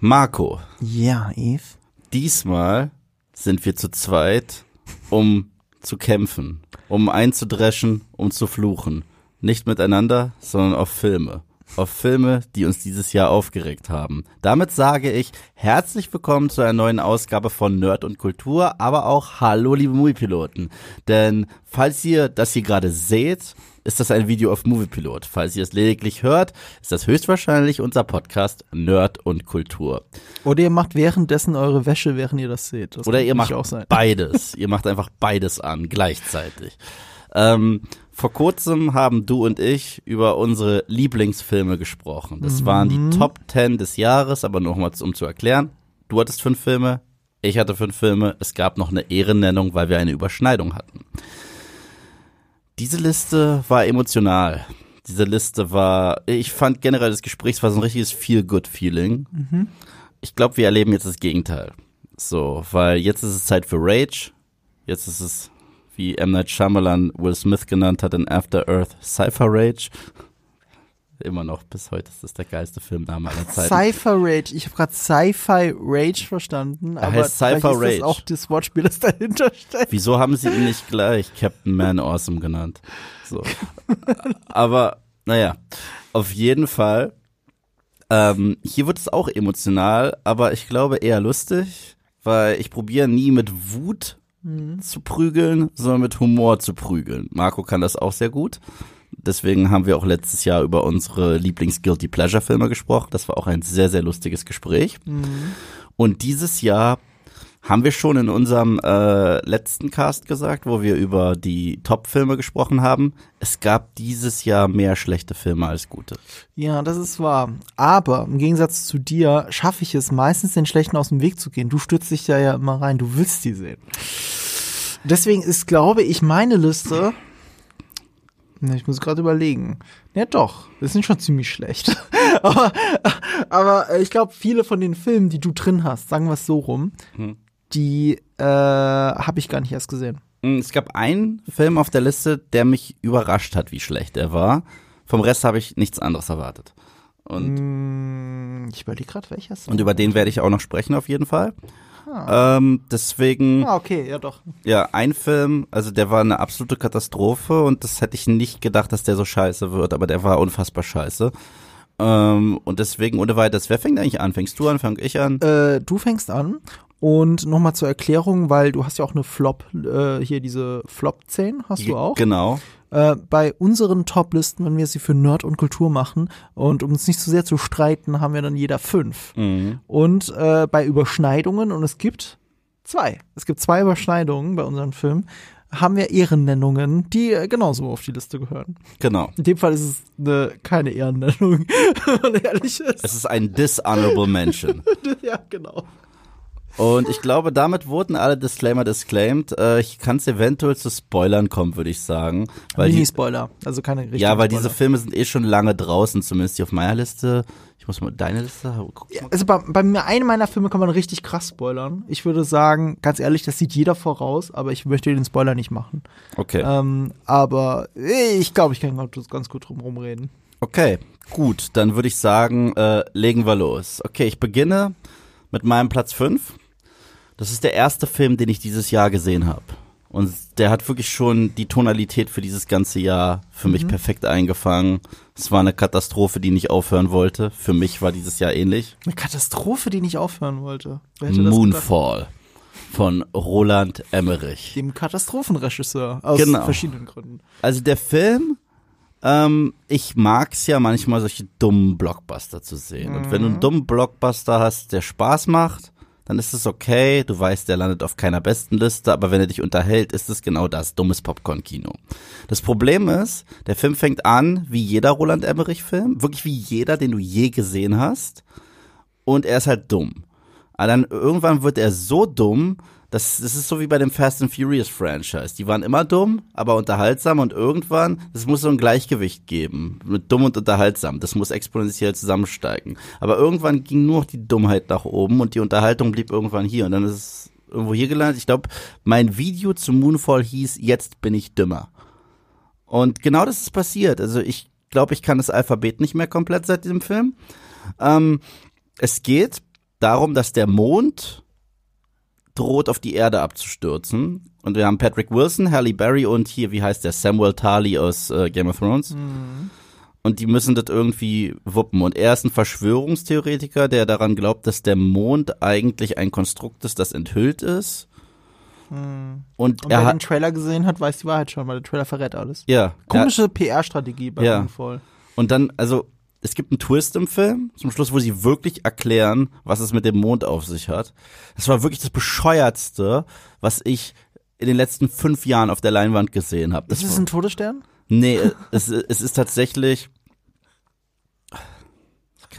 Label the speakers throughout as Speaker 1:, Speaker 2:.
Speaker 1: Marco,
Speaker 2: Ja, Eve.
Speaker 1: diesmal sind wir zu zweit, um zu kämpfen, um einzudreschen, um zu fluchen. Nicht miteinander, sondern auf Filme. Auf Filme, die uns dieses Jahr aufgeregt haben. Damit sage ich herzlich willkommen zu einer neuen Ausgabe von Nerd und Kultur, aber auch Hallo liebe Moviepiloten. Denn falls ihr das hier gerade seht, ist das ein Video auf Moviepilot. Falls ihr es lediglich hört, ist das höchstwahrscheinlich unser Podcast Nerd und Kultur.
Speaker 2: Oder ihr macht währenddessen eure Wäsche, während ihr das seht. Das
Speaker 1: Oder ihr macht
Speaker 2: natürlich auch sein.
Speaker 1: beides. ihr macht einfach beides an, gleichzeitig. Ähm, vor kurzem haben du und ich über unsere Lieblingsfilme gesprochen. Das waren die Top 10 des Jahres, aber nochmal um zu erklären. Du hattest fünf Filme, ich hatte fünf Filme. Es gab noch eine Ehrennennung, weil wir eine Überschneidung hatten. Diese Liste war emotional. Diese Liste war, ich fand generell das Gespräch war so ein richtiges Feel-Good-Feeling. Ich glaube, wir erleben jetzt das Gegenteil. So, weil jetzt ist es Zeit für Rage. Jetzt ist es, wie M. Night Shyamalan Will Smith genannt hat, in After Earth Cypher Rage. Immer noch, bis heute ist das der geilste Filmname aller Zeiten.
Speaker 2: Cypher Rage. Ich habe gerade Sci-Fi Rage verstanden, aber
Speaker 1: heißt Cypher
Speaker 2: vielleicht ist
Speaker 1: Rage.
Speaker 2: das auch das Wortspiel, das dahinter steckt.
Speaker 1: Wieso haben sie ihn nicht gleich Captain Man Awesome genannt? So. Aber, naja, auf jeden Fall. Ähm, hier wird es auch emotional, aber ich glaube eher lustig, weil ich probiere nie mit Wut zu prügeln, sondern mit Humor zu prügeln. Marco kann das auch sehr gut. Deswegen haben wir auch letztes Jahr über unsere Lieblings-Guilty Pleasure-Filme gesprochen. Das war auch ein sehr, sehr lustiges Gespräch. Und dieses Jahr haben wir schon in unserem äh, letzten Cast gesagt, wo wir über die Top-Filme gesprochen haben. Es gab dieses Jahr mehr schlechte Filme als gute.
Speaker 2: Ja, das ist wahr. Aber im Gegensatz zu dir schaffe ich es meistens, den Schlechten aus dem Weg zu gehen. Du stürzt dich da ja immer rein. Du willst die sehen. Deswegen ist, glaube ich, meine Liste. Ich muss gerade überlegen. Ja, doch. Das sind schon ziemlich schlecht. aber aber äh, ich glaube, viele von den Filmen, die du drin hast, sagen wir es so rum,
Speaker 1: Hm.
Speaker 2: die äh, habe ich gar nicht erst gesehen.
Speaker 1: Mm, Es gab einen Film auf der Liste, der mich überrascht hat, wie schlecht er war. Vom Rest habe ich nichts anderes erwartet. Und,
Speaker 2: Hm, ich überlege gerade, welcher ist.
Speaker 1: und über den werde ich auch noch sprechen, auf jeden Fall. Ähm, deswegen,
Speaker 2: Ah, okay, ja doch.
Speaker 1: ja, ein Film, also der war eine absolute Katastrophe und das hätte ich nicht gedacht, dass der so scheiße wird, aber der war unfassbar scheiße. Ähm, und deswegen, ohne weiteres, wer fängt eigentlich an? Fängst du an, fang ich an?
Speaker 2: Äh, du fängst an. Und nochmal zur Erklärung, weil du hast ja auch eine Flop, äh, hier diese Flop 10 hast du auch.
Speaker 1: Genau.
Speaker 2: Äh, bei unseren Top-Listen, wenn wir sie für Nerd und Kultur machen und um uns nicht zu sehr zu streiten, haben wir dann jeder fünf.
Speaker 1: Mhm.
Speaker 2: Und äh, bei Überschneidungen, und es gibt zwei, es gibt zwei Überschneidungen bei unseren Filmen, haben wir Ehrennennungen, die äh, genauso auf die Liste gehören.
Speaker 1: Genau.
Speaker 2: In dem Fall ist es eine, keine Ehrennennung, wenn man ehrlich ist.
Speaker 1: Es ist ein dishonorable mention.
Speaker 2: ja, genau.
Speaker 1: Und ich glaube, damit wurden alle Disclaimer disclaimed. Äh, ich kann es eventuell zu Spoilern kommen, würde ich sagen.
Speaker 2: Mini-Spoiler, also keine richtigen
Speaker 1: ja, weil
Speaker 2: Spoiler.
Speaker 1: diese Filme sind eh schon lange draußen, zumindest die auf meiner Liste. Ich muss mal deine Liste gucken.
Speaker 2: Ja, also bei, bei mir, einem meiner Filme kann man richtig krass spoilern. Ich würde sagen, ganz ehrlich, das sieht jeder voraus, aber ich möchte den Spoiler nicht machen.
Speaker 1: Okay.
Speaker 2: Ähm, aber ich glaube, ich kann ganz- ganz gut drum rumreden.
Speaker 1: Okay, gut, dann würde ich sagen, äh, legen wir los. Okay, ich beginne mit meinem Platz 5. Das ist der erste Film, den ich dieses Jahr gesehen habe. Und der hat wirklich schon die Tonalität für dieses ganze Jahr für mich perfekt eingefangen. Es war eine Katastrophe, die nicht aufhören wollte. Für mich war dieses Jahr ähnlich.
Speaker 2: Eine Katastrophe, die nicht aufhören wollte.
Speaker 1: Moonfall von Roland Emmerich.
Speaker 2: Dem Katastrophenregisseur. Aus
Speaker 1: Genau.
Speaker 2: verschiedenen Gründen.
Speaker 1: Also der Film, ähm, ich mag's ja manchmal solche dummen Blockbuster zu sehen. Und wenn du einen dummen Blockbuster hast, der Spaß macht, dann ist es okay. Du weißt, der landet auf keiner besten Liste, aber wenn er dich unterhält, ist es genau das, dummes Popcorn-Kino. Das Problem ist, der Film fängt an wie jeder Roland Emmerich-Film, wirklich wie jeder, den du je gesehen hast. Und er ist halt dumm. Aber dann irgendwann wird er so dumm, das, das ist so wie bei dem Fast and Furious Franchise. Die waren immer dumm, aber unterhaltsam und irgendwann, das muss so ein Gleichgewicht geben. Mit dumm und unterhaltsam. Das muss exponentiell zusammensteigen. Aber irgendwann ging nur noch die Dummheit nach oben und die Unterhaltung blieb irgendwann hier. Und dann ist es irgendwo hier gelandet. Ich glaube, mein Video zu Moonfall hieß, jetzt bin ich dümmer. Und genau das ist passiert. Also ich glaube, ich kann das Alphabet nicht mehr komplett seit diesem Film. Ähm, es geht darum, dass der Mond droht auf die Erde abzustürzen. Und wir haben Patrick Wilson, Halle Berry und hier, wie heißt der, Samuel Tarly aus äh, Game of Thrones. Und die müssen das irgendwie wuppen. Und er ist ein Verschwörungstheoretiker, der daran glaubt, dass der Mond eigentlich ein Konstrukt ist, das enthüllt ist. Und,
Speaker 2: Und
Speaker 1: er
Speaker 2: wer
Speaker 1: hat,
Speaker 2: den Trailer gesehen hat, weiß die Wahrheit schon, weil der Trailer verrät alles.
Speaker 1: ja,
Speaker 2: Komische PR-Strategie bei
Speaker 1: Ja.
Speaker 2: Moonfall.
Speaker 1: Und dann, also, es gibt einen Twist im Film, zum Schluss, wo sie wirklich erklären, was es mit dem Mond auf sich hat. Das war wirklich das bescheuertste, was ich in den letzten fünf Jahren auf der Leinwand gesehen habe.
Speaker 2: Ist es ein Todesstern?
Speaker 1: Nee, es, es ist tatsächlich.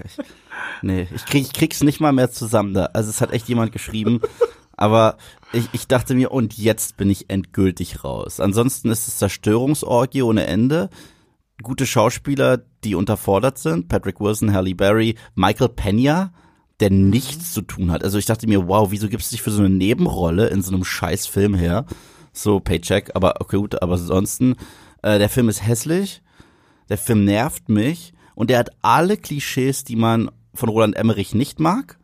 Speaker 1: Ich, nee, ich, krieg, ich krieg's nicht mal mehr zusammen da. Also es hat echt jemand geschrieben. Aber ich, ich dachte mir, und jetzt bin ich endgültig raus. Ansonsten ist es Zerstörungsorgie ohne Ende. Gute Schauspieler, die unterfordert sind. Patrick Wilson, Halle Berry, Michael Pena, der nichts zu tun hat. Also ich dachte mir, wow, wieso gibst du dich für so eine Nebenrolle in so einem scheiß Film her? So, Paycheck, aber okay, gut, aber ansonsten, äh, der Film ist hässlich, der Film nervt mich und der hat alle Klischees, die man von Roland Emmerich nicht mag,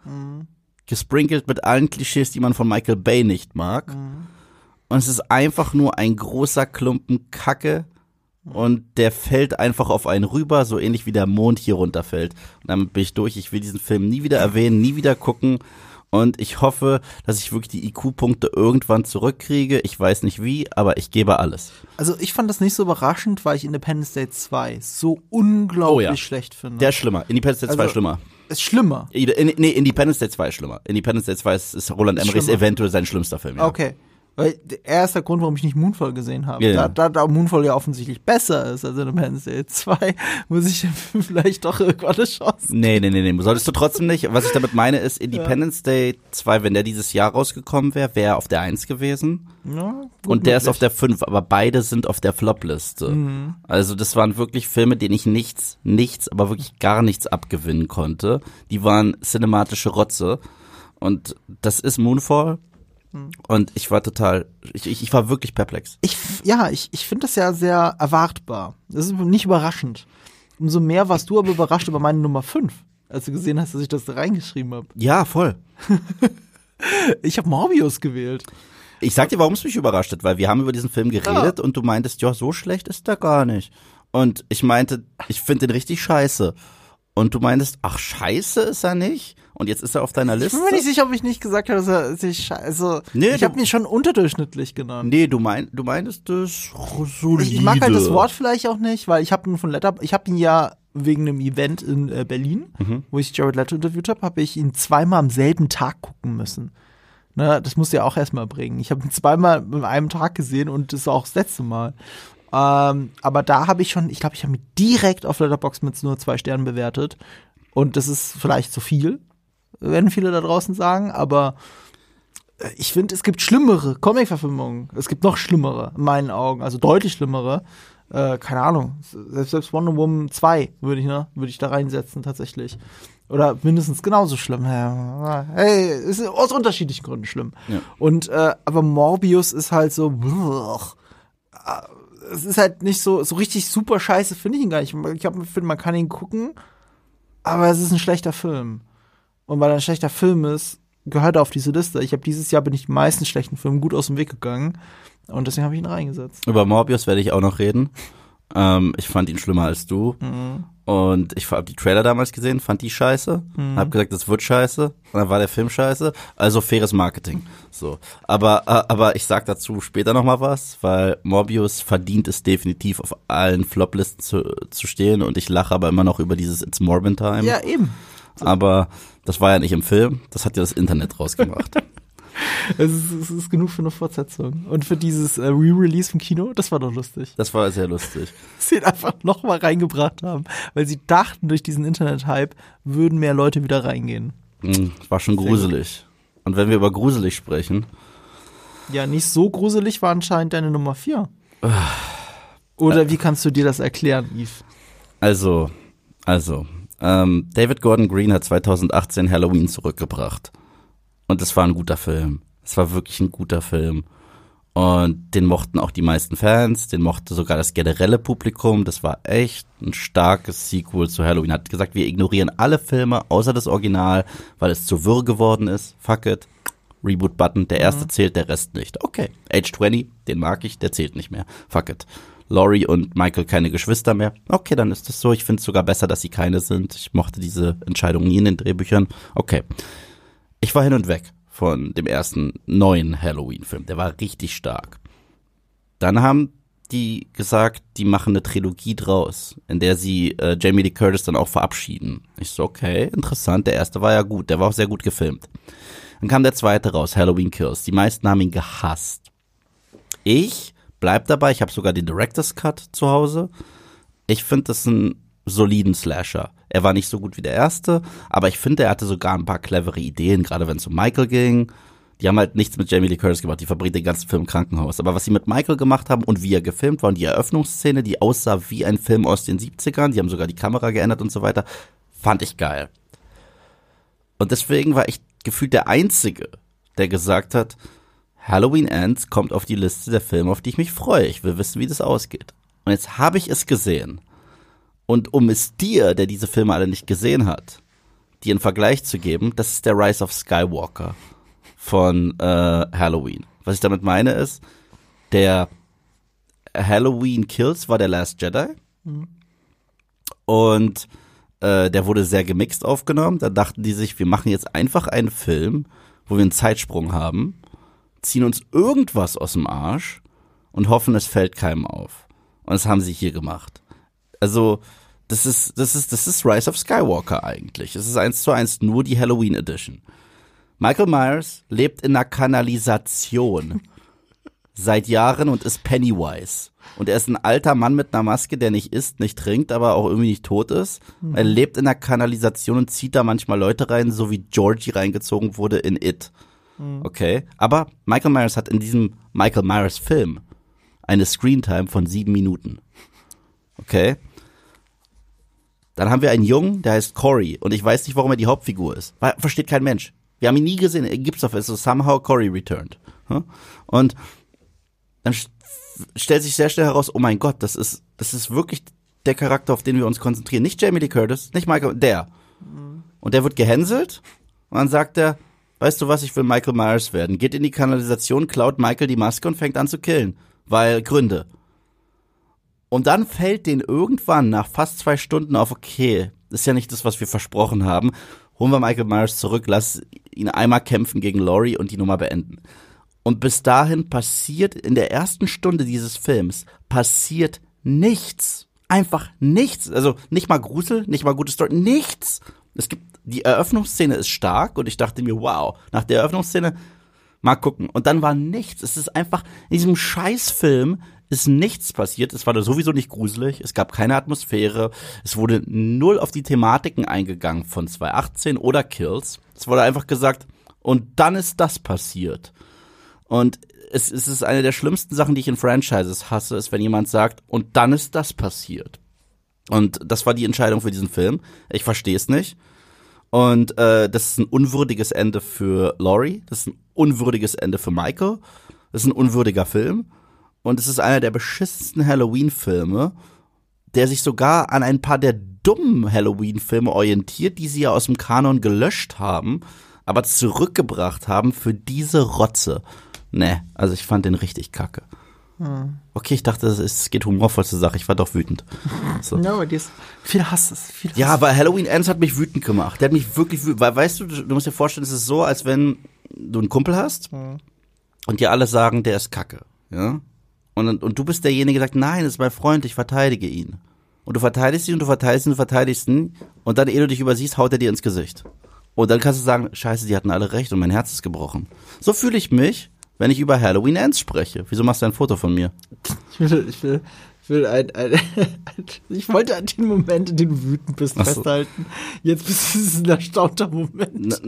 Speaker 1: gesprinkelt mit allen Klischees, die man von Michael Bay nicht mag. Und es ist einfach nur ein großer Klumpen Kacke und der fällt einfach auf einen rüber, so ähnlich wie der Mond hier runterfällt. Und damit bin ich durch. Ich will diesen Film nie wieder erwähnen, nie wieder gucken. Und ich hoffe, dass ich wirklich die IQ-Punkte irgendwann zurückkriege. Ich weiß nicht wie, aber ich gebe alles.
Speaker 2: Also ich fand das nicht so überraschend, weil ich Independence Day 2 so unglaublich
Speaker 1: Oh ja.
Speaker 2: schlecht finde.
Speaker 1: Der ist schlimmer. Independence Day 2
Speaker 2: Also-
Speaker 1: ist schlimmer.
Speaker 2: ist schlimmer.
Speaker 1: In, nee, Independence Day 2 ist schlimmer. Independence Day 2 ist, ist Roland Emmerichs eventuell sein schlimmster Film. Ja.
Speaker 2: Okay. Weil er ist der Grund, warum ich nicht Moonfall gesehen habe.
Speaker 1: Ja, ja.
Speaker 2: Da, da, da Moonfall ja offensichtlich besser ist als Independence Day 2, muss ich vielleicht doch irgendwann eine Chance.
Speaker 1: Nee, nee, nee, nee. Solltest du trotzdem nicht. Was ich damit meine, ist Independence Day 2, wenn der dieses Jahr rausgekommen wäre, wäre er auf der 1 gewesen.
Speaker 2: Ja, gut
Speaker 1: Und der ist
Speaker 2: möglich.
Speaker 1: auf der 5, aber beide sind auf der Flop-Liste.
Speaker 2: Mhm.
Speaker 1: Also das waren wirklich Filme, denen ich nichts, nichts, aber wirklich gar nichts abgewinnen konnte. Die waren cinematische Rotze. Und das ist Moonfall.
Speaker 2: Mhm.
Speaker 1: Und ich war total, ich, ich, ich war wirklich perplex.
Speaker 2: Ich, ja, ich, ich finde das ja sehr erwartbar. Das ist nicht überraschend. Umso mehr warst du aber überrascht über meine Nummer 5, als du gesehen hast, dass ich das da reingeschrieben habe.
Speaker 1: Ja, voll.
Speaker 2: Ich habe Morbius gewählt.
Speaker 1: Ich sag dir, warum es mich überrascht hat, weil wir haben über diesen Film geredet und du meintest, ja, so schlecht ist der gar nicht. Und ich meinte, ich finde den richtig scheiße. Und du meintest, ach, scheiße ist er nicht? Und jetzt ist er auf deiner
Speaker 2: Ich
Speaker 1: Liste?
Speaker 2: bin mir nicht sicher, ob ich nicht gesagt habe, dass er sich sche- also
Speaker 1: Nee,
Speaker 2: ich habe mich schon unterdurchschnittlich genannt.
Speaker 1: Nee, du, mein, du meintest das solide.
Speaker 2: Ich, ich mag halt das Wort vielleicht auch nicht, weil ich habe ihn von Letter, ich habe ihn ja wegen einem Event in äh, Berlin,
Speaker 1: Mhm.
Speaker 2: wo ich Jared Leto interviewt habe, habe ich ihn zweimal am selben Tag gucken müssen. Ne, das musst du ja auch erstmal bringen. Ich habe ihn zweimal an einem Tag gesehen und das war auch das letzte Mal. Ähm, aber da habe ich schon, ich glaube, ich habe ihn direkt auf Letterboxd mit nur zwei Sternen bewertet. Und das ist vielleicht zu viel, werden viele da draußen sagen, aber äh, ich finde, es gibt schlimmere Comic-Verfilmungen. Es gibt noch schlimmere, in meinen Augen, also deutlich schlimmere. Äh, keine Ahnung, selbst, selbst Wonder Woman 2 würde ich, ne, würde ich da reinsetzen tatsächlich. Oder mindestens genauso schlimm. Hey, ist aus unterschiedlichen Gründen schlimm.
Speaker 1: Ja.
Speaker 2: Und äh, aber Morbius ist halt so. brrr. Es ist halt nicht so so richtig super scheiße finde ich ihn gar nicht. Ich habe finde man kann ihn gucken, aber es ist ein schlechter Film. Und weil er ein schlechter Film ist, gehört er auf diese Liste. Ich habe dieses Jahr bin ich die meisten schlechten Filme gut aus dem Weg gegangen und deswegen habe ich ihn reingesetzt.
Speaker 1: Über Morbius werde ich auch noch reden. Ähm, ich fand ihn schlimmer als du. Und ich habe die Trailer damals gesehen, fand die scheiße. Hab gesagt, das wird scheiße. Und dann war der Film scheiße. Also faires Marketing. So. Aber, äh, aber ich sag dazu später noch mal was, weil Morbius verdient es definitiv auf allen Floplisten zu, zu stehen. Und ich lache aber immer noch über dieses It's Morbin Time.
Speaker 2: Ja, eben.
Speaker 1: Aber das war ja nicht im Film. Das hat ja das Internet rausgemacht.
Speaker 2: Es ist, es ist genug für eine Fortsetzung. Und für dieses äh, Re-Release vom Kino, das war doch lustig.
Speaker 1: Das war sehr lustig.
Speaker 2: Dass sie ihn einfach nochmal reingebracht haben, weil sie dachten, durch diesen Internet-Hype würden mehr Leute wieder reingehen.
Speaker 1: Mm, War schon gruselig. Und wenn wir über gruselig sprechen,
Speaker 2: Ja, nicht so gruselig war anscheinend deine Nummer 4. Oder wie kannst du dir das erklären, Yves?
Speaker 1: Also, also, ähm, David Gordon Green hat 2018 Halloween zurückgebracht. Und es war ein guter Film. Es war wirklich ein guter Film. Und den mochten auch die meisten Fans, den mochte sogar das generelle Publikum. Das war echt ein starkes Sequel zu Halloween. Hat gesagt, wir ignorieren alle Filme außer das Original, weil es zu wirr geworden ist. Fuck it. Reboot-Button. Der erste mhm. zählt, der Rest nicht. Okay. Age 20, den mag ich, der zählt nicht mehr. Fuck it. Laurie und Michael keine Geschwister mehr. Okay, dann ist das so. Ich finde es sogar besser, dass sie keine sind. Ich mochte diese Entscheidung nie in den Drehbüchern. Okay. Ich war hin und weg von dem ersten neuen Halloween-Film. Der war richtig stark. Dann haben die gesagt, die machen eine Trilogie draus, in der sie äh, Jamie Lee Curtis dann auch verabschieden. Ich so, okay, interessant. Der erste war ja gut, der war auch sehr gut gefilmt. Dann kam der zweite raus, Halloween Kills. Die meisten haben ihn gehasst. Ich bleib dabei, ich habe sogar den Director's Cut zu Hause. Ich finde das einen soliden Slasher. Er war nicht so gut wie der erste, aber ich finde, er hatte sogar ein paar clevere Ideen, gerade wenn es um Michael ging. Die haben halt nichts mit Jamie Lee Curtis gemacht, die verbringt den ganzen Film im Krankenhaus. Aber was sie mit Michael gemacht haben und wie er gefilmt war und die Eröffnungsszene, die aussah wie ein Film aus den 70ern, die haben sogar die Kamera geändert und so weiter, fand ich geil. Und deswegen war ich gefühlt der Einzige, der gesagt hat, Halloween Ends kommt auf die Liste der Filme, auf die ich mich freue. Ich will wissen, wie das ausgeht. Und jetzt habe ich es gesehen. Und um es dir, der diese Filme alle nicht gesehen hat, dir einen Vergleich zu geben, das ist der Rise of Skywalker von äh, Halloween. Was ich damit meine ist, der Halloween Kills war der Last Jedi. Mhm. Und äh, der wurde sehr gemixt aufgenommen. Da dachten die sich, wir machen jetzt einfach einen Film, wo wir einen Zeitsprung haben ziehen uns irgendwas aus dem Arsch und hoffen, es fällt keinem auf. Und das haben sie hier gemacht. Also, das ist, das ist, das ist Rise of Skywalker eigentlich. Es ist eins zu eins nur die Halloween Edition. Michael Myers lebt in einer Kanalisation seit Jahren und ist Pennywise. Und er ist ein alter Mann mit einer Maske, der nicht isst, nicht trinkt, aber auch irgendwie nicht tot ist. Mhm. Er lebt in der Kanalisation und zieht da manchmal Leute rein, so wie Georgie reingezogen wurde in It. Mhm. Okay. Aber Michael Myers hat in diesem Michael Myers Film eine Screentime von sieben Minuten. Okay. Dann haben wir einen Jungen, der heißt Corey. Und ich weiß nicht, warum er die Hauptfigur ist. Versteht kein Mensch. Wir haben ihn nie gesehen. Er gibt's auf, so somehow Corey returned. Und dann stellt sich sehr schnell heraus, oh mein Gott, das ist, das ist wirklich der Charakter, auf den wir uns konzentrieren. Nicht Jamie Lee Curtis, nicht Michael, der. Und der wird gehänselt. Und dann sagt er, weißt du was, ich will Michael Myers werden. Geht in die Kanalisation, klaut Michael die Maske und fängt an zu killen. Weil Gründe. Und dann fällt den irgendwann nach fast zwei Stunden auf, okay, ist ja nicht das, was wir versprochen haben. Holen wir Michael Myers zurück, lass ihn einmal kämpfen gegen Laurie und die Nummer beenden. Und bis dahin passiert in der ersten Stunde dieses Films passiert nichts. Einfach nichts. Also nicht mal Grusel, nicht mal gute Story, nichts. Es gibt die Eröffnungsszene ist stark und ich dachte mir, wow, nach der Eröffnungsszene mal gucken. Und dann war nichts. Es ist einfach, in diesem Scheißfilm ist nichts passiert. Es war da sowieso nicht gruselig. Es gab keine Atmosphäre. Es wurde null auf die Thematiken eingegangen von 2018 oder Kills. Es wurde einfach gesagt, und dann ist das passiert. Und es, es ist eine der schlimmsten Sachen, die ich in Franchises hasse, ist, wenn jemand sagt, und dann ist das passiert. Und das war die Entscheidung für diesen Film. Ich verstehe es nicht. Und äh, das ist ein unwürdiges Ende für Laurie. Das ist ein unwürdiges Ende für Michael. Das ist ein unwürdiger Film. Und es ist einer der beschissensten Halloween-Filme, der sich sogar an ein paar der dummen Halloween-Filme orientiert, die sie ja aus dem Kanon gelöscht haben, aber zurückgebracht haben für diese Rotze. Ne, also ich fand den richtig kacke. Okay, ich dachte, es geht humorvoll zur Sache. Ich war doch wütend.
Speaker 2: So. Ja, aber die ist, viel Hass ist viel Hass.
Speaker 1: Ja, weil Halloween Ends hat mich wütend gemacht. Der hat mich wirklich wütend, weil weißt du, du musst dir vorstellen, es ist so, als wenn du einen Kumpel hast mhm. und dir alle sagen, der ist kacke, ja? Und, und du bist derjenige, der sagt, nein, das ist mein Freund, ich verteidige ihn. Und du verteidigst ihn und du verteidigst ihn und du verteidigst ihn und dann, ehe du dich übersiehst, haut er dir ins Gesicht. Und dann kannst du sagen, scheiße, die hatten alle recht und mein Herz ist gebrochen. So fühle ich mich, wenn ich über Halloween Ends spreche. Wieso machst du ein Foto von mir?
Speaker 2: Ich will, ich will, will ein, ein, ein ich wollte an den Moment, in dem du wütend bist, so. festhalten. Jetzt bist du ein erstaunter Moment.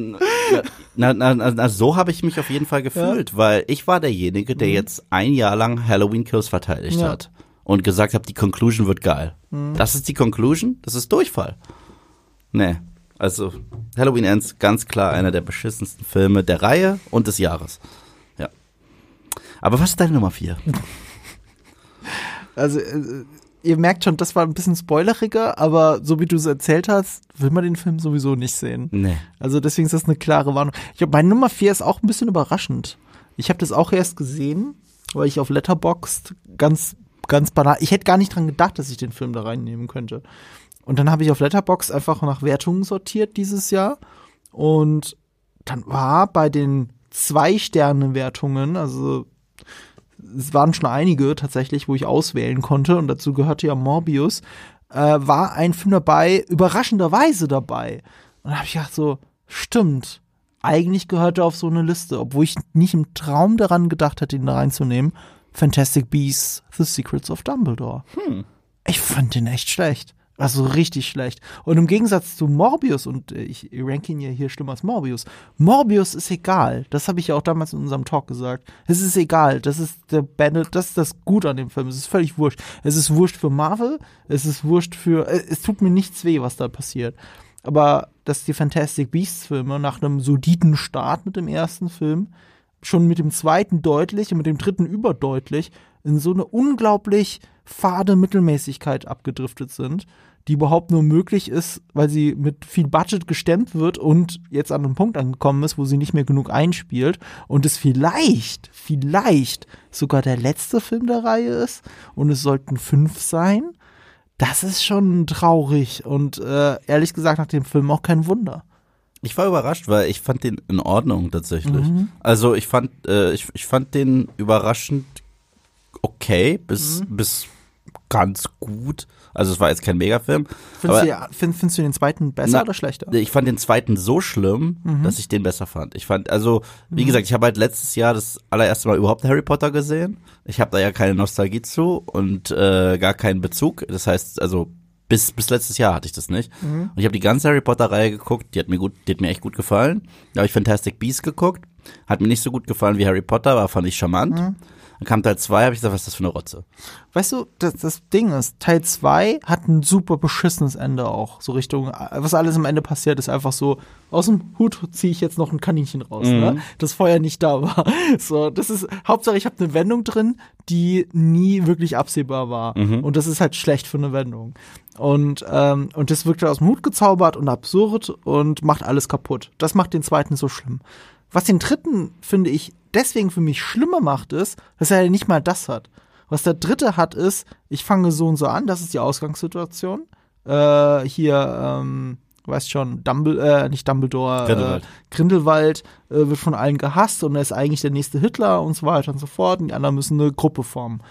Speaker 1: Na, na, na, na so habe ich mich auf jeden Fall gefühlt, ja. weil ich war derjenige, der mhm. jetzt ein Jahr lang Halloween Kills verteidigt ja. hat und gesagt hat, die Conclusion wird geil. Mhm. Das ist die Conclusion, das ist Durchfall. Nee, also Halloween Ends ganz klar einer der beschissensten Filme der Reihe und des Jahres. Aber was ist deine Nummer vier?
Speaker 2: Also, äh, ihr merkt schon, das war ein bisschen spoileriger, aber so wie du es erzählt hast, will man den Film sowieso nicht sehen.
Speaker 1: Nee.
Speaker 2: Also deswegen ist das eine klare Warnung. Ich glaube, meine Nummer vier ist auch ein bisschen überraschend. Ich habe das auch erst gesehen, weil ich auf Letterboxd ganz, ganz banal, ich hätte gar nicht dran gedacht, dass ich den Film da reinnehmen könnte. Und dann habe ich auf Letterboxd einfach nach Wertungen sortiert dieses Jahr und dann war bei den zwei Sterne Wertungen, also es waren schon einige tatsächlich, wo ich auswählen konnte und dazu gehörte ja Morbius, äh, war ein Film dabei, überraschenderweise dabei. Und da habe ich gedacht so, stimmt, eigentlich gehört er auf so eine Liste, obwohl ich nicht im Traum daran gedacht hätte, ihn da reinzunehmen. Fantastic Beasts, The Secrets of Dumbledore.
Speaker 1: Hm.
Speaker 2: Ich fand den echt schlecht. Also richtig schlecht. Und im Gegensatz zu Morbius, und äh, ich ranke ihn ja hier schlimmer als Morbius, Morbius ist egal. Das habe ich ja auch damals in unserem Talk gesagt. Es ist egal. Das ist der Bennett, das ist das Gut an dem Film. Es ist völlig wurscht. Es ist wurscht für Marvel. Es ist wurscht für, äh, es tut mir nichts weh, was da passiert. Aber dass die Fantastic Beasts Filme nach einem soliden Start mit dem ersten Film schon mit dem zweiten deutlich und mit dem dritten überdeutlich in so eine unglaublich fade Mittelmäßigkeit abgedriftet sind, die überhaupt nur möglich ist, weil sie mit viel Budget gestemmt wird und jetzt an einem Punkt angekommen ist, wo sie nicht mehr genug einspielt und es vielleicht, vielleicht sogar der letzte Film der Reihe ist und es sollten fünf sein. Das ist schon traurig und äh, ehrlich gesagt nach dem Film auch kein Wunder.
Speaker 1: Ich war überrascht, weil ich fand den in Ordnung tatsächlich. Also ich fand, äh, ich, ich fand den überraschend okay, bis, bis ganz gut. Also es war jetzt kein Megafilm.
Speaker 2: Findest,
Speaker 1: aber
Speaker 2: du, find, findest du den zweiten besser
Speaker 1: Na,
Speaker 2: oder schlechter?
Speaker 1: Ich fand den zweiten so schlimm, dass ich den besser fand. Ich fand, also, wie gesagt, ich habe halt letztes Jahr das allererste Mal überhaupt Harry Potter gesehen. Ich habe da ja keine Nostalgie zu und äh, gar keinen Bezug. Das heißt, also bis, bis letztes Jahr hatte ich das nicht. Und ich habe die ganze Harry Potter-Reihe geguckt, die hat mir gut, die hat mir echt gut gefallen. Da habe ich Fantastic Beasts geguckt. Hat mir nicht so gut gefallen wie Harry Potter, aber fand ich charmant. Dann kam Teil 2, habe ich gesagt, was ist das für eine Rotze?
Speaker 2: Weißt du, das, das Ding ist, Teil 2 hat ein super beschissenes Ende auch. So Richtung, was alles am Ende passiert, ist einfach so, aus dem Hut ziehe ich jetzt noch ein Kaninchen raus, ne? Das vorher nicht da war. So, das ist, Hauptsache ich habe eine Wendung drin, die nie wirklich absehbar war. Und das ist halt schlecht für eine Wendung. Und, ähm, und das wirkt aus dem Hut gezaubert und absurd und macht alles kaputt. Das macht den zweiten so schlimm. Was den dritten, finde ich, deswegen für mich schlimmer macht, ist, dass er nicht mal das hat. Was der dritte hat, ist, ich fange so und so an, das ist die Ausgangssituation. Äh, hier, ähm, weißt schon, Dumbledore, äh, nicht Dumbledore,
Speaker 1: Grindelwald.
Speaker 2: Äh, Grindelwald äh, wird von allen gehasst und er ist eigentlich der nächste Hitler und so weiter und so fort. Und die anderen müssen eine Gruppe formen.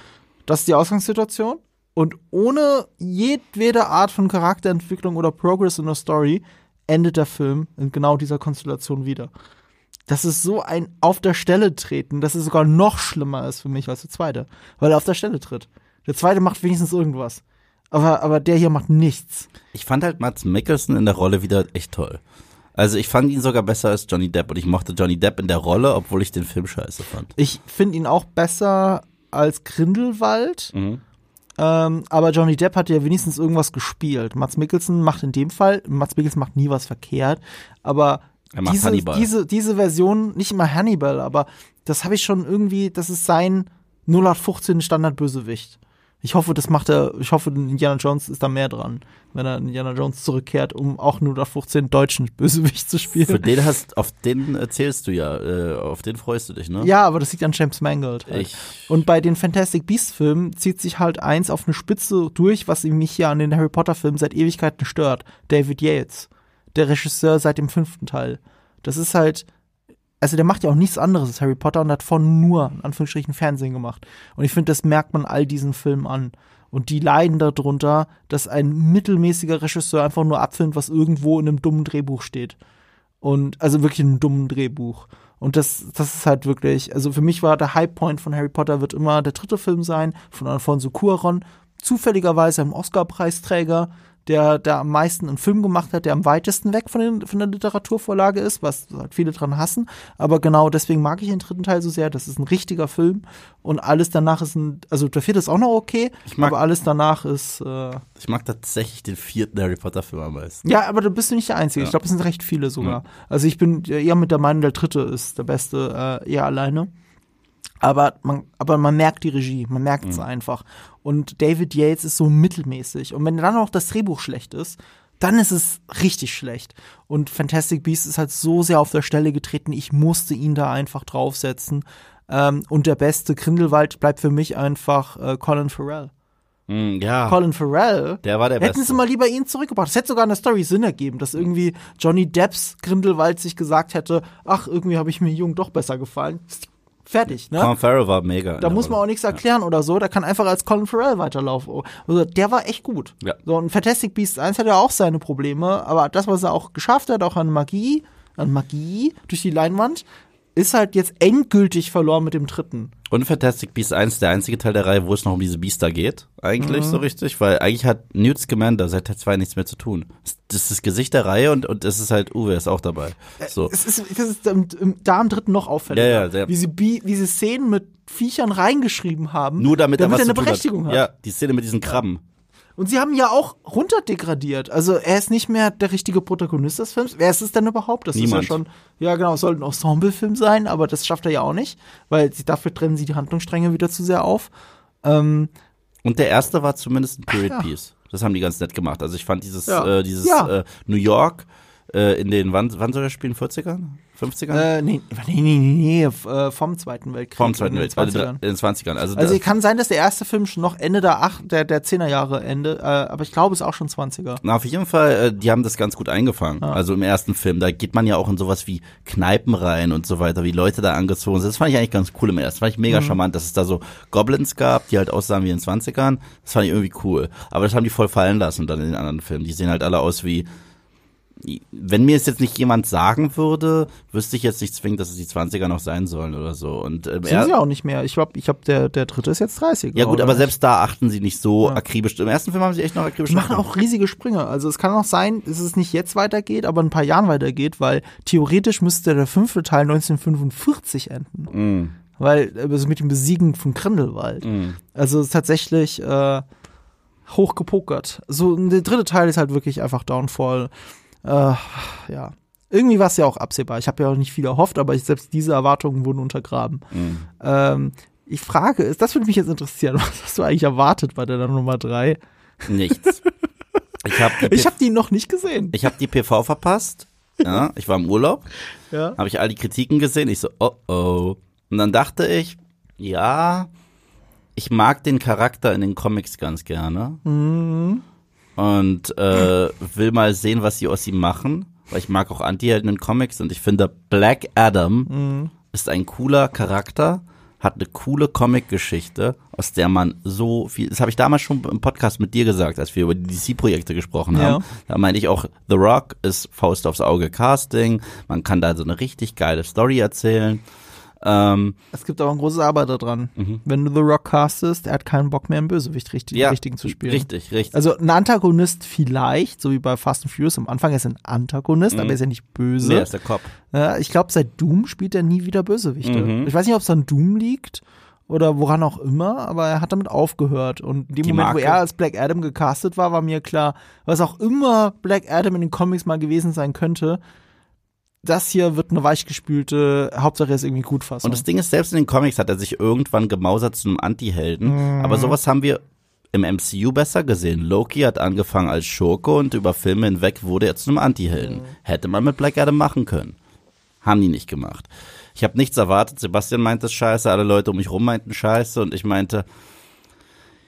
Speaker 2: Das ist die Ausgangssituation. Und ohne jedwede Art von Charakterentwicklung oder Progress in der Story endet der Film in genau dieser Konstellation wieder. Das ist so ein auf der Stelle treten, dass es sogar noch schlimmer ist für mich als der zweite, weil er auf der Stelle tritt. Der zweite macht wenigstens irgendwas. Aber, aber der hier macht nichts.
Speaker 1: Ich fand halt Mats Mikkelsen in der Rolle wieder echt toll. Also ich fand ihn sogar besser als Johnny Depp und ich mochte Johnny Depp in der Rolle, obwohl ich den Film scheiße fand.
Speaker 2: Ich finde ihn auch besser als Grindelwald.
Speaker 1: Mhm.
Speaker 2: Ähm, aber Johnny Depp hat ja wenigstens irgendwas gespielt. Mats Mikkelsen macht in dem Fall, Mats Mikkelsen macht nie was verkehrt, aber
Speaker 1: Er macht
Speaker 2: diese,
Speaker 1: Hannibal.
Speaker 2: diese, diese Version, nicht immer Hannibal, aber das habe ich schon irgendwie, das ist sein 0815 Standardbösewicht. Ich hoffe, das macht er, ich hoffe, Indiana Jones ist da mehr dran, wenn er in Indiana Jones zurückkehrt, um auch 0815 deutschen Bösewicht zu spielen.
Speaker 1: Für den hast, auf den erzählst du ja, äh, auf den freust du dich, ne?
Speaker 2: Ja, aber das liegt an James Mangold. Halt. Und bei den Fantastic Beasts Filmen zieht sich halt eins auf eine Spitze durch, was mich hier an den Harry Potter Filmen seit Ewigkeiten stört. David Yates, der Regisseur seit dem fünften Teil. Das ist halt, also der macht ja auch nichts anderes als Harry Potter und hat von nur, in Anführungsstrichen, Fernsehen gemacht. Und ich finde, das merkt man all diesen Filmen an. Und die leiden darunter, dass ein mittelmäßiger Regisseur einfach nur abfilmt, was irgendwo in einem dummen Drehbuch steht. Und also wirklich in einem dummen Drehbuch. Und das, das ist halt wirklich, also für mich war der Highpoint von Harry Potter wird immer der dritte Film sein, von Alfonso Cuaron. Zufälligerweise ein Oscar-Preisträger, der, der am meisten einen Film gemacht hat, der am weitesten weg von, den, von der Literaturvorlage ist, was halt viele dran hassen. Aber genau deswegen mag ich den dritten Teil so sehr. Das ist ein richtiger Film. Und alles danach ist ein, also der vierte ist auch noch okay,
Speaker 1: mag-
Speaker 2: aber alles danach ist, äh,
Speaker 1: Ich mag tatsächlich den vierten Harry Potter Film am meisten.
Speaker 2: ja, aber du bist nicht der Einzige.
Speaker 1: Ja.
Speaker 2: Ich glaube, es sind recht viele sogar. Also ich bin eher mit der Meinung, der dritte ist der beste, äh, eher alleine. Aber man, aber man merkt die Regie, man merkt es einfach. Und David Yates ist so mittelmäßig. Und wenn dann noch das Drehbuch schlecht ist, dann ist es richtig schlecht. Und Fantastic Beasts ist halt so sehr auf der Stelle getreten, ich musste ihn da einfach draufsetzen. Ähm, und der beste Grindelwald bleibt für mich einfach äh, Colin Farrell.
Speaker 1: Mm, ja,
Speaker 2: Colin Farrell.
Speaker 1: der war der
Speaker 2: Hätten
Speaker 1: Beste.
Speaker 2: sie mal lieber ihn zurückgebracht. Das hätte sogar in der Story Sinn ergeben, dass irgendwie Johnny Depps Grindelwald sich gesagt hätte, ach, irgendwie habe ich mir Jung doch besser gefallen. Fertig, ne?
Speaker 1: Colin Farrell war mega.
Speaker 2: Da muss man auch nichts erklären oder so. Der kann einfach als Colin Farrell weiterlaufen. Also der war echt gut.
Speaker 1: Ja.
Speaker 2: So, und Fantastic Beasts 1 hat ja auch seine Probleme, aber das, was er auch geschafft hat, auch an Magie, an Magie durch die Leinwand, ist halt jetzt endgültig verloren mit dem dritten.
Speaker 1: Und Fantastic Beasts 1 der einzige Teil der Reihe, wo es noch um diese Biester geht, eigentlich
Speaker 2: Mhm.
Speaker 1: so richtig, weil eigentlich hat Newt Scamander seit Teil 2 nichts mehr zu tun. Das ist das Gesicht der Reihe und, und es ist halt, Uwe ist auch dabei. So.
Speaker 2: Es ist, das ist im, im, da im dritten noch auffälliger.
Speaker 1: Ja, ja, sehr.
Speaker 2: wie, sie, Bi- wie sie Szenen mit Viechern reingeschrieben haben,
Speaker 1: Nur damit,
Speaker 2: damit
Speaker 1: er was
Speaker 2: er eine Berechtigung
Speaker 1: hat.
Speaker 2: hat.
Speaker 1: Ja, die Szene mit diesen Krabben.
Speaker 2: Und sie haben ja auch runterdegradiert. Also er ist nicht mehr der richtige Protagonist des Films. Wer ist es denn überhaupt? Das
Speaker 1: Niemand.
Speaker 2: ist ja schon, ja genau, es soll ein Ensemblefilm sein, aber das schafft er ja auch nicht, weil sie, dafür trennen sie die Handlungsstränge wieder zu sehr auf. Ähm,
Speaker 1: Und der erste war zumindest ein Period
Speaker 2: Ja.
Speaker 1: Piece. Das haben die ganz nett gemacht. Also ich fand dieses,
Speaker 2: Ja.
Speaker 1: äh, dieses
Speaker 2: Ja.
Speaker 1: äh, New York äh, in den, wann, wann soll er spielen? 40ern? 50ern?
Speaker 2: äh, nee, nee, nee, nee, äh, vom Zweiten Weltkrieg.
Speaker 1: Vom Zweiten Weltkrieg, also
Speaker 2: 20ern.
Speaker 1: in den 20ern. Also,
Speaker 2: Also kann sein, dass der erste Film schon noch Ende der, acht, der, der 10er Jahre Ende, äh, aber ich glaube, es ist auch schon 20er.
Speaker 1: na, auf jeden Fall, äh, die haben das ganz gut eingefangen. Also im ersten Film, da geht man ja auch in sowas wie Kneipen rein und so weiter, wie Leute da angezogen sind. Das fand ich eigentlich ganz cool im ersten. Das fand ich
Speaker 2: Mhm.
Speaker 1: mega charmant, dass es da so Goblins gab, die halt aussahen wie in den 20ern. Das fand ich irgendwie cool. Aber das haben die voll fallen lassen dann in den anderen Filmen. Die sehen halt alle aus wie wenn mir es jetzt nicht jemand sagen würde, wüsste ich jetzt nicht zwingend, dass es die 20er noch sein sollen oder so. Und ähm,
Speaker 2: Sind sie auch nicht mehr. Ich glaube, ich glaube, der, der dritte ist jetzt 30.
Speaker 1: ja gut, aber selbst da achten sie nicht so akribisch. Im ersten Film haben sie echt noch akribisch
Speaker 2: Die machen auch riesige Sprünge. Also es kann auch sein, dass es nicht jetzt weitergeht, aber in ein paar Jahren weitergeht, weil theoretisch müsste der fünfte Teil 1945 enden.
Speaker 1: Mm,
Speaker 2: Weil, also mit dem Besiegen von Grindelwald.
Speaker 1: mm.
Speaker 2: Also es ist tatsächlich äh, hochgepokert. So, der dritte Teil ist halt wirklich einfach Downfall. Äh, ja. Irgendwie war es ja auch absehbar. Ich habe ja auch nicht viel erhofft, aber ich, selbst diese Erwartungen wurden untergraben.
Speaker 1: Mhm.
Speaker 2: Ähm, ich frage, ist, das würde mich jetzt interessieren, was hast du eigentlich erwartet bei der Nummer drei?
Speaker 1: Nichts. Ich habe die,
Speaker 2: habe die noch nicht gesehen.
Speaker 1: ich hab die PV verpasst. Ja, ich war im Urlaub,
Speaker 2: Ja.
Speaker 1: habe ich all die Kritiken gesehen. Ich so, oh oh. Und dann dachte ich, ja, ich mag den Charakter in den Comics ganz gerne.
Speaker 2: Mhm.
Speaker 1: Und äh, will mal sehen, was sie aus ihm machen. Weil ich mag auch Anti-Helden in Comics und ich finde, Black Adam
Speaker 2: Mhm.
Speaker 1: ist ein cooler Charakter, hat eine coole Comic-Geschichte, aus der man so viel, das habe ich damals schon im Podcast mit dir gesagt, als wir über die DC-Projekte gesprochen haben.
Speaker 2: Ja.
Speaker 1: Da meinte ich auch, The Rock ist Faust aufs Auge Casting, man kann da so eine richtig geile Story erzählen. Ähm,
Speaker 2: Es gibt aber ein großes Aber daran. Wenn du The Rock castest, er hat keinen Bock mehr, einen Bösewicht richtig,
Speaker 1: Mhm. ja,
Speaker 2: richtigen zu spielen.
Speaker 1: Richtig, richtig.
Speaker 2: Also ein Antagonist vielleicht, so wie bei Fast and Furious. Am Anfang ist er ein Antagonist, aber er ist ja nicht böse.
Speaker 1: Mhm. nee, er ist der Cop.
Speaker 2: Ja, ich glaube, seit Doom spielt er nie wieder Bösewichte.
Speaker 1: Mhm.
Speaker 2: Ich weiß nicht, ob es an Doom liegt oder woran auch immer, aber er hat damit aufgehört. Und in dem
Speaker 1: Die
Speaker 2: Moment, wo
Speaker 1: Marke.
Speaker 2: er als Black Adam gecastet war, war mir klar, was auch immer Black Adam in den Comics mal gewesen sein könnte, das hier wird eine weichgespülte, Hauptsache er ist irgendwie gut fassen.
Speaker 1: Und das Ding ist, selbst in den Comics hat er sich irgendwann gemausert zu einem Anti-Helden.
Speaker 2: Mhm.
Speaker 1: Aber sowas haben wir im MCU besser gesehen. Loki hat angefangen als Schurke und über Filme hinweg wurde er zu einem Anti-Helden.
Speaker 2: Mhm.
Speaker 1: Hätte man mit Black Adam machen können. Haben die nicht gemacht. Ich habe nichts erwartet. Sebastian meint das scheiße, alle Leute um mich rum meinten scheiße und ich meinte,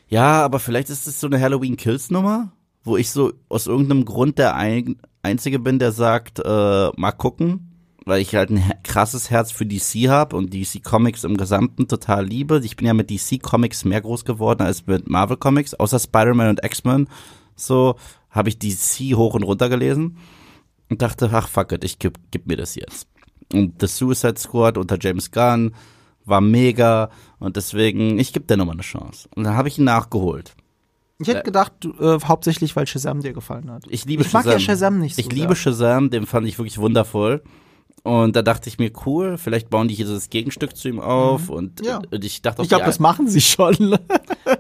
Speaker 1: ja, aber vielleicht ist es so eine Halloween Kills Nummer, wo ich so aus irgendeinem Grund der ein, Einzige bin, der sagt, äh, mal gucken, weil ich halt ein krasses Herz für DC habe und DC Comics im Gesamten total liebe. Ich bin ja mit DC Comics mehr groß geworden als mit Marvel Comics, außer Spider-Man und X-Men. So habe ich DC hoch und runter gelesen und dachte, ach fuck it, ich gib, gib mir das jetzt. Und The Suicide Squad unter James Gunn war mega und deswegen, ich gebe der nochmal eine Chance. Und dann habe ich ihn nachgeholt.
Speaker 2: Ich hätte gedacht, du, äh, hauptsächlich, weil Shazam dir gefallen hat.
Speaker 1: Ich liebe
Speaker 2: Ich mag
Speaker 1: Shazam.
Speaker 2: ja Shazam nicht so
Speaker 1: Ich liebe
Speaker 2: sehr.
Speaker 1: Shazam, den fand ich wirklich wundervoll. Und da dachte ich mir, cool, vielleicht bauen die hier so das Gegenstück zu ihm auf. Und,
Speaker 2: Mhm. Ja.
Speaker 1: und ich dachte auch,
Speaker 2: Ich glaube, das machen sie schon.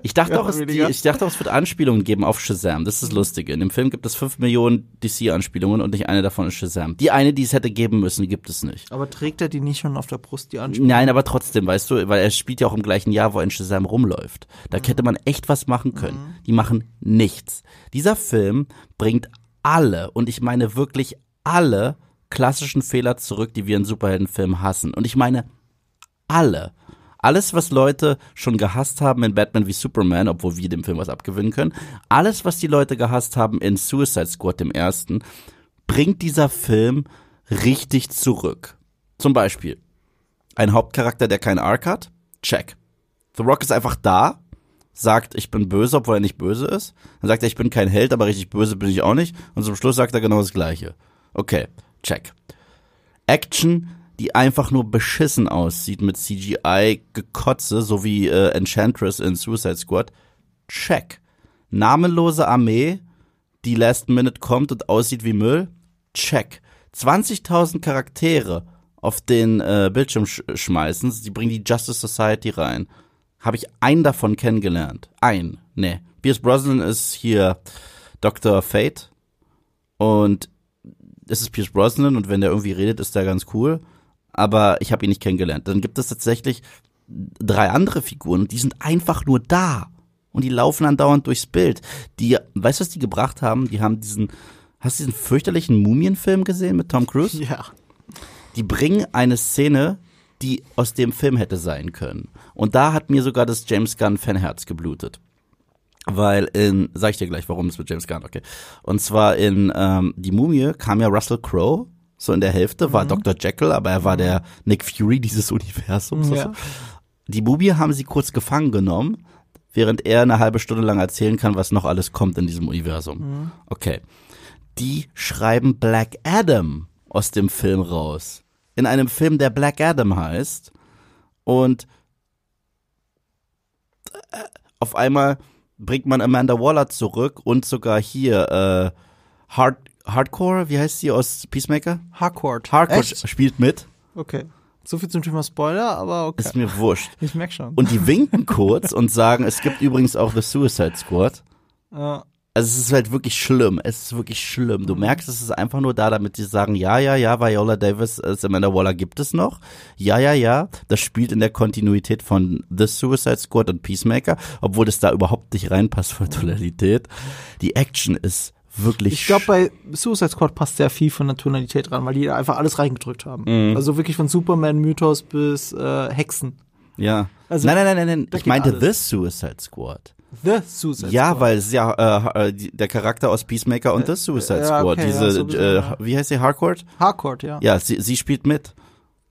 Speaker 1: Ich dachte,
Speaker 2: Ja,
Speaker 1: auch, es, die, ich dachte auch, es wird Anspielungen geben auf Shazam. Das ist das Lustige. In dem Film gibt es fünf Millionen DC-Anspielungen und nicht eine davon ist Shazam. Die eine, die es hätte geben müssen, gibt es nicht.
Speaker 2: Aber trägt er die nicht schon auf der Brust, die Anspielung?
Speaker 1: Nein, aber trotzdem, weißt du, weil er spielt ja auch im gleichen Jahr, wo ein Shazam rumläuft. Da
Speaker 2: Mhm.
Speaker 1: hätte man echt was machen können. Die machen nichts. Dieser Film bringt alle, und ich meine wirklich alle klassischen Fehler zurück, die wir in Superheldenfilmen hassen. Und ich meine alle. Alles, was Leute schon gehasst haben in Batman wie Superman, obwohl wir dem Film was abgewinnen können, alles, was die Leute gehasst haben in Suicide Squad, dem ersten, bringt dieser Film richtig zurück. Zum Beispiel ein Hauptcharakter, der keinen Arc hat, check. The Rock ist einfach da, sagt, ich bin böse, obwohl er nicht böse ist. Dann sagt er, ich bin kein Held, aber richtig böse bin ich auch nicht. Und zum Schluss sagt er genau das Gleiche. Okay, check. Action, die einfach nur beschissen aussieht mit CGI-Gekotze, so wie äh, Enchantress in Suicide Squad. Check. Namenlose Armee, die Last Minute kommt und aussieht wie Müll. Check. 20.000 Charaktere auf den äh, Bildschirm sch schmeißen, die bringen die Justice Society rein. Habe ich einen davon kennengelernt. Ein. Nee. Pierce Brosnan ist hier Dr. Fate und es ist Pierce Brosnan und wenn der irgendwie redet, ist der ganz cool. Aber ich habe ihn nicht kennengelernt. Dann gibt es tatsächlich drei andere Figuren die sind einfach nur da. Und die laufen andauernd durchs Bild. Die, weißt du, was die gebracht haben? Die haben diesen, hast du diesen fürchterlichen Mumienfilm gesehen mit Tom Cruise?
Speaker 2: Ja.
Speaker 1: Die bringen eine Szene, die aus dem Film hätte sein können. Und da hat mir sogar das James Gunn Fanherz geblutet. Weil in, sag ich dir gleich, warum es mit James Gunn, okay. Und zwar in ähm, Die Mumie kam ja Russell Crowe, so in der Hälfte, war Dr. Jekyll, aber er war der Nick Fury dieses Universums.
Speaker 2: Ja.
Speaker 1: Die Mumie haben sie kurz gefangen genommen, während er eine halbe Stunde lang erzählen kann, was noch alles kommt in diesem Universum. Okay. Die schreiben Black Adam aus dem Film raus. In einem Film, der Black Adam heißt. Und äh, auf einmal bringt man Amanda Waller zurück und sogar hier äh, Hard, Hardcore, wie heißt sie aus Peacemaker?
Speaker 2: Harcourt.
Speaker 1: Hardcore
Speaker 2: Echt?
Speaker 1: spielt mit.
Speaker 2: Okay. So viel zum Thema Spoiler, aber okay.
Speaker 1: Ist mir wurscht.
Speaker 2: ich merk schon.
Speaker 1: Und die winken kurz und sagen, es gibt übrigens auch The Suicide Squad.
Speaker 2: Ja.
Speaker 1: Also es ist halt wirklich schlimm. Es ist wirklich schlimm. Du merkst, es ist einfach nur da, damit die sagen, ja, ja, ja, Viola Davis als Amanda Waller gibt es noch. Ja, ja, ja. Das spielt in der Kontinuität von The Suicide Squad und Peacemaker, obwohl das da überhaupt nicht reinpasst von Tonalität. Die Action ist wirklich
Speaker 2: Ich glaube, bei Suicide Squad passt sehr viel von der Tonalität ran, weil die da einfach alles reingedrückt haben.
Speaker 1: Mhm.
Speaker 2: Also wirklich von Superman-Mythos bis äh, Hexen.
Speaker 1: ja.
Speaker 2: Also,
Speaker 1: nein, nein, nein, nein, nein. Ich meinte
Speaker 2: alles.
Speaker 1: The Suicide Squad.
Speaker 2: The Suicide
Speaker 1: Ja,
Speaker 2: Squad.
Speaker 1: weil es ja äh, äh, der Charakter aus Peacemaker und The Suicide
Speaker 2: ja,
Speaker 1: Squad,
Speaker 2: okay,
Speaker 1: diese,
Speaker 2: ja, sowieso,
Speaker 1: äh,
Speaker 2: ja.
Speaker 1: wie heißt sie, Harcourt?
Speaker 2: Harcourt, ja.
Speaker 1: Ja, sie, sie spielt mit.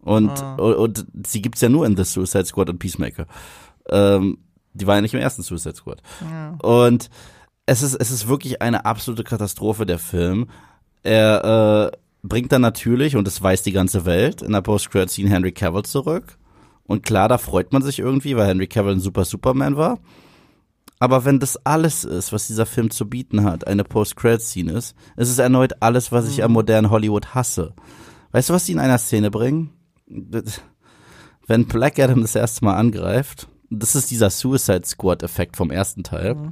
Speaker 1: Und,
Speaker 2: Ah.
Speaker 1: und, und sie gibt's ja nur in The Suicide Squad und Peacemaker. Ähm, die war ja nicht im ersten Suicide Squad. Und es ist, es ist wirklich eine absolute Katastrophe, der Film. Er äh, bringt dann natürlich, und das weiß die ganze Welt, in der Post-Credit-Scene Henry Cavill zurück. Und klar, da freut man sich irgendwie, weil Henry Cavill ein super Superman war. Aber wenn das alles ist, was dieser Film zu bieten hat, eine Post-Credit-Scene ist, ist es erneut alles, was ich am modernen Hollywood hasse. Weißt du, was sie in einer Szene bringen? Wenn Black Adam das erste Mal angreift, das ist dieser Suicide Squad-Effekt vom ersten Teil.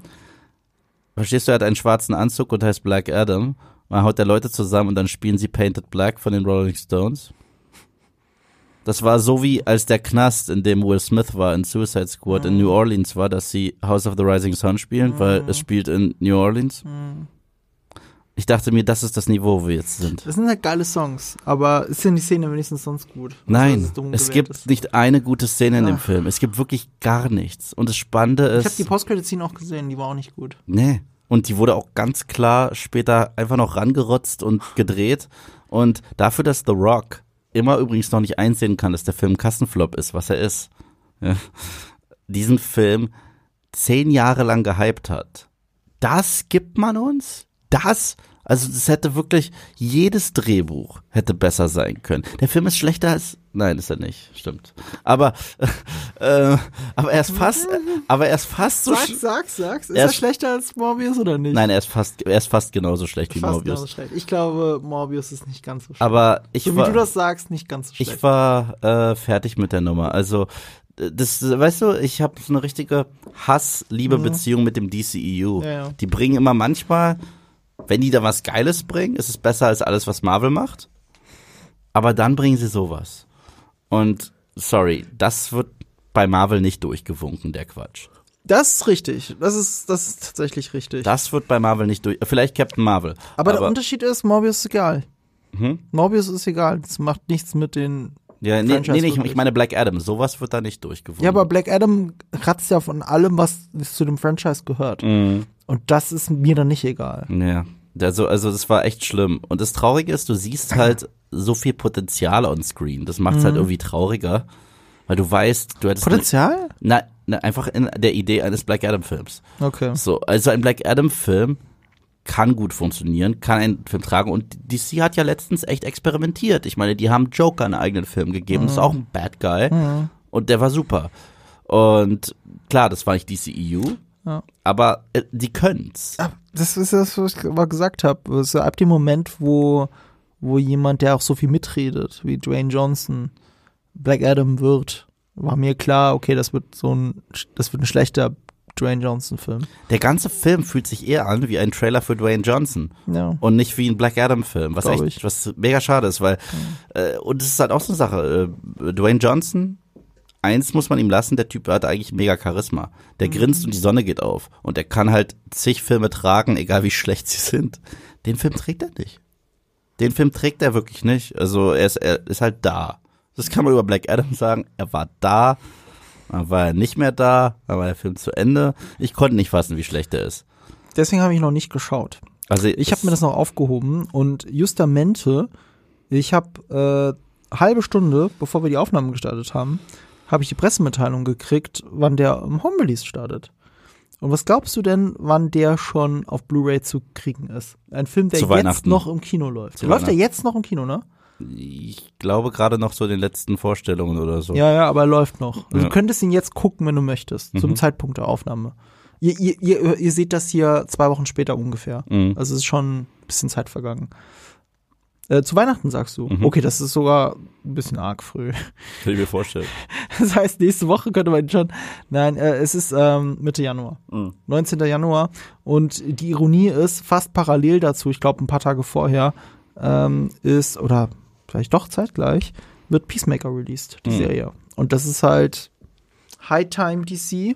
Speaker 1: Verstehst du, er hat einen schwarzen Anzug und heißt Black Adam. Dann haut der Leute zusammen und dann spielen sie Painted Black von den Rolling Stones. Das war so wie als der Knast, in dem Will Smith war in Suicide Squad in New Orleans war, dass sie House of the Rising Sun spielen, weil es spielt in New Orleans. Ich dachte mir, das ist das Niveau, wo wir jetzt sind.
Speaker 2: Das sind halt geile Songs, aber ist denn die Szene wenigstens sonst gut? Also,
Speaker 1: Nein, es gibt
Speaker 2: ist?
Speaker 1: nicht eine gute Szene in dem
Speaker 2: Ach.
Speaker 1: Film. Es gibt wirklich gar nichts. Und das Spannende
Speaker 2: Ich habe
Speaker 1: ist,
Speaker 2: die Post-Credit-Scene auch gesehen, die war auch nicht gut.
Speaker 1: nee. Und die wurde auch ganz klar später einfach noch rangerotzt und gedreht. Und dafür, dass The Rock immer übrigens noch nicht einsehen kann, dass der Film Kassenflop ist, was er ist, ja, diesen Film zehn Jahre lang gehypt hat. Das gibt man uns? Das? Also das hätte wirklich, jedes Drehbuch hätte besser sein können. Der Film ist schlechter als, nein, ist er nicht, stimmt. Aber, äh, aber er ist fast, aber er ist fast so,
Speaker 2: Sag's,
Speaker 1: sch-
Speaker 2: sag's, sag's. Ist
Speaker 1: Er ist-
Speaker 2: schlechter als Morbius oder nicht?
Speaker 1: nein, er ist fast, er ist fast genauso schlecht wie
Speaker 2: Fast
Speaker 1: Morbius.
Speaker 2: genauso schlecht. Ich glaube, Morbius ist nicht ganz so schlecht.
Speaker 1: Aber ich
Speaker 2: so wie
Speaker 1: war,
Speaker 2: du das sagst, nicht ganz so schlecht.
Speaker 1: ich war äh, fertig mit der Nummer. Also das, weißt du, ich habe so eine richtige Hass-Liebe-Beziehung mit dem DCEU.
Speaker 2: Ja, ja.
Speaker 1: Die bringen immer manchmal, wenn die da was Geiles bringen, ist es besser als alles, was Marvel macht. Aber dann bringen sie sowas. Und sorry, das wird bei Marvel nicht durchgewunken, der Quatsch.
Speaker 2: Das ist richtig. Das ist, das ist tatsächlich richtig.
Speaker 1: Das wird bei Marvel nicht durch. Vielleicht Captain Marvel.
Speaker 2: aber, der Unterschied ist, Morbius ist egal.
Speaker 1: Hm?
Speaker 2: Morbius ist egal. Das macht nichts mit den.
Speaker 1: ja, nee, nee, nee ich, ich meine Black Adam. Sowas wird da nicht durchgewunken.
Speaker 2: Ja, aber Black Adam kratzt ja von allem, was zu dem Franchise gehört.
Speaker 1: Mhm.
Speaker 2: Und das ist mir dann nicht egal.
Speaker 1: Ja. Also, also das war echt schlimm. Und das Traurige ist, du siehst halt so viel Potenzial on screen. Das macht es
Speaker 2: Mhm.
Speaker 1: halt irgendwie trauriger. Weil du weißt, du hättest.
Speaker 2: Potenzial?
Speaker 1: Na, na, einfach in der Idee eines Black Adam Films.
Speaker 2: Okay.
Speaker 1: So, also ein Black Adam Film kann gut funktionieren, kann einen Film tragen und DC hat ja letztens echt experimentiert. Ich meine, die haben Joker einen eigenen Film gegeben, das ist auch ein Bad Guy und der war super. Und klar, das war nicht DCEU,
Speaker 2: Ja.
Speaker 1: aber äh, die können's.
Speaker 2: Das ist das, was ich mal gesagt habe. Ist ab dem Moment, wo, wo jemand, der auch so viel mitredet, wie Dwayne Johnson, Black Adam wird, war mir klar, okay, das wird so ein, das wird ein schlechter Dwayne Johnson-Film.
Speaker 1: Der ganze Film fühlt sich eher an wie ein Trailer für Dwayne Johnson
Speaker 2: Ja.
Speaker 1: und nicht wie ein Black Adam Film, was
Speaker 2: Glaub
Speaker 1: echt
Speaker 2: ich.
Speaker 1: was mega schade ist, weil äh, und es ist halt auch so eine Sache. Äh, Dwayne Johnson, eins muss man ihm lassen, der Typ hat eigentlich mega Charisma. Der grinst und die Sonne geht auf und er kann halt zig Filme tragen, egal wie schlecht sie sind. Den Film trägt er nicht. Den Film trägt er wirklich nicht. Also er ist, er ist halt da. Das kann man über Black Adam sagen. Er war da, dann war er nicht mehr da, dann war der Film zu Ende. Ich konnte nicht fassen, wie schlecht er ist.
Speaker 2: Deswegen habe ich noch nicht geschaut.
Speaker 1: Also
Speaker 2: Ich habe mir das noch aufgehoben und justamente, ich habe äh, halbe Stunde, bevor wir die Aufnahmen gestartet haben, habe ich die Pressemitteilung gekriegt, wann der im Home Release startet. Und was glaubst du denn, wann der schon auf Blu-ray zu kriegen ist? Ein Film, der jetzt noch im Kino läuft.
Speaker 1: Zu
Speaker 2: läuft der
Speaker 1: Weihnachten.
Speaker 2: jetzt noch im Kino, ne?
Speaker 1: Ich glaube gerade noch so in den letzten Vorstellungen oder so.
Speaker 2: Ja, ja, aber er läuft noch. Also
Speaker 1: Ja.
Speaker 2: Du könntest ihn jetzt gucken, wenn du möchtest, zum
Speaker 1: Mhm.
Speaker 2: Zeitpunkt der Aufnahme. Ihr, ihr, ihr, ihr seht das hier zwei Wochen später ungefähr.
Speaker 1: Mhm.
Speaker 2: Also es ist schon ein bisschen Zeit vergangen. Äh, zu Weihnachten sagst du.
Speaker 1: Mhm.
Speaker 2: Okay, das ist sogar ein bisschen arg früh.
Speaker 1: Kann ich mir vorstellen.
Speaker 2: Das heißt, nächste Woche könnte man schon. Nein, äh, es ist ähm, Mitte Januar.
Speaker 1: Mhm.
Speaker 2: 19. Januar. Und die Ironie ist, fast parallel dazu, ich glaube ein paar Tage vorher, ähm, ist, oder vielleicht doch zeitgleich, wird Peacemaker released, die
Speaker 1: Mhm.
Speaker 2: Serie. Und das ist halt High Time DC.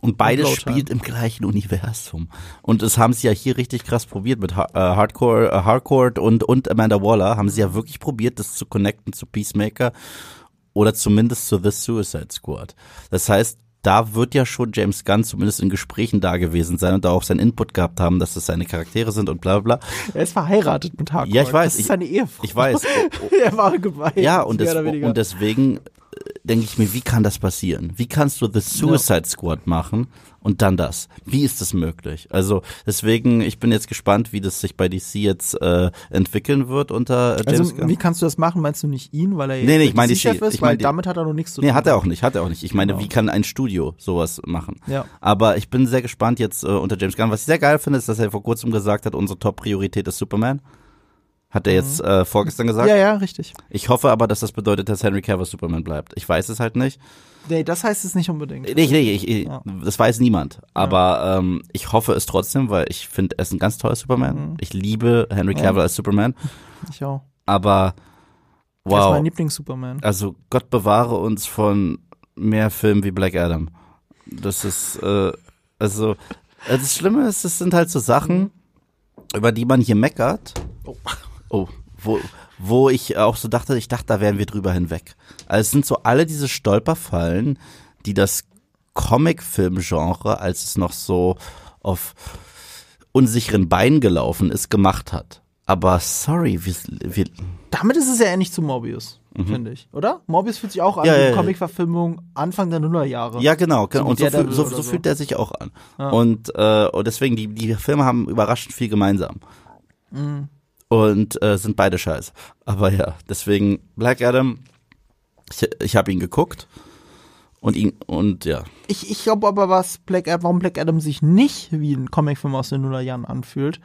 Speaker 1: Und beides
Speaker 2: Und
Speaker 1: spielt im gleichen Universum. Und das haben sie ja hier richtig krass probiert mit äh, Hardcore, äh, Hardcore und, und Amanda Waller haben sie ja wirklich probiert, das zu connecten zu Peacemaker oder zumindest zu The Suicide Squad. Das heißt, da wird ja schon James Gunn zumindest in Gesprächen da gewesen sein und da auch seinen Input gehabt haben, dass das seine Charaktere sind und bla bla. bla.
Speaker 2: Er ist verheiratet mit Hardcore.
Speaker 1: Ja, ich weiß.
Speaker 2: Das ist seine Ehefrau.
Speaker 1: Ich weiß.
Speaker 2: er war gemeint.
Speaker 1: Ja, und, des, und deswegen denke ich mir, wie kann das passieren? Wie kannst du The Suicide Squad machen und dann das? Wie ist das möglich? Also deswegen, ich bin jetzt gespannt, wie das sich bei DC jetzt äh, entwickeln wird unter äh, James
Speaker 2: Also,
Speaker 1: Gunn.
Speaker 2: wie kannst du das machen? Meinst du nicht ihn, weil er
Speaker 1: Nee, nee, ich meine die
Speaker 2: Chef
Speaker 1: Schi-
Speaker 2: ist?
Speaker 1: ich
Speaker 2: weil
Speaker 1: meine die-
Speaker 2: damit hat er noch nichts zu tun.
Speaker 1: Nee, hat er auch nicht, hat er auch nicht. Ich meine,
Speaker 2: Genau.
Speaker 1: wie kann ein Studio sowas machen?
Speaker 2: Ja.
Speaker 1: Aber ich bin sehr gespannt jetzt äh, unter James Gunn. Was ich sehr geil finde, ist, dass er vor kurzem gesagt hat, unsere Top-Priorität ist Superman. Hat er jetzt äh, vorgestern gesagt.
Speaker 2: Mhm. Ja, ja, richtig.
Speaker 1: Ich hoffe aber, dass das bedeutet, dass Henry Cavill Superman bleibt. Ich weiß es halt nicht.
Speaker 2: Nee, das heißt es nicht unbedingt.
Speaker 1: Nee, nee, ich, ich,
Speaker 2: Ja.
Speaker 1: das weiß niemand. Aber ähm, ich hoffe es trotzdem, weil ich finde, er ist ein ganz toller Superman. Ich liebe Henry
Speaker 2: Mhm. Ja.
Speaker 1: Cavill als Superman.
Speaker 2: Ich auch.
Speaker 1: Aber
Speaker 2: Er ist
Speaker 1: wow,
Speaker 2: mein Lieblings-Superman.
Speaker 1: also Gott bewahre uns von mehr Filmen wie Black Adam. Das ist, äh, also das Schlimme ist, es sind halt so Sachen, über die man hier meckert. Oh, wo, wo ich auch so dachte, ich dachte, da wären wir drüber hinweg. Also es sind so alle diese Stolperfallen, die das Comic-Film-Genre, als es noch so auf unsicheren Beinen gelaufen ist, gemacht hat. Aber sorry, wir, wir
Speaker 2: Damit ist es ja ähnlich zu Morbius, finde ich, oder? Morbius fühlt sich auch an
Speaker 1: Mhm. Ja,
Speaker 2: wie
Speaker 1: ja.
Speaker 2: Comic-Verfilmung Anfang der Nullerjahre.
Speaker 1: Ja, genau. genau. Und so, fühl, so so. fühlt er sich auch an.
Speaker 2: Ja.
Speaker 1: Und, äh, und deswegen, die, die Filme haben überraschend viel gemeinsam.
Speaker 2: Mhm.
Speaker 1: Und äh, sind beide scheiße. Aber ja, deswegen Black Adam, ich, ich habe ihn geguckt. Und ihn, und ja.
Speaker 2: Ich, ich glaube aber, was Black Adam, warum Black Adam sich nicht wie ein Comicfilm aus den Nullerjahren anfühlt,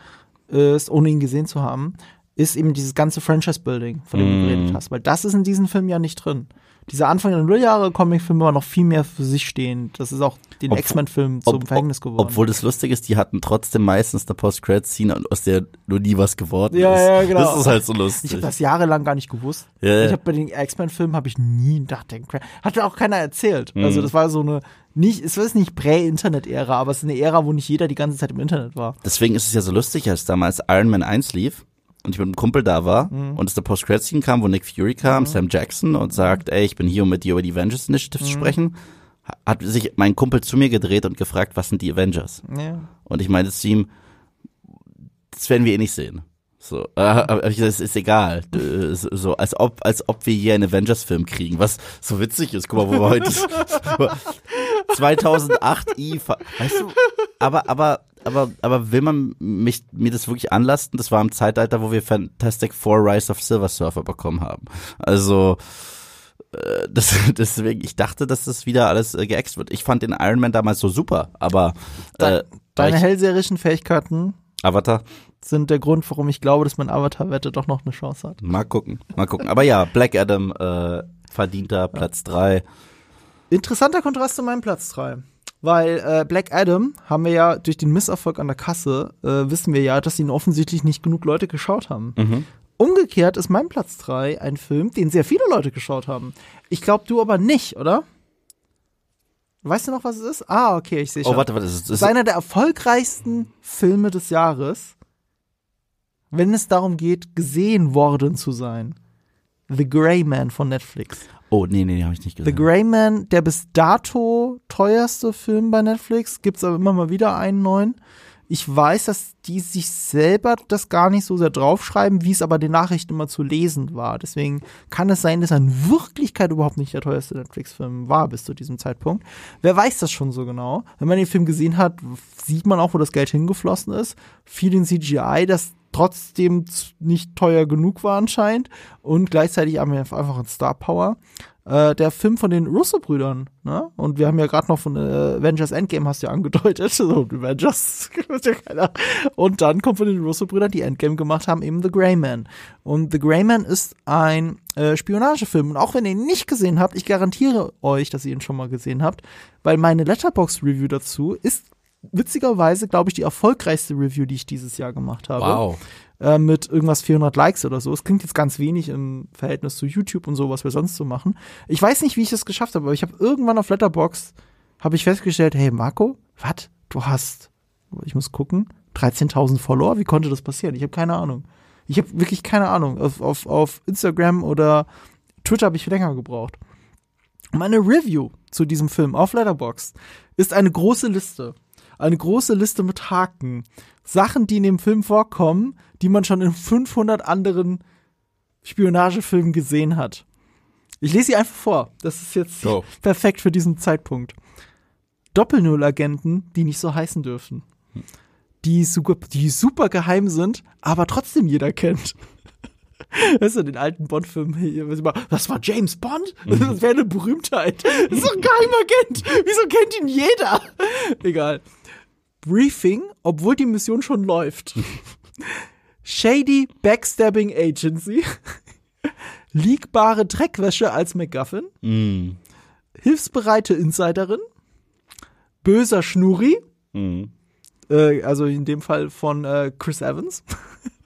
Speaker 2: ist, ohne ihn gesehen zu haben, ist eben dieses ganze Franchise-Building, von dem
Speaker 1: Mhm.
Speaker 2: du geredet hast. Weil das ist in diesem Film ja nicht drin. Diese Anfang der Nulljahre Comic-Filme waren noch viel mehr für sich stehend. Das ist auch den X-Men-Filmen zum
Speaker 1: Ob-
Speaker 2: Verhängnis geworden.
Speaker 1: Obwohl das lustig ist, die hatten trotzdem meistens eine Post-Credit-Scene, aus der nur nie was geworden
Speaker 2: Ja,
Speaker 1: ist.
Speaker 2: ja, genau.
Speaker 1: Das ist halt so
Speaker 2: ich
Speaker 1: lustig.
Speaker 2: habe das jahrelang gar nicht gewusst.
Speaker 1: Ja.
Speaker 2: Ich habe bei den X-Men-Filmen habe ich nie gedacht, den Cra- hat mir auch keiner erzählt.
Speaker 1: Mhm.
Speaker 2: Also das war so eine nicht, es ist nicht Prä-Internet-Ära, aber es ist eine Ära, wo nicht jeder die ganze Zeit im Internet war.
Speaker 1: Deswegen ist es ja so lustig, als damals Iron Man 1 lief und ich mit einem Kumpel da war
Speaker 2: Mhm.
Speaker 1: und es der Post-Credit-Scene kam, wo Nick Fury kam, Sam Jackson und sagt, ey, ich bin hier, um mit dir über die Avengers Initiative
Speaker 2: Mhm.
Speaker 1: zu sprechen, hat sich mein Kumpel zu mir gedreht und gefragt, was sind die Avengers?
Speaker 2: Ja.
Speaker 1: Und ich meinte zu ihm, das werden wir eh nicht sehen. So, aber ich gesagt, es ist egal. Äh, So, als ob, als ob wir hier einen Avengers-Film kriegen, was so witzig ist. Guck mal, wo wir heute 2008 I, weißt du, aber, aber, aber, aber will man mich, mir das wirklich anlasten? Das war im Zeitalter, wo wir Fantastic Four Rise of Silver Surfer bekommen haben. Also, äh, das, deswegen, ich dachte, dass das wieder alles äh, geäxt wird. Ich fand den Iron Man damals so super, aber äh,
Speaker 2: Deine hellseherischen Fähigkeiten
Speaker 1: Avatar,
Speaker 2: sind der Grund, warum ich glaube, dass mein Avatar-Wette doch noch eine Chance hat.
Speaker 1: mal gucken, mal gucken. Aber ja, Black Adam, äh, verdienter Platz drei.
Speaker 2: Interessanter Kontrast zu meinem Platz 3. Weil äh, Black Adam haben wir ja durch den Misserfolg an der Kasse, äh, wissen wir ja, dass ihn offensichtlich nicht genug Leute geschaut haben.
Speaker 1: Mhm.
Speaker 2: Umgekehrt ist mein Platz 3 ein Film, den sehr viele Leute geschaut haben. Ich glaube, du aber nicht, oder? Weißt du noch, was es ist? Ah, okay, ich sehe schon.
Speaker 1: Oh, warte, warte, das ist,
Speaker 2: Es ist einer der erfolgreichsten Filme des Jahres, wenn es darum geht, gesehen worden zu sein. The Gray Man von Netflix.
Speaker 1: oh, nee, nee, habe ich nicht
Speaker 2: The
Speaker 1: gesehen.
Speaker 2: Gray Man, der bis dato teuerste Film bei Netflix, gibt's aber immer mal wieder einen neuen. Ich weiß, dass die sich selber das gar nicht so sehr draufschreiben, wie es aber den Nachrichten immer zu lesen war. Deswegen kann es sein, dass er in Wirklichkeit überhaupt nicht der teuerste Netflix-Film war bis zu diesem Zeitpunkt. Wer weiß das schon so genau? Wenn man den Film gesehen hat, sieht man auch, wo das Geld hingeflossen ist. Viel in CGI, das trotzdem nicht teuer genug war anscheinend. Und gleichzeitig haben wir einfach einen Star Power. Äh, der Film von den Russo-Brüdern, ne? Und wir haben ja gerade noch von äh, Avengers Endgame, hast du ja angedeutet. So, Avengers, weiß ja keiner. Und dann kommt von den Russo-Brüdern, die Endgame gemacht haben, eben The Grey Man. Und The Grey Man ist ein äh, Spionagefilm. Und auch wenn ihr ihn nicht gesehen habt, ich garantiere euch, dass ihr ihn schon mal gesehen habt, weil meine Letterbox-Review dazu ist witzigerweise, glaube ich, die erfolgreichste Review, die ich dieses Jahr gemacht habe
Speaker 1: Wow.
Speaker 2: äh, mit irgendwas 400 Likes oder so. Es klingt jetzt ganz wenig im Verhältnis zu YouTube und so, was wir sonst so machen. Ich weiß nicht, wie ich das geschafft habe, aber ich habe irgendwann auf Letterbox habe ich festgestellt, hey Marco, was? Du hast, ich muss gucken, 13.000 Follower? Wie konnte das passieren? Ich habe keine Ahnung. Ich habe wirklich keine Ahnung. Auf, auf, auf Instagram oder Twitter habe ich länger gebraucht. Meine Review zu diesem Film auf Letterboxd ist eine große Liste. Eine große Liste mit Haken. Sachen, die in dem Film vorkommen, die man schon in 500 anderen Spionagefilmen gesehen hat. Ich lese sie einfach vor. Das ist jetzt
Speaker 1: Go.
Speaker 2: perfekt für diesen Zeitpunkt. Doppel-Null-Agenten, die nicht so heißen dürfen. Die super, die super geheim sind, aber trotzdem jeder kennt. Weißt du, den alten Bond-Film hier, das war James Bond? Das wäre eine Berühmtheit. Das ist doch ein Geheimagent. Wieso kennt ihn jeder? Egal. Briefing, obwohl die Mission schon läuft. Shady Backstabbing Agency. Liegbare Dreckwäsche als MacGuffin.
Speaker 1: Mm.
Speaker 2: Hilfsbereite Insiderin. Böser Schnurri.
Speaker 1: Mm.
Speaker 2: Äh, also in dem Fall von äh, Chris Evans.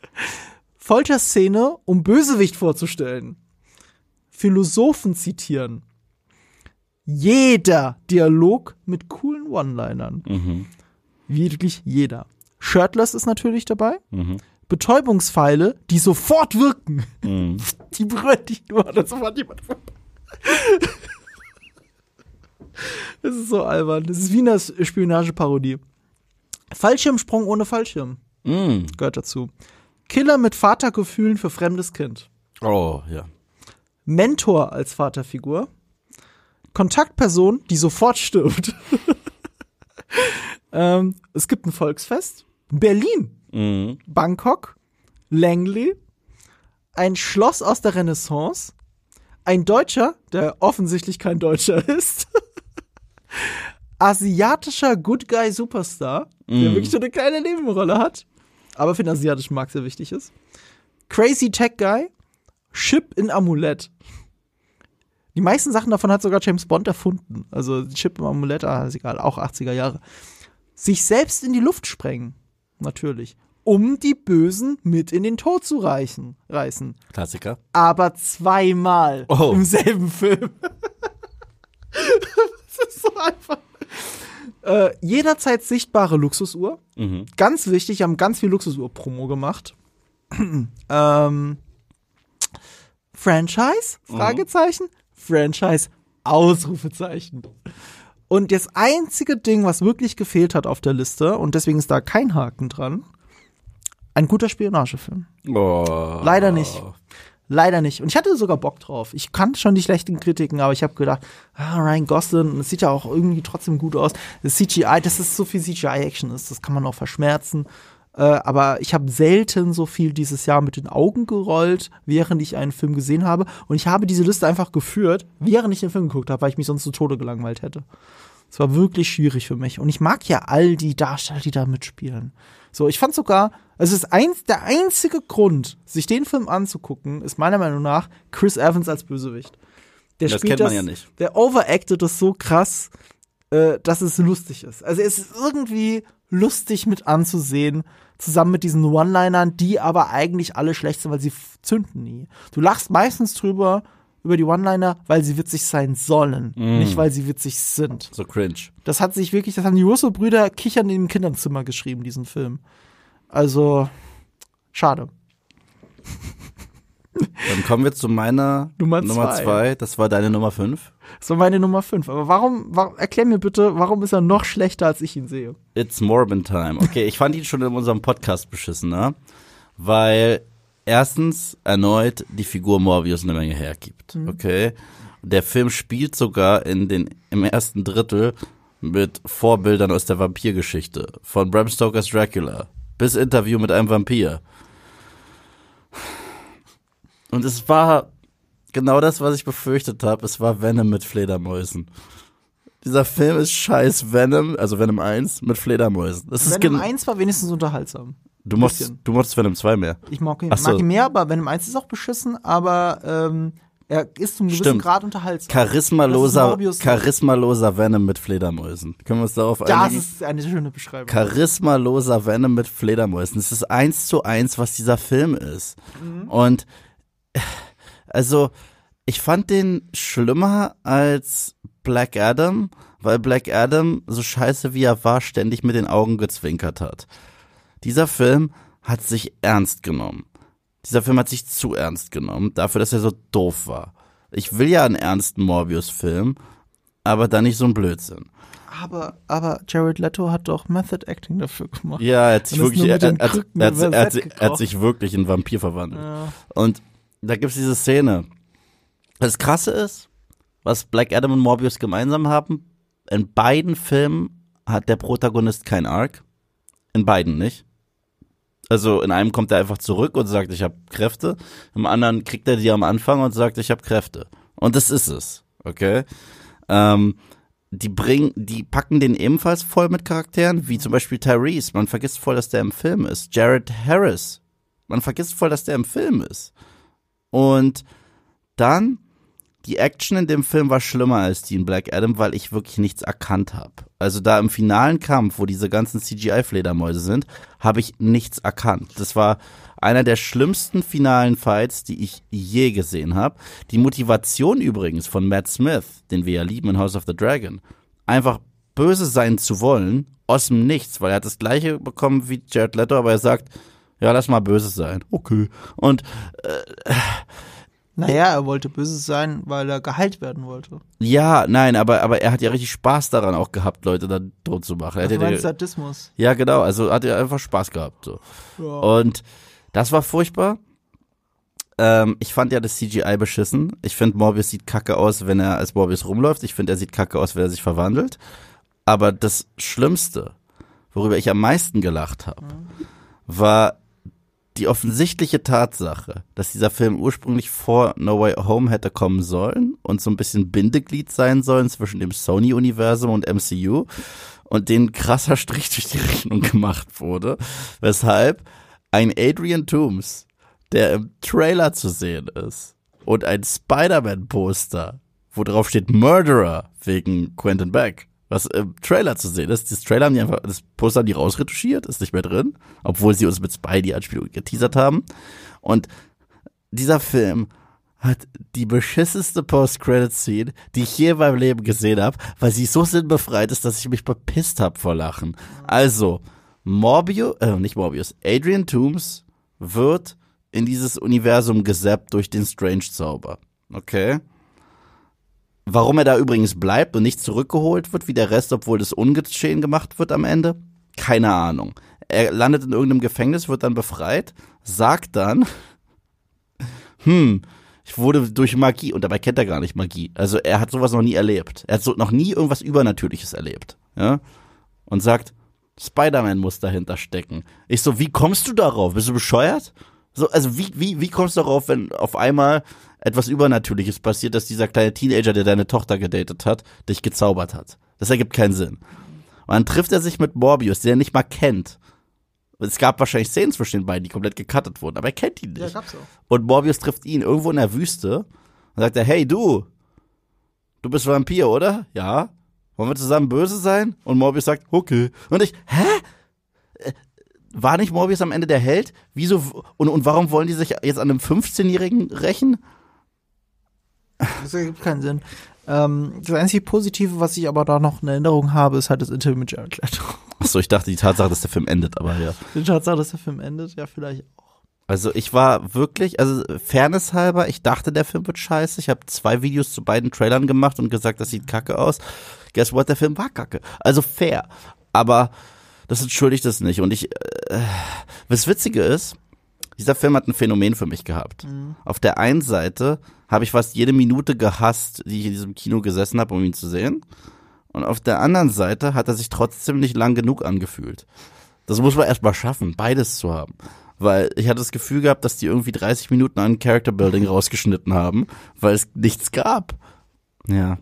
Speaker 2: Folterszene, um Bösewicht vorzustellen. Philosophen zitieren. Jeder Dialog mit coolen One-Linern.
Speaker 1: Mhm.
Speaker 2: Wirklich jeder. Shirtless ist natürlich dabei.
Speaker 1: Mhm.
Speaker 2: Betäubungspfeile, die sofort wirken.
Speaker 1: Mhm.
Speaker 2: Die berühren dich nur, dann sofort jemand. Das ist so albern. Das ist wie eine Spionageparodie. Fallschirmsprung ohne Fallschirm
Speaker 1: Mm.
Speaker 2: gehört dazu. Killer mit Vatergefühlen für fremdes Kind.
Speaker 1: Oh, ja.
Speaker 2: Mentor als Vaterfigur. Kontaktperson, die sofort stirbt. ähm, es gibt ein Volksfest. Berlin.
Speaker 1: Mhm.
Speaker 2: Bangkok, Langley, ein Schloss aus der Renaissance, ein Deutscher, der offensichtlich kein Deutscher ist, asiatischer Good Guy Superstar, der
Speaker 1: Mhm.
Speaker 2: wirklich so eine kleine Nebenrolle hat, aber für den asiatischen Markt sehr wichtig ist, Crazy Tech Guy, Chip in Amulett. Die meisten Sachen davon hat sogar James Bond erfunden. Also Chip im Amulett, ah, ist egal, auch 80er Jahre. Sich selbst in die Luft sprengen. Natürlich. Um die Bösen mit in den Tod zu reichen, reißen.
Speaker 1: Klassiker.
Speaker 2: Aber zweimal
Speaker 1: Oh.
Speaker 2: im selben Film. das ist so einfach. Äh, jederzeit sichtbare Luxusuhr.
Speaker 1: Mhm.
Speaker 2: Ganz wichtig, haben ganz viel Luxusuhr-Promo gemacht. ähm, Franchise? Fragezeichen. Franchise? Ausrufezeichen. Und das einzige Ding, was wirklich gefehlt hat auf der Liste, und deswegen ist da kein Haken dran, ein guter Spionagefilm.
Speaker 1: Oh.
Speaker 2: Leider nicht. Leider nicht. Und ich hatte sogar Bock drauf. Ich kannte schon die schlechten Kritiken, aber ich habe gedacht, ah, Ryan Gosling, das sieht ja auch irgendwie trotzdem gut aus. Das CGI, dass es so viel CGI-Action ist, das kann man auch verschmerzen. Äh, aber ich habe selten so viel dieses Jahr mit den Augen gerollt, während ich einen Film gesehen habe. Und ich habe diese Liste einfach geführt, während ich den Film geguckt habe, weil ich mich sonst zu Tode gelangweilt hätte. Es war wirklich schwierig für mich. Und ich mag ja all die Darsteller, die da mitspielen. So, ich fand sogar, also es ist eins, der einzige Grund, sich den Film anzugucken, ist meiner Meinung nach Chris Evans als Bösewicht. Der
Speaker 1: Das
Speaker 2: spielt
Speaker 1: kennt man ja nicht.
Speaker 2: Der overacted das so krass, äh, dass es lustig ist. Also es ist irgendwie lustig mit anzusehen, zusammen mit diesen One-Linern, die aber eigentlich alle schlecht sind, weil sie zünden nie. Du lachst meistens drüber, über die One-Liner, weil sie witzig sein sollen,
Speaker 1: Mm.
Speaker 2: nicht weil sie witzig sind.
Speaker 1: So cringe.
Speaker 2: Das hat sich wirklich, das haben die Russo-Brüder kichern im Kinderzimmer geschrieben, diesen Film. Also, schade.
Speaker 1: Dann kommen wir zu meiner
Speaker 2: Nummer
Speaker 1: Nummer
Speaker 2: zwei.
Speaker 1: zwei. Das war deine Nummer fünf.
Speaker 2: Das war meine Nummer 5. Aber warum, warum, erklär mir bitte, warum ist er noch schlechter, als ich ihn sehe?
Speaker 1: It's Morbin Time. Okay, ich fand ihn schon in unserem Podcast beschissen, ne? Weil erstens erneut die Figur Morbius eine Menge hergibt. Okay? Der Film spielt sogar in den, im ersten Drittel mit Vorbildern aus der Vampirgeschichte. Von Bram Stokers Dracula bis Interview mit einem Vampir. Und es war genau das, was ich befürchtet habe. Es war Venom mit Fledermäusen. Dieser Film ist scheiß Venom, also Venom 1 mit Fledermäusen. Das ist
Speaker 2: Venom
Speaker 1: gen-
Speaker 2: 1 war wenigstens unterhaltsam.
Speaker 1: du mochtest, du mochtest Venom 2 mehr.
Speaker 2: Ich mag ihn,
Speaker 1: so.
Speaker 2: mag ihn mehr, aber Venom 1 ist auch beschissen, aber ähm, er ist zum gewissen
Speaker 1: Stimmt.
Speaker 2: Grad unterhaltsam. Das
Speaker 1: Charismaloser, charismaloser Venom mit Fledermäusen. Können wir uns darauf
Speaker 2: Das
Speaker 1: einigen?
Speaker 2: ist eine schöne Beschreibung.
Speaker 1: Charismaloser Venom mit Fledermäusen. Das ist eins zu eins, was dieser Film ist.
Speaker 2: Mhm.
Speaker 1: Und also, ich fand den schlimmer als Black Adam, weil Black Adam, so scheiße wie er war, ständig mit den Augen gezwinkert hat. Dieser Film hat sich ernst genommen. Dieser Film hat sich zu ernst genommen, dafür, dass er so doof war. Ich will ja einen ernsten Morbius-Film, aber dann nicht so ein Blödsinn.
Speaker 2: aber, aber Jared Leto hat doch Method Acting dafür gemacht.
Speaker 1: Ja, er hat sich wirklich, er, er, er, hat- sich- wirklich in Vampir verwandelt.
Speaker 2: Ja.
Speaker 1: Und da gibt's diese Szene. Das Krasse ist, was Black Adam und Morbius gemeinsam haben, in beiden Filmen hat der Protagonist kein Arc. In beiden nicht. Also in einem kommt er einfach zurück und sagt, ich habe Kräfte. Im anderen kriegt er die am Anfang und sagt, ich habe Kräfte. Und das ist es, okay? Ähm, die bringen, die packen den ebenfalls voll mit Charakteren, wie zum Beispiel Tyrese. Man vergisst voll, dass der im Film ist. Jared Harris. Man vergisst voll, dass der im Film ist. Und dann, die Action in dem Film war schlimmer als die in Black Adam, weil ich wirklich nichts erkannt habe. Also da im finalen Kampf, wo diese ganzen CGI-Fledermäuse sind, habe ich nichts erkannt. Das war einer der schlimmsten finalen Fights, die ich je gesehen habe. Die Motivation übrigens von Matt Smith, den wir ja lieben in House of the Dragon, einfach böse sein zu wollen, aus dem Nichts, weil er hat das gleiche bekommen wie Jared Leto, aber er sagt, ja, lass mal böse sein. Okay. Und
Speaker 2: Naja, er wollte böse sein, weil er geheilt werden wollte.
Speaker 1: Ja, nein, aber, aber er hat ja richtig Spaß daran auch gehabt, Leute dann tot zu machen. Er
Speaker 2: Also Sadismus.
Speaker 1: ja, genau, also hat er einfach Spaß gehabt. So.
Speaker 2: Ja.
Speaker 1: Und das war furchtbar. Ähm, ich fand ja das CGI beschissen. Ich finde, Morbius sieht kacke aus, wenn er als Morbius rumläuft. Ich finde, er sieht kacke aus, wenn er sich verwandelt. Aber das Schlimmste, worüber ich am meisten gelacht habe, war die offensichtliche Tatsache, dass dieser Film ursprünglich vor No Way Home hätte kommen sollen und so ein bisschen Bindeglied sein sollen zwischen dem Sony-Universum und MCU und den krasser Strich durch die Rechnung gemacht wurde, weshalb ein Adrian Toomes, der im Trailer zu sehen ist und ein Spider-Man-Poster, wo drauf steht Murderer wegen Quentin Beck, was im Trailer zu sehen ist. Das Trailer haben die einfach, das Poster haben die rausretuschiert, ist nicht mehr drin, obwohl sie uns mit Spidey-Anspielung geteasert haben. Und dieser Film hat die beschisseste Post-Credit-Scene, die ich je in meinem Leben gesehen habe, weil sie so sinnbefreit ist, dass ich mich bepisst hab vor Lachen. Also, Morbius, äh, nicht Morbius, Adrian Toomes wird in dieses Universum gesappt durch den Strange-Zauber. Okay? Warum er da übrigens bleibt und nicht zurückgeholt wird wie der Rest, obwohl das ungeschehen gemacht wird am Ende? Keine Ahnung. Er landet in irgendeinem Gefängnis, wird dann befreit, sagt dann, hm, ich wurde durch Magie, und dabei kennt er gar nicht Magie. Also er hat sowas noch nie erlebt. Er hat so noch nie irgendwas Übernatürliches erlebt. Ja? Und sagt, Spider-Man muss dahinter stecken. Ich so, wie kommst du darauf? Bist du bescheuert? So, also wie, wie, wie kommst du darauf, wenn auf einmal etwas Übernatürliches passiert, dass dieser kleine Teenager, der deine Tochter gedatet hat, dich gezaubert hat? Das ergibt keinen Sinn. Und dann trifft er sich mit Morbius, den er nicht mal kennt. Es gab wahrscheinlich Szenen zwischen den beiden, die komplett gecuttet wurden, aber er kennt ihn nicht.
Speaker 2: Ja, gab's auch.
Speaker 1: Und Morbius trifft ihn irgendwo in der Wüste und sagt er, hey du, du bist Vampir, oder? Ja. Wollen wir zusammen böse sein? Und Morbius sagt, okay. Und ich, hä? Äh, War nicht Morbius am Ende der Held? Wieso, und, und warum wollen die sich jetzt an einem 15-Jährigen rächen?
Speaker 2: Das ergibt keinen Sinn. Ähm, das einzige Positive, was ich aber da noch in Erinnerung habe, ist halt das Interview mit Jared Leto.
Speaker 1: Achso, ich dachte die Tatsache, dass der Film endet, aber ja.
Speaker 2: Die Tatsache, dass der Film endet, ja, vielleicht auch.
Speaker 1: Also ich war wirklich, also Fairness halber, ich dachte, der Film wird scheiße. Ich habe zwei Videos zu beiden Trailern gemacht und gesagt, das sieht kacke aus. Guess what, der Film war kacke. Also fair. Aber das entschuldigt es nicht. Und ich, äh, was Witzige ist, dieser Film hat ein Phänomen für mich gehabt. Auf der einen Seite habe ich fast jede Minute gehasst, die ich in diesem Kino gesessen habe, um ihn zu sehen. Und auf der anderen Seite hat er sich trotzdem nicht lang genug angefühlt. Das muss man erstmal schaffen, beides zu haben. Weil ich hatte das Gefühl gehabt, dass die irgendwie 30 Minuten an Character Building rausgeschnitten haben, weil es nichts gab. Ja.
Speaker 2: Ja,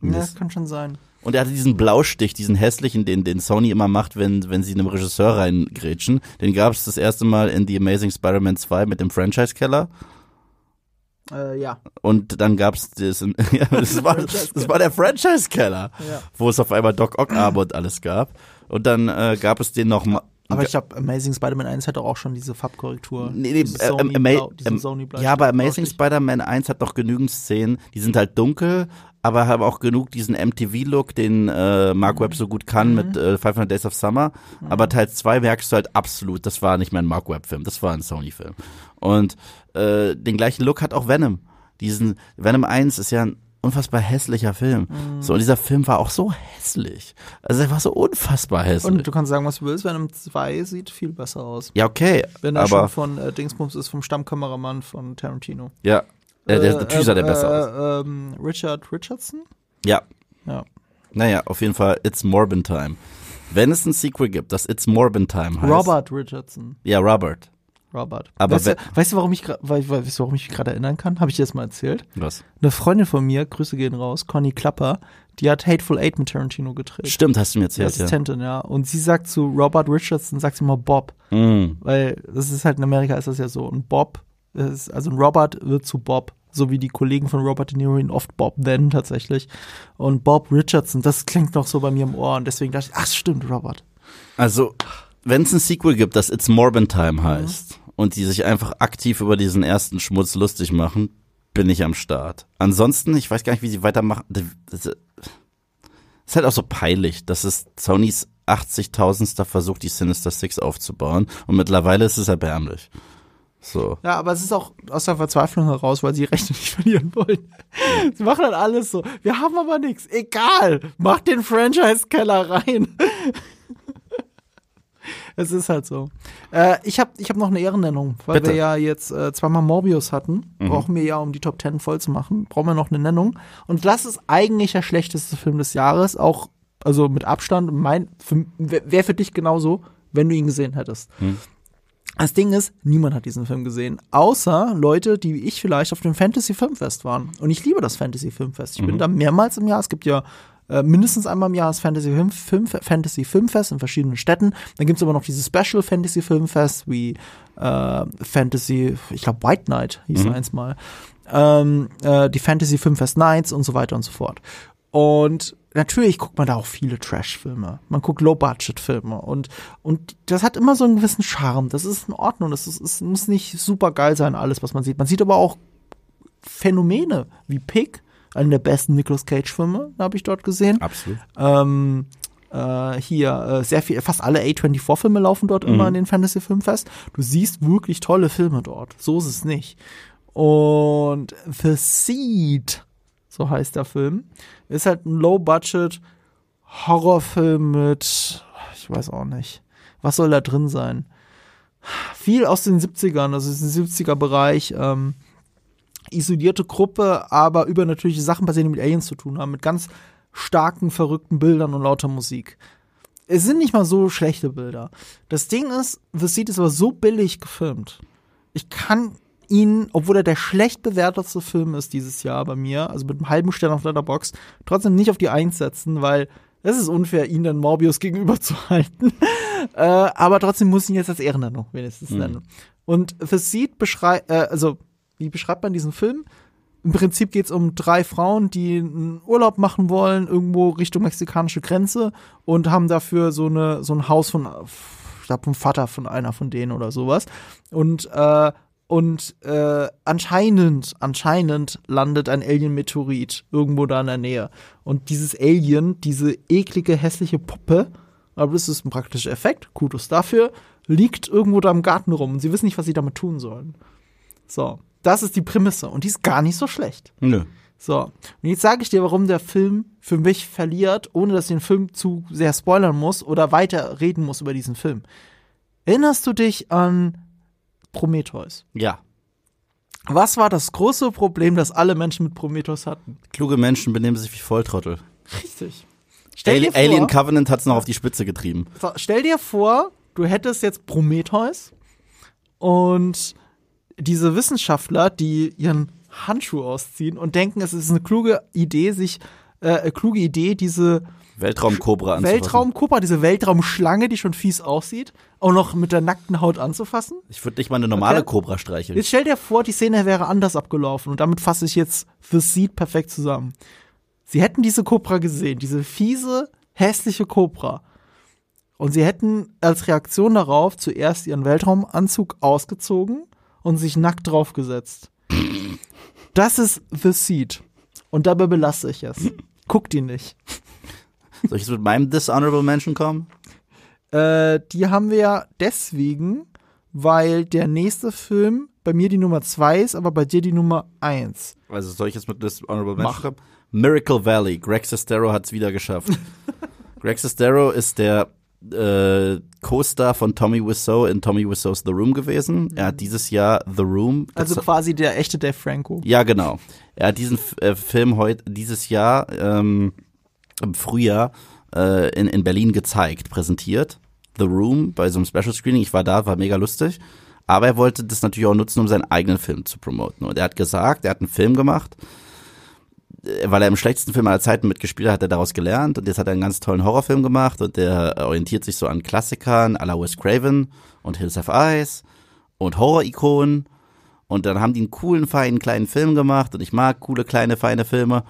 Speaker 1: Mist.
Speaker 2: kann schon sein.
Speaker 1: Und er hatte diesen Blaustich, diesen hässlichen, den, den Sony immer macht, wenn, wenn sie einem Regisseur reingrätschen. Den gab es das erste Mal in The Amazing Spider-Man 2 mit dem Franchise-Keller.
Speaker 2: Äh, ja.
Speaker 1: Und dann gab's das, ja, das, war, das war der Franchise-Keller,
Speaker 2: Ja.
Speaker 1: wo es auf einmal Doc Ock Arbor alles gab. Und dann äh, gab es den noch mal.
Speaker 2: Aber ich glaube, Amazing Spider-Man 1 hat doch auch schon diese Farbkorrektur.
Speaker 1: Nee, nee, äh,
Speaker 2: Sony
Speaker 1: Ama-
Speaker 2: Blau-
Speaker 1: ähm, ja, aber Amazing. Spider-Man 1 hat noch genügend Szenen, die sind halt dunkel, aber haben auch genug diesen MTV-Look, den äh, Mark Webb so gut kann mit äh, 500 Days of Summer. Aber Teil 2 merkst du halt absolut, das war nicht mehr ein Mark Webb-Film, das war ein Sony-Film. Und äh, den gleichen Look hat auch Venom. Diesen Venom 1 ist ja ein unfassbar hässlicher Film. So, und dieser Film war auch so hässlich. Also er war so unfassbar hässlich.
Speaker 2: Und du kannst sagen, was du willst, Venom 2 sieht viel besser aus.
Speaker 1: ja, okay,
Speaker 2: Wenn er
Speaker 1: aber
Speaker 2: schon von äh, Dingsbums ist, vom Stammkameramann von Tarantino.
Speaker 1: ja, äh, der, natürlich sah der besser aus.
Speaker 2: äh, Ähm, Richard Richardson?
Speaker 1: Ja,
Speaker 2: Ja.
Speaker 1: Naja, auf jeden Fall, It's Morbin Time. Wenn es ein Sequel gibt, das It's Morbin Time heißt.
Speaker 2: Robert Richardson.
Speaker 1: Ja, Robert.
Speaker 2: Robert.
Speaker 1: Aber
Speaker 2: weißt, du, weißt du, warum ich, weißt du, warum ich mich gerade erinnern kann? Habe ich dir das mal erzählt?
Speaker 1: Was?
Speaker 2: Eine Freundin von mir, Grüße gehen raus, Conny Klapper, die hat Hateful Eight mit Tarantino gedreht.
Speaker 1: Stimmt, hast du mir
Speaker 2: Die
Speaker 1: erzählt, ja.
Speaker 2: Assistentin, ja. Und sie sagt zu Robert Richardson, sagt sie immer Bob.
Speaker 1: Mm.
Speaker 2: Weil das ist halt in Amerika ist das ja so. Und Bob also Robert wird zu Bob. So wie die Kollegen von Robert De Niro ihn oft Bob nennen tatsächlich. Und Bob Richardson, das klingt noch so bei mir im Ohr. Und deswegen dachte ich, ach stimmt, Robert.
Speaker 1: Also, wenn es ein Sequel gibt, das It's Morbin Time heißt und die sich einfach aktiv über diesen ersten Schmutz lustig machen, bin ich am Start. Ansonsten, ich weiß gar nicht, wie sie weitermachen. Das ist halt auch so peinlich, dass es Sonys 80.000. Versuch, die Sinister Six aufzubauen und mittlerweile ist es erbärmlich. So.
Speaker 2: Ja, aber es ist auch aus der Verzweiflung heraus, weil sie Rechte nicht verlieren wollen. sie machen dann alles so. Wir haben aber nichts. Egal. Mach den Franchise-Keller rein. es ist halt so. Äh, ich habe ich hab noch eine Ehrennennung, weil
Speaker 1: Bitte.
Speaker 2: wir ja jetzt äh, zweimal Morbius hatten. Brauchen wir ja, um die Top 10 voll zu machen, brauchen wir noch eine Nennung. Und das ist eigentlich der schlechteste Film des Jahres. Auch, also mit Abstand. Mein, wäre für dich genauso, wenn du ihn gesehen hättest. Das Ding ist, niemand hat diesen Film gesehen, außer Leute, die wie ich vielleicht auf dem Fantasy Filmfest waren. Und ich liebe das Fantasy Filmfest. Ich bin da mehrmals im Jahr. Es gibt ja äh, mindestens einmal im Jahr das Fantasy Film, Film, Fantasy Filmfest in verschiedenen Städten. Dann gibt's aber noch dieses Special Fantasy Filmfest wie äh, Fantasy, ich glaube White Knight hieß
Speaker 1: Mhm.
Speaker 2: eins mal. Ähm, äh, die Fantasy Filmfest Nights und so weiter und so fort. Und natürlich guckt man da auch viele Trash-Filme. Man guckt Low-Budget-Filme und, und das hat immer so einen gewissen Charme. Das ist in Ordnung. Das ist, es muss nicht super geil sein, alles, was man sieht. Man sieht aber auch Phänomene wie Pig, einen der besten Nicolas Cage-Filme, habe ich dort gesehen.
Speaker 1: Absolut.
Speaker 2: Ähm, äh, hier äh, sehr viel, fast alle A24-Filme laufen dort immer in den Fantasy Filmfest. Du siehst wirklich tolle Filme dort. So ist es nicht. Und The Seed, so heißt der Film, ist halt ein Low-Budget Horrorfilm mit, ich weiß auch nicht, was soll da drin sein? Viel aus den 70ern, also den 70er Bereich, ähm, isolierte Gruppe, aber übernatürliche Sachen passieren, die mit Aliens zu tun haben, mit ganz starken, verrückten Bildern und lauter Musik. Es sind nicht mal so schlechte Bilder. Das Ding ist, The Seed ist aber so billig gefilmt. Ich kann ihn, obwohl er der schlecht bewertetste Film ist dieses Jahr bei mir, also mit einem halben Stern auf Letterbox, trotzdem nicht auf die Eins setzen, weil es ist unfair, ihn dann Morbius gegenüber zu halten. äh, aber trotzdem muss ich ihn jetzt als Ehrennennung wenigstens nennen. Und The Seed beschreibt, äh, also wie beschreibt man diesen Film? Im Prinzip geht es um drei Frauen, die einen Urlaub machen wollen, irgendwo Richtung mexikanische Grenze und haben dafür so, eine, so ein Haus von, ich glaube, vom Vater von einer von denen oder sowas. Und, äh, und äh, anscheinend, anscheinend landet ein Alien-Meteorit irgendwo da in der Nähe. Und dieses Alien, diese eklige, hässliche Puppe, aber das ist ein praktischer Effekt, Kudos dafür, liegt irgendwo da im Garten rum und sie wissen nicht, was sie damit tun sollen. So, das ist die Prämisse und die ist gar nicht so schlecht.
Speaker 1: Nö.
Speaker 2: So, und jetzt sage ich dir, warum der Film für mich verliert, ohne dass ich den Film zu sehr spoilern muss oder weiter reden muss über diesen Film. Erinnerst du dich an Prometheus?
Speaker 1: Ja.
Speaker 2: Was war das große Problem, das alle Menschen mit Prometheus hatten?
Speaker 1: Kluge Menschen benehmen sich wie Volltrottel.
Speaker 2: Richtig. Stell
Speaker 1: Ali
Speaker 2: dir vor,
Speaker 1: Alien Covenant hat's noch auf die Spitze getrieben.
Speaker 2: Stell dir vor, du hättest jetzt Prometheus und diese Wissenschaftler, die ihren Handschuh ausziehen und denken, es ist eine kluge Idee, sich äh, eine kluge Idee, diese
Speaker 1: Weltraumkobra anzufassen.
Speaker 2: Weltraumkobra, diese Weltraumschlange, die schon fies aussieht, auch noch mit der nackten Haut anzufassen.
Speaker 1: Ich würde nicht mal eine normale
Speaker 2: Okay.
Speaker 1: Kobra streicheln.
Speaker 2: Jetzt stell dir vor, die Szene wäre anders abgelaufen und damit fasse ich jetzt The Seed perfekt zusammen. Sie hätten diese Kobra gesehen, diese fiese, hässliche Kobra. Und sie hätten als Reaktion darauf zuerst ihren Weltraumanzug ausgezogen und sich nackt draufgesetzt. Das ist The Seed. Und dabei belasse ich es. Guck die nicht.
Speaker 1: Soll ich jetzt mit meinem Dishonorable Mention kommen?
Speaker 2: Äh, die haben wir ja deswegen, weil der nächste Film bei mir die Nummer zwei ist, aber bei dir die Nummer eins.
Speaker 1: Also soll ich jetzt mit Dishonorable. Mention kommen? Miracle Valley. Greg Sestero hat's wieder geschafft. Greg Sestero ist der äh, Co-Star von Tommy Wiseau in Tommy Wiseau's The Room gewesen. Er hat dieses Jahr The Room.
Speaker 2: Also quasi der echte Dave Franco.
Speaker 1: ja, genau. Er hat diesen äh, Film heute dieses Jahr ähm, im Frühjahr äh, in, in Berlin gezeigt, präsentiert. The Room bei so einem Special Screening. Ich war da, war mega lustig. Aber er wollte das natürlich auch nutzen, um seinen eigenen Film zu promoten. Und er hat gesagt, er hat einen Film gemacht, äh, weil er im schlechtesten Film aller Zeiten mitgespielt hat, hat er daraus gelernt. Und jetzt hat er einen ganz tollen Horrorfilm gemacht und der orientiert sich so an Klassikern, à la Wes Craven und Hills Have Eyes und Horror-Ikonen. Und dann haben die einen coolen, feinen, kleinen Film gemacht und ich mag coole, kleine, feine Filme.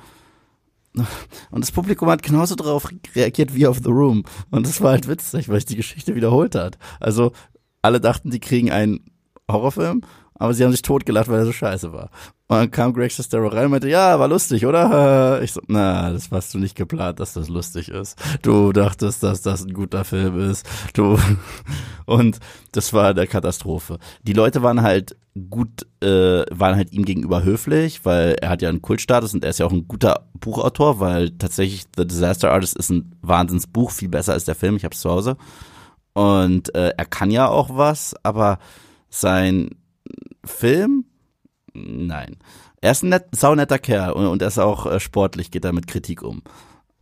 Speaker 1: Und das Publikum hat genauso darauf reagiert wie auf The Room. Und das war halt witzig, weil sich die Geschichte wiederholt hat. Also alle dachten, die kriegen einen Horrorfilm, aber sie haben sich totgelacht, weil er so scheiße war. Und dann kam Greg Sestero rein und meinte, ja, war lustig, oder? Ich so, na, das hast du nicht geplant, dass das lustig ist. Du dachtest, dass das ein guter Film ist. Du und das war eine Katastrophe. Die Leute waren halt gut, äh, waren halt ihm gegenüber höflich, weil er hat ja einen Kultstatus und er ist ja auch ein guter Buchautor, weil tatsächlich The Disaster Artist ist ein Wahnsinnsbuch, viel besser als der Film. Ich hab's zu Hause. Und äh, er kann ja auch was, aber sein Film, nein. Er ist ein net, saunetter Kerl und, und er ist auch äh, sportlich, geht er mit Kritik um.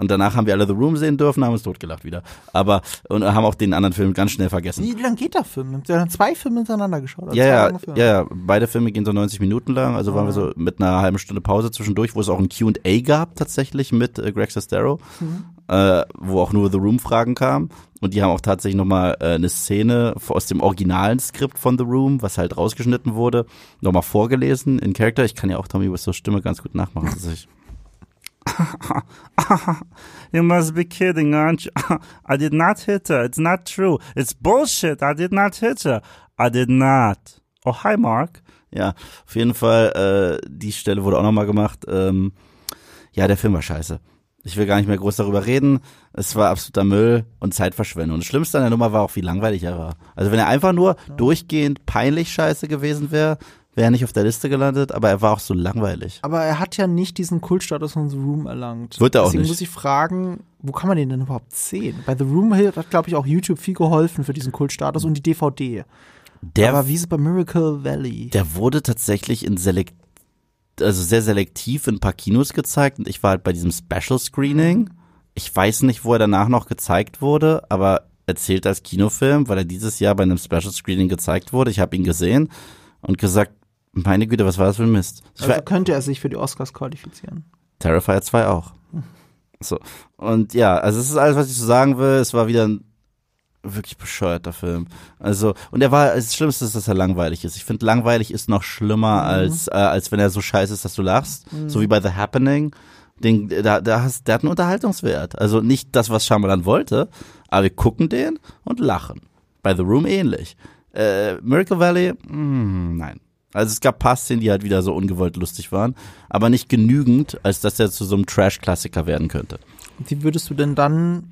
Speaker 1: Und danach haben wir alle The Room sehen dürfen, haben uns totgelacht wieder. Aber, und haben auch den anderen Film ganz schnell vergessen.
Speaker 2: Wie lange geht der Film? Habt ihr dann zwei Filme hintereinander geschaut?
Speaker 1: Ja, ja, ja, ja, beide Filme gehen so 90 Minuten lang, also waren wir so mit einer halben Stunde Pause zwischendurch, wo es auch ein Q&A gab tatsächlich mit äh, Greg Sestero, äh, wo auch nur The Room Fragen kamen und die haben auch tatsächlich nochmal äh, eine Szene aus dem originalen Skript von The Room, was halt rausgeschnitten wurde, nochmal vorgelesen in Character. Ich kann ja auch Tommy Wiseau's Stimme ganz gut nachmachen. tatsächlich. You must be kidding, aren't you? I did not hit her. It's not true. It's bullshit. I did not hit her. I did not. Oh, hi, Mark. Ja, auf jeden Fall, äh, die Stelle wurde auch nochmal gemacht. Ähm, ja, der Film war scheiße. Ich will gar nicht mehr groß darüber reden. Es war absoluter Müll und Zeitverschwendung. Und das Schlimmste an der Nummer war auch, wie langweilig er war. Also wenn er einfach nur durchgehend peinlich scheiße gewesen wäre, wäre er nicht auf der Liste gelandet, aber er war auch so langweilig.
Speaker 2: Aber er hat ja nicht diesen Kultstatus von The Room erlangt.
Speaker 1: Wird er auch
Speaker 2: Deswegen
Speaker 1: nicht.
Speaker 2: muss ich fragen, wo kann man den denn überhaupt sehen? Bei The Room hat, glaube ich, auch YouTube viel geholfen für diesen Kultstatus und die DVD.
Speaker 1: Der
Speaker 2: Aber wie ist es bei Miracle Valley?
Speaker 1: Der wurde tatsächlich in selekt, also sehr selektiv in ein paar Kinos gezeigt und ich war halt bei diesem Special Screening. Ich weiß nicht, wo er danach noch gezeigt wurde, aber er zählt als Kinofilm, weil er dieses Jahr bei einem Special Screening gezeigt wurde. Ich habe ihn gesehen und gesagt, meine Güte, was war das für ein Mist? Ich
Speaker 2: Also könnte er sich für die Oscars qualifizieren.
Speaker 1: Terrifier 2 auch. So. Und ja, also es ist alles, was ich so sagen will. Es war wieder ein wirklich bescheuerter Film. Also, und er war, das Schlimmste ist, dass er langweilig ist. Ich finde, langweilig ist noch schlimmer, als, äh, als wenn er so scheiße ist, dass du lachst. So wie bei The Happening. Den, da, da hast, der hat einen Unterhaltungswert. Also nicht das, was Shyamalan wollte, aber wir gucken den und lachen. Bei The Room ähnlich. Äh, Miracle Valley, mh, nein. Also es gab paar Szenen, die halt wieder so ungewollt lustig waren, aber nicht genügend, als dass er zu so einem Trash-Klassiker werden könnte.
Speaker 2: Wie würdest du denn dann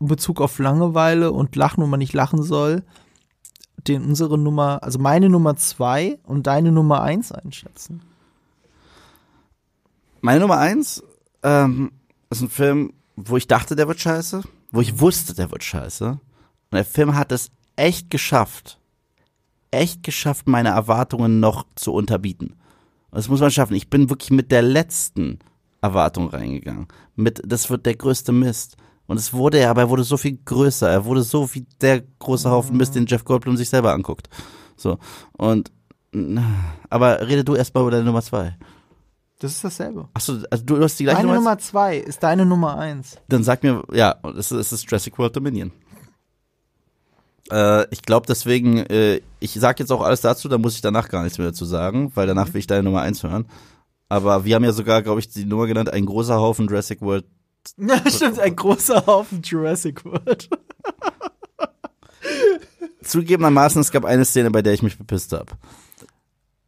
Speaker 2: in Bezug auf Langeweile und Lachen, wo man nicht lachen soll, den unsere Nummer, also meine Nummer zwei und deine Nummer eins einschätzen?
Speaker 1: Meine Nummer eins ähm, ist ein Film, wo ich dachte, der wird scheiße, wo ich wusste, der wird scheiße. Und der Film hat es echt geschafft, echt geschafft, meine Erwartungen noch zu unterbieten. Und das muss man schaffen. Ich bin wirklich mit der letzten Erwartung reingegangen. Mit, das wird der größte Mist. Und es wurde ja, aber er wurde so viel größer. Er wurde so wie der große Haufen Mist, den Jeff Goldblum sich selber anguckt. So. Und, aber rede du erst mal über deine Nummer zwei.
Speaker 2: Das ist dasselbe.
Speaker 1: Achso, also du hast die gleiche
Speaker 2: Deine
Speaker 1: Nummer?
Speaker 2: Nummer zwei ist deine Nummer eins.
Speaker 1: Dann sag mir, ja, es ist, ist Jurassic World Dominion. Äh, ich glaube deswegen, äh, ich sag jetzt auch alles dazu, da muss ich danach gar nichts mehr dazu sagen, weil danach will ich deine Nummer eins hören. Aber wir haben ja sogar, glaube ich, die Nummer genannt, ein großer Haufen Jurassic World.
Speaker 2: Ja, stimmt, ein großer Haufen Jurassic World.
Speaker 1: Zugegebenermaßen, es gab eine Szene, bei der ich mich bepisst habe.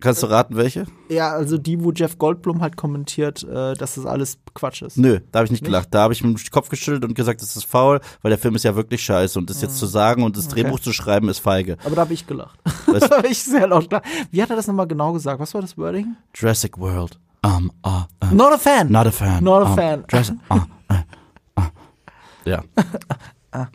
Speaker 1: Kannst du raten, welche?
Speaker 2: Ja, also die, wo Jeff Goldblum halt kommentiert, äh, dass das alles Quatsch ist.
Speaker 1: Nö, da habe ich nicht gelacht. Da habe ich mit dem Kopf geschüttelt und gesagt, das ist faul, weil der Film ist ja wirklich scheiße und das jetzt zu sagen und das Drehbuch zu schreiben ist feige.
Speaker 2: Aber da habe ich gelacht. Da habe ich sehr laut gelacht. Wie hat er das nochmal genau gesagt? Was war das Wording?
Speaker 1: Jurassic World. Um, uh, uh,
Speaker 2: Not a fan.
Speaker 1: not a fan.
Speaker 2: Not a
Speaker 1: um,
Speaker 2: fan.
Speaker 1: Jurassic, uh. Ja.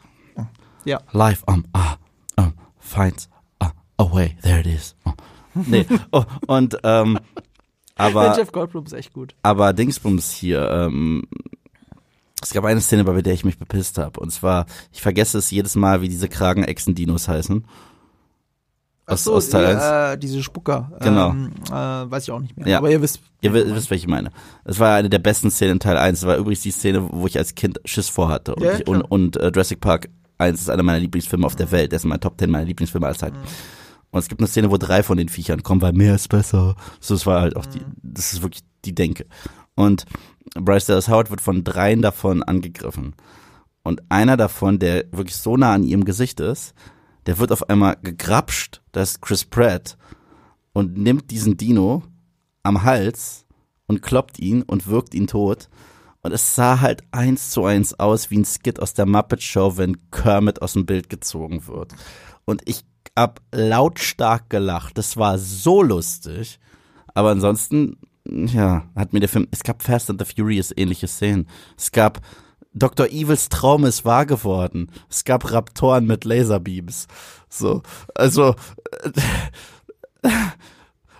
Speaker 2: Ja.
Speaker 1: Life um, uh, um, finds uh, a way. There it is. Uh. Nee. Oh, und ähm,
Speaker 2: Der
Speaker 1: aber
Speaker 2: Jeff Goldblum ist echt gut.
Speaker 1: aber Dingsbums hier. Ähm, es gab eine Szene, bei der ich mich bepisst habe. Und zwar, ich vergesse es jedes Mal, wie diese Kragenechsen-Dinos heißen. Aus,
Speaker 2: so,
Speaker 1: aus Teil 1.
Speaker 2: ja, äh, diese Spucker.
Speaker 1: Genau.
Speaker 2: Ähm, äh, weiß ich auch nicht mehr.
Speaker 1: Ja.
Speaker 2: Aber ihr wisst.
Speaker 1: Ihr wi- wisst, welche ich meine. Es war eine der besten Szenen in Teil 1. Es war übrigens die Szene, wo ich als Kind Schiss vorhatte. Und,
Speaker 2: Ja,
Speaker 1: ich, und, und äh, Jurassic Park 1 ist einer meiner Lieblingsfilme auf der Welt. Das ist mein Top 10 meiner Lieblingsfilme aller Zeiten. Und es gibt eine Szene, wo drei von den Viechern kommen, weil mehr ist besser. So, es war halt auch die, das ist wirklich die Denke. Und Bryce Dallas Howard wird von dreien davon angegriffen. Und einer davon, der wirklich so nah an ihrem Gesicht ist, der wird auf einmal gegrapscht, das ist Chris Pratt, und nimmt diesen Dino am Hals und kloppt ihn und wirkt ihn tot. Und es sah halt eins zu eins aus wie ein Skit aus der Muppet Show, wenn Kermit aus dem Bild gezogen wird. Und ich hab lautstark gelacht. Das war so lustig. Aber ansonsten, ja, hat mir der Film, es gab Fast and the Furious ähnliche Szenen. Es gab Dr. Evils Traum ist wahr geworden. Es gab Raptoren mit Laserbeams. So, also,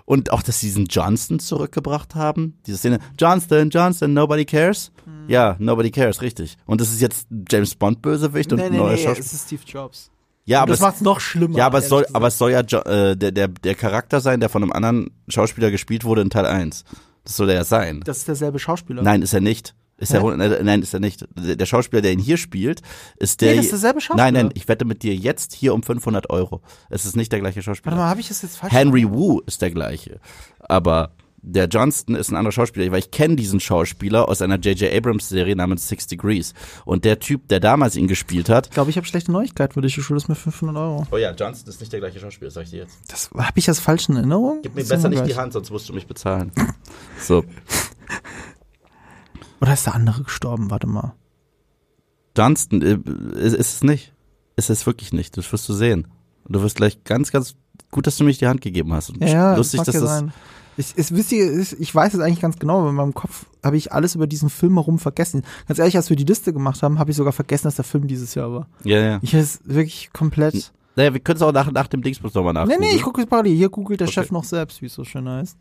Speaker 1: und auch, dass sie diesen Johnston zurückgebracht haben. Diese Szene, Johnston, Johnston, nobody cares. Ja, Nobody Cares, richtig. Und das ist jetzt James Bond Bösewicht und
Speaker 2: Nee,
Speaker 1: ein
Speaker 2: nee,
Speaker 1: neuer
Speaker 2: nee,
Speaker 1: Schauspieler.
Speaker 2: es ist Steve Jobs.
Speaker 1: Ja,
Speaker 2: Und
Speaker 1: aber
Speaker 2: das
Speaker 1: es,
Speaker 2: macht's noch schlimmer.
Speaker 1: ja, aber es soll, aber es soll ja äh, der, der, der Charakter sein, der von einem anderen Schauspieler gespielt wurde in Teil 1. Das soll er ja sein.
Speaker 2: Das ist derselbe Schauspieler.
Speaker 1: Nein, ist er nicht. Ist er, äh, nein, ist er nicht. Der Schauspieler, der ihn hier spielt, ist der.
Speaker 2: Nee, das ist derselbe Schauspieler.
Speaker 1: Nein, nein, ich wette mit dir jetzt hier um 500 Euro. Es ist nicht der gleiche Schauspieler.
Speaker 2: Warte mal, habe ich das jetzt falsch
Speaker 1: Henry Wu ist der gleiche. Aber der Johnston ist ein anderer Schauspieler, weil ich kenne diesen Schauspieler aus einer J.J. Abrams Serie namens Six Degrees. Und der Typ, der damals ihn gespielt hat.
Speaker 2: Ich glaube, ich habe schlechte Neuigkeiten für dich. Du schuldest mir 500 Euro.
Speaker 1: Oh ja, Johnston ist nicht der gleiche Schauspieler, sag ich dir jetzt.
Speaker 2: Das habe ich das falsch in Erinnerung?
Speaker 1: Gib mir
Speaker 2: Das
Speaker 1: besser nicht
Speaker 2: mir
Speaker 1: die
Speaker 2: gleich.
Speaker 1: Hand, sonst musst du mich bezahlen. So.
Speaker 2: Oder ist der andere gestorben? Warte mal.
Speaker 1: Johnston äh, ist, ist es nicht. Ist es wirklich nicht. Das wirst du sehen. Und du wirst gleich ganz, ganz gut, dass du mich die Hand gegeben hast. Und
Speaker 2: Ja,
Speaker 1: lustig,
Speaker 2: mag
Speaker 1: dass das.
Speaker 2: sein. Ich, es, ihr, ich, ich weiß es eigentlich ganz genau, aber in meinem Kopf habe ich alles über diesen Film herum vergessen. Ganz ehrlich, als wir die Liste gemacht haben, habe ich sogar vergessen, dass der Film dieses Jahr war.
Speaker 1: Ja, ja.
Speaker 2: Ich weiß wirklich komplett.
Speaker 1: Naja, wir können es auch nach, nach dem Dingsbus nochmal
Speaker 2: Nee,
Speaker 1: nachgucken.
Speaker 2: nee, ich gucke jetzt parallel. Hier googelt der
Speaker 1: Okay.
Speaker 2: Chef noch selbst, wie es so schön heißt.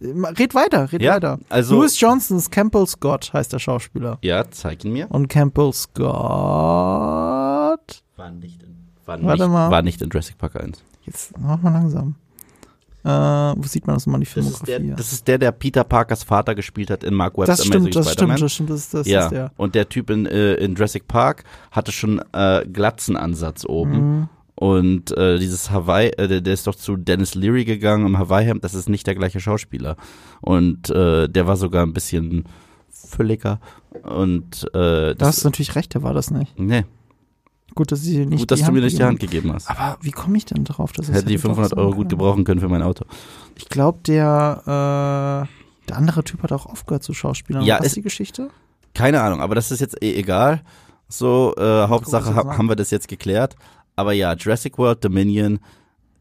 Speaker 2: Red weiter, red
Speaker 1: Ja,
Speaker 2: weiter.
Speaker 1: also-
Speaker 2: Louis Johnsons Campbell Scott heißt der Schauspieler.
Speaker 1: Ja, zeig ihn mir.
Speaker 2: Und Campbell Scott.
Speaker 1: War nicht in, war
Speaker 2: Warte
Speaker 1: nicht,
Speaker 2: mal.
Speaker 1: War nicht in Jurassic Park 1.
Speaker 2: Jetzt mach mal langsam. Äh, wo sieht man das mal die
Speaker 1: Das ist, der,
Speaker 2: Filmografie?
Speaker 1: das ist der, der Peter Parkers Vater gespielt hat in Mark Webb's
Speaker 2: Das
Speaker 1: Amazing
Speaker 2: stimmt, das
Speaker 1: Spider-Man.
Speaker 2: stimmt, das stimmt, das, das
Speaker 1: ja,
Speaker 2: ist der.
Speaker 1: und der Typ in, äh, in Jurassic Park hatte schon äh, Glatzenansatz oben.
Speaker 2: Mhm.
Speaker 1: Und äh, dieses Hawaii, äh, der, der ist doch zu Dennis Leary gegangen im Hawaii-Hemd, das ist nicht der gleiche Schauspieler. Und äh, der war sogar ein bisschen fülliger. Und äh,
Speaker 2: Da hast du natürlich recht, der war das nicht.
Speaker 1: nee,
Speaker 2: Gut, dass sie nicht
Speaker 1: gut, dass du
Speaker 2: Hand
Speaker 1: mir nicht die Hand gegeben hast.
Speaker 2: Aber wie komme ich denn drauf? Dass es
Speaker 1: Hätte die
Speaker 2: hätte doch
Speaker 1: 500
Speaker 2: sein
Speaker 1: Euro gut gebrauchen können für mein Auto.
Speaker 2: Ich glaube, der, äh, der andere Typ hat auch aufgehört zu Schauspielern.
Speaker 1: Ja,
Speaker 2: ist die Geschichte?
Speaker 1: Keine Ahnung, aber das ist jetzt eh egal. So, äh, Hauptsache
Speaker 2: jetzt
Speaker 1: ha haben wir das jetzt geklärt. Aber ja, Jurassic World Dominion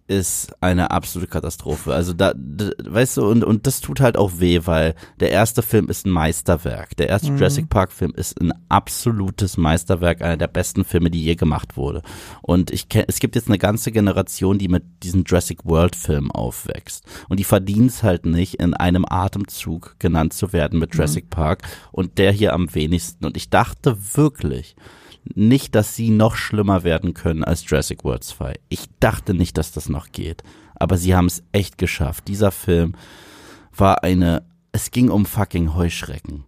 Speaker 1: ist eine absolute Katastrophe. Also da, d- weißt du, und, und das tut halt auch weh, weil der erste Film ist ein Meisterwerk. Der erste
Speaker 2: Mhm.
Speaker 1: Jurassic Park Film ist ein absolutes Meisterwerk, einer der besten Filme, die je gemacht wurde. Und ich kenn, es gibt jetzt eine ganze Generation, die mit diesen Jurassic World Filmen aufwächst. Und die verdient es halt nicht, in einem Atemzug genannt zu werden mit Jurassic Park. Und der hier am wenigsten. Und ich dachte wirklich, nicht, dass sie noch schlimmer werden können als Jurassic World 2. Ich dachte nicht, dass das noch geht. Aber sie haben es echt geschafft. Dieser Film war eine, es ging um fucking Heuschrecken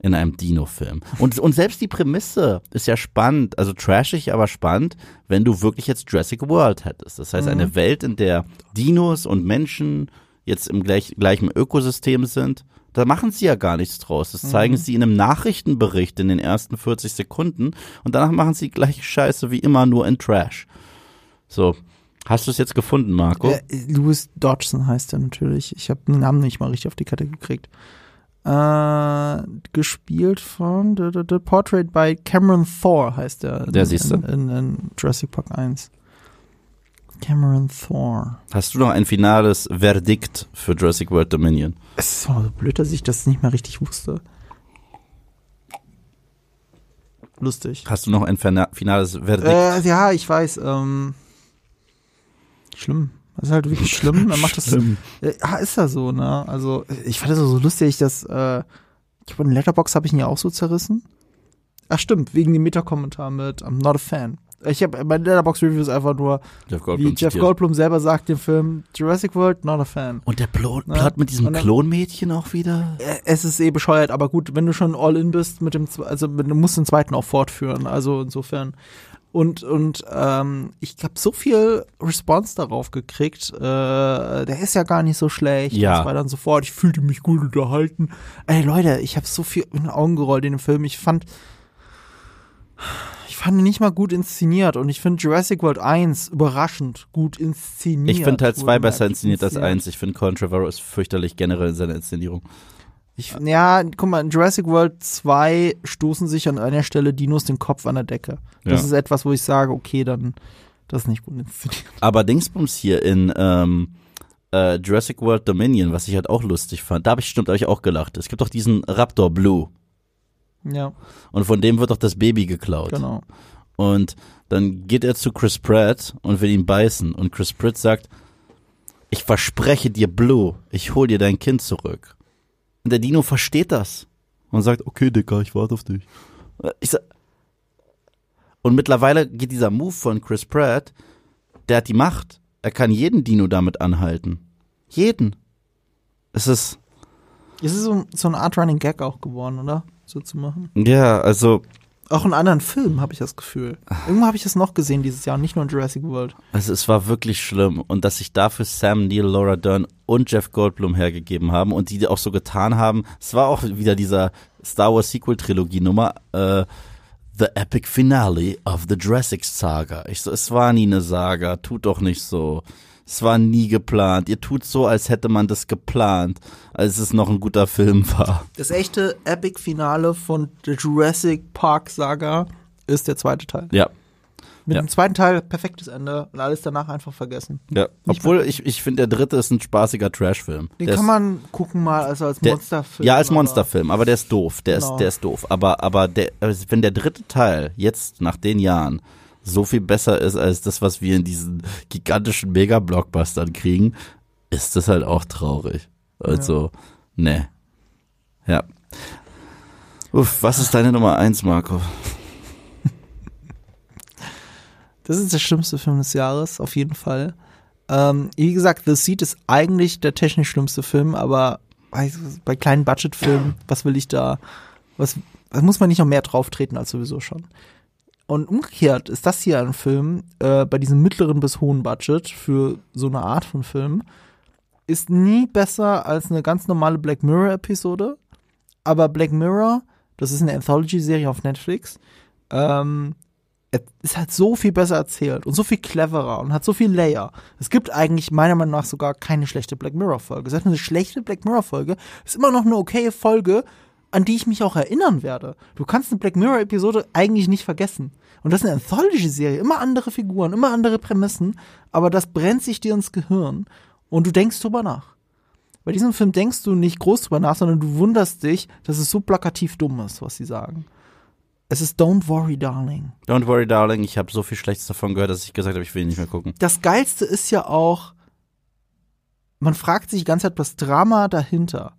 Speaker 1: in einem Dino-Film. Und, und selbst die Prämisse ist ja spannend, also trashig, aber spannend, wenn du wirklich jetzt Jurassic World hättest. Das heißt, eine Welt, in der Dinos und Menschen jetzt im gleich, gleichen Ökosystem sind. Da machen sie ja gar nichts draus. Das zeigen sie in einem Nachrichtenbericht in den ersten 40 Sekunden und danach machen sie gleiche Scheiße wie immer, nur in Trash. So. Hast du es jetzt gefunden, Marco?
Speaker 2: Äh, Louis Dodgson heißt er natürlich. Ich habe den Namen nicht mal richtig auf die Kette gekriegt. Äh, gespielt von The, the, the Portrait by Cameron Thor heißt er.
Speaker 1: Der siehst du.
Speaker 2: In, in, in Jurassic Park 1. Cameron Thor.
Speaker 1: Hast du noch ein finales Verdikt für Jurassic World Dominion?
Speaker 2: Es ist auch so blöd, dass ich das nicht mehr richtig wusste. Lustig.
Speaker 1: Hast du noch ein fina- finales Verdikt?
Speaker 2: Äh, ja, ich weiß. Ähm, schlimm. Das ist halt wirklich schlimm. Dann macht das.
Speaker 1: Schlimm.
Speaker 2: Äh, Ja, ist ja so, ne? Also, ich fand das so lustig, dass, äh, ich glaube, in Letterbox habe ich ihn ja auch so zerrissen. Ach, stimmt, wegen dem Meta-Kommentar mit I'm not a fan. Ich habe mein Letterbox-Review ist einfach nur,
Speaker 1: Jeff
Speaker 2: wie Jeff
Speaker 1: zitiert.
Speaker 2: Goldblum selber sagt, dem Film Jurassic World, not a fan.
Speaker 1: Und der Plot,
Speaker 2: Ja.
Speaker 1: Plot mit diesem Klonmädchen auch wieder?
Speaker 2: Äh, Es ist eh bescheuert, aber gut, wenn du schon all in bist mit dem, also du musst den zweiten auch fortführen, also insofern. Und, und ähm, ich habe so viel Response darauf gekriegt. Äh, der ist ja gar nicht so schlecht.
Speaker 1: Ja.
Speaker 2: Und so weiter und so fort. Ich fühlte mich gut unterhalten. Ey Leute, ich habe so viel in den Augen gerollt in dem Film. Ich fand, ich fand ihn nicht mal gut inszeniert. Und ich finde Jurassic World 1 überraschend gut inszeniert.
Speaker 1: Ich finde Teil 2
Speaker 2: wohlgemerkt
Speaker 1: besser inszeniert als 1. Ich finde Colin Trevorrow ist fürchterlich generell in seiner Inszenierung.
Speaker 2: Ich, ja, guck mal, in Jurassic World 2 stoßen sich an einer Stelle Dinos den Kopf an der Decke. Das
Speaker 1: Ja.
Speaker 2: ist etwas, wo ich sage, okay, dann, das ist nicht gut inszeniert.
Speaker 1: Aber Dingsbums hier in ähm, äh, Jurassic World Dominion, was ich halt auch lustig fand, da habe ich stimmt, da habe ich auch gelacht. Es gibt doch diesen Raptor Blue
Speaker 2: Ja,
Speaker 1: und von dem wird doch das Baby geklaut.
Speaker 2: genau.
Speaker 1: Und dann geht er zu Chris Pratt und will ihn beißen. Und Chris Pratt sagt, ich verspreche dir, Blue, ich hol dir dein Kind zurück. Und der Dino versteht das. Und sagt, okay, Dicker, ich warte auf dich. Ich sag, und mittlerweile geht dieser Move von Chris Pratt, der hat die Macht. Er kann jeden Dino damit anhalten. Jeden. Es ist,
Speaker 2: Es ist so, so eine Art Running Gag auch geworden, oder? So zu machen.
Speaker 1: ja, also,
Speaker 2: Auch in anderen Filmen habe ich das Gefühl. Irgendwo habe ich das noch gesehen dieses Jahr, nicht nur in Jurassic World.
Speaker 1: also es war wirklich schlimm. Und dass sich dafür Sam Neill, Laura Dern und Jeff Goldblum hergegeben haben und die auch so getan haben, es war auch wieder dieser Star Wars Sequel Trilogie Nummer, äh, The Epic Finale of the Jurassic Saga. Ich so, es war nie eine Saga, tut doch nicht so. Es war nie geplant. Ihr tut so, als hätte man das geplant, als es noch ein guter Film war.
Speaker 2: Das echte Epic-Finale von der Jurassic Park Saga ist der zweite Teil.
Speaker 1: Ja,
Speaker 2: Mit
Speaker 1: Ja.
Speaker 2: dem zweiten Teil perfektes Ende und alles danach einfach vergessen.
Speaker 1: ja.
Speaker 2: Nicht
Speaker 1: Obwohl ich, ich finde, der dritte ist ein spaßiger Trashfilm.
Speaker 2: Den
Speaker 1: Der
Speaker 2: kann
Speaker 1: ist-
Speaker 2: man gucken mal also als
Speaker 1: Der-
Speaker 2: Monsterfilm.
Speaker 1: Ja, als
Speaker 2: aber-
Speaker 1: Monsterfilm, aber der ist doof. Der
Speaker 2: Genau.
Speaker 1: ist, der ist doof. Aber, aber der, also wenn der dritte Teil jetzt nach den Jahren so viel besser ist als das, was wir in diesen gigantischen Mega-Blockbustern kriegen, ist das halt auch traurig. Also, ne. Ja. Uff, was ist deine Nummer eins, Marco?
Speaker 2: Das ist der schlimmste Film des Jahres, auf jeden Fall. Ähm, wie gesagt, The Seed ist eigentlich der technisch schlimmste Film, aber bei, bei kleinen Budgetfilmen, was will ich da, was, was muss man nicht noch mehr drauf treten als sowieso schon. Und umgekehrt ist das hier ein Film, äh, bei diesem mittleren bis hohen Budget für so eine Art von Film, ist nie besser als eine ganz normale Black Mirror-Episode. Aber Black Mirror, das ist eine Anthology-Serie auf Netflix, ähm, ist halt so viel besser erzählt und so viel cleverer und hat so viel Layer. Es gibt eigentlich meiner Meinung nach sogar keine schlechte Black Mirror Folge. Selbst eine schlechte Black Mirror Folge ist immer noch eine okaye Folge, an die ich mich auch erinnern werde. Du kannst eine Black Mirror Episode eigentlich nicht vergessen. Und das ist eine Anthology Serie, immer andere Figuren, immer andere Prämissen, aber das brennt sich dir ins Gehirn und du denkst drüber nach. Bei diesem Film denkst du nicht groß drüber nach, sondern du wunderst dich, dass es so plakativ dumm ist, was sie sagen. Es ist Don't Worry, Darling.
Speaker 1: Don't worry, darling, ich habe so viel Schlechtes davon gehört, dass ich gesagt habe, ich will ihn nicht mehr gucken.
Speaker 2: das Geilste ist ja auch, man fragt sich die ganze Zeit das Drama dahinter.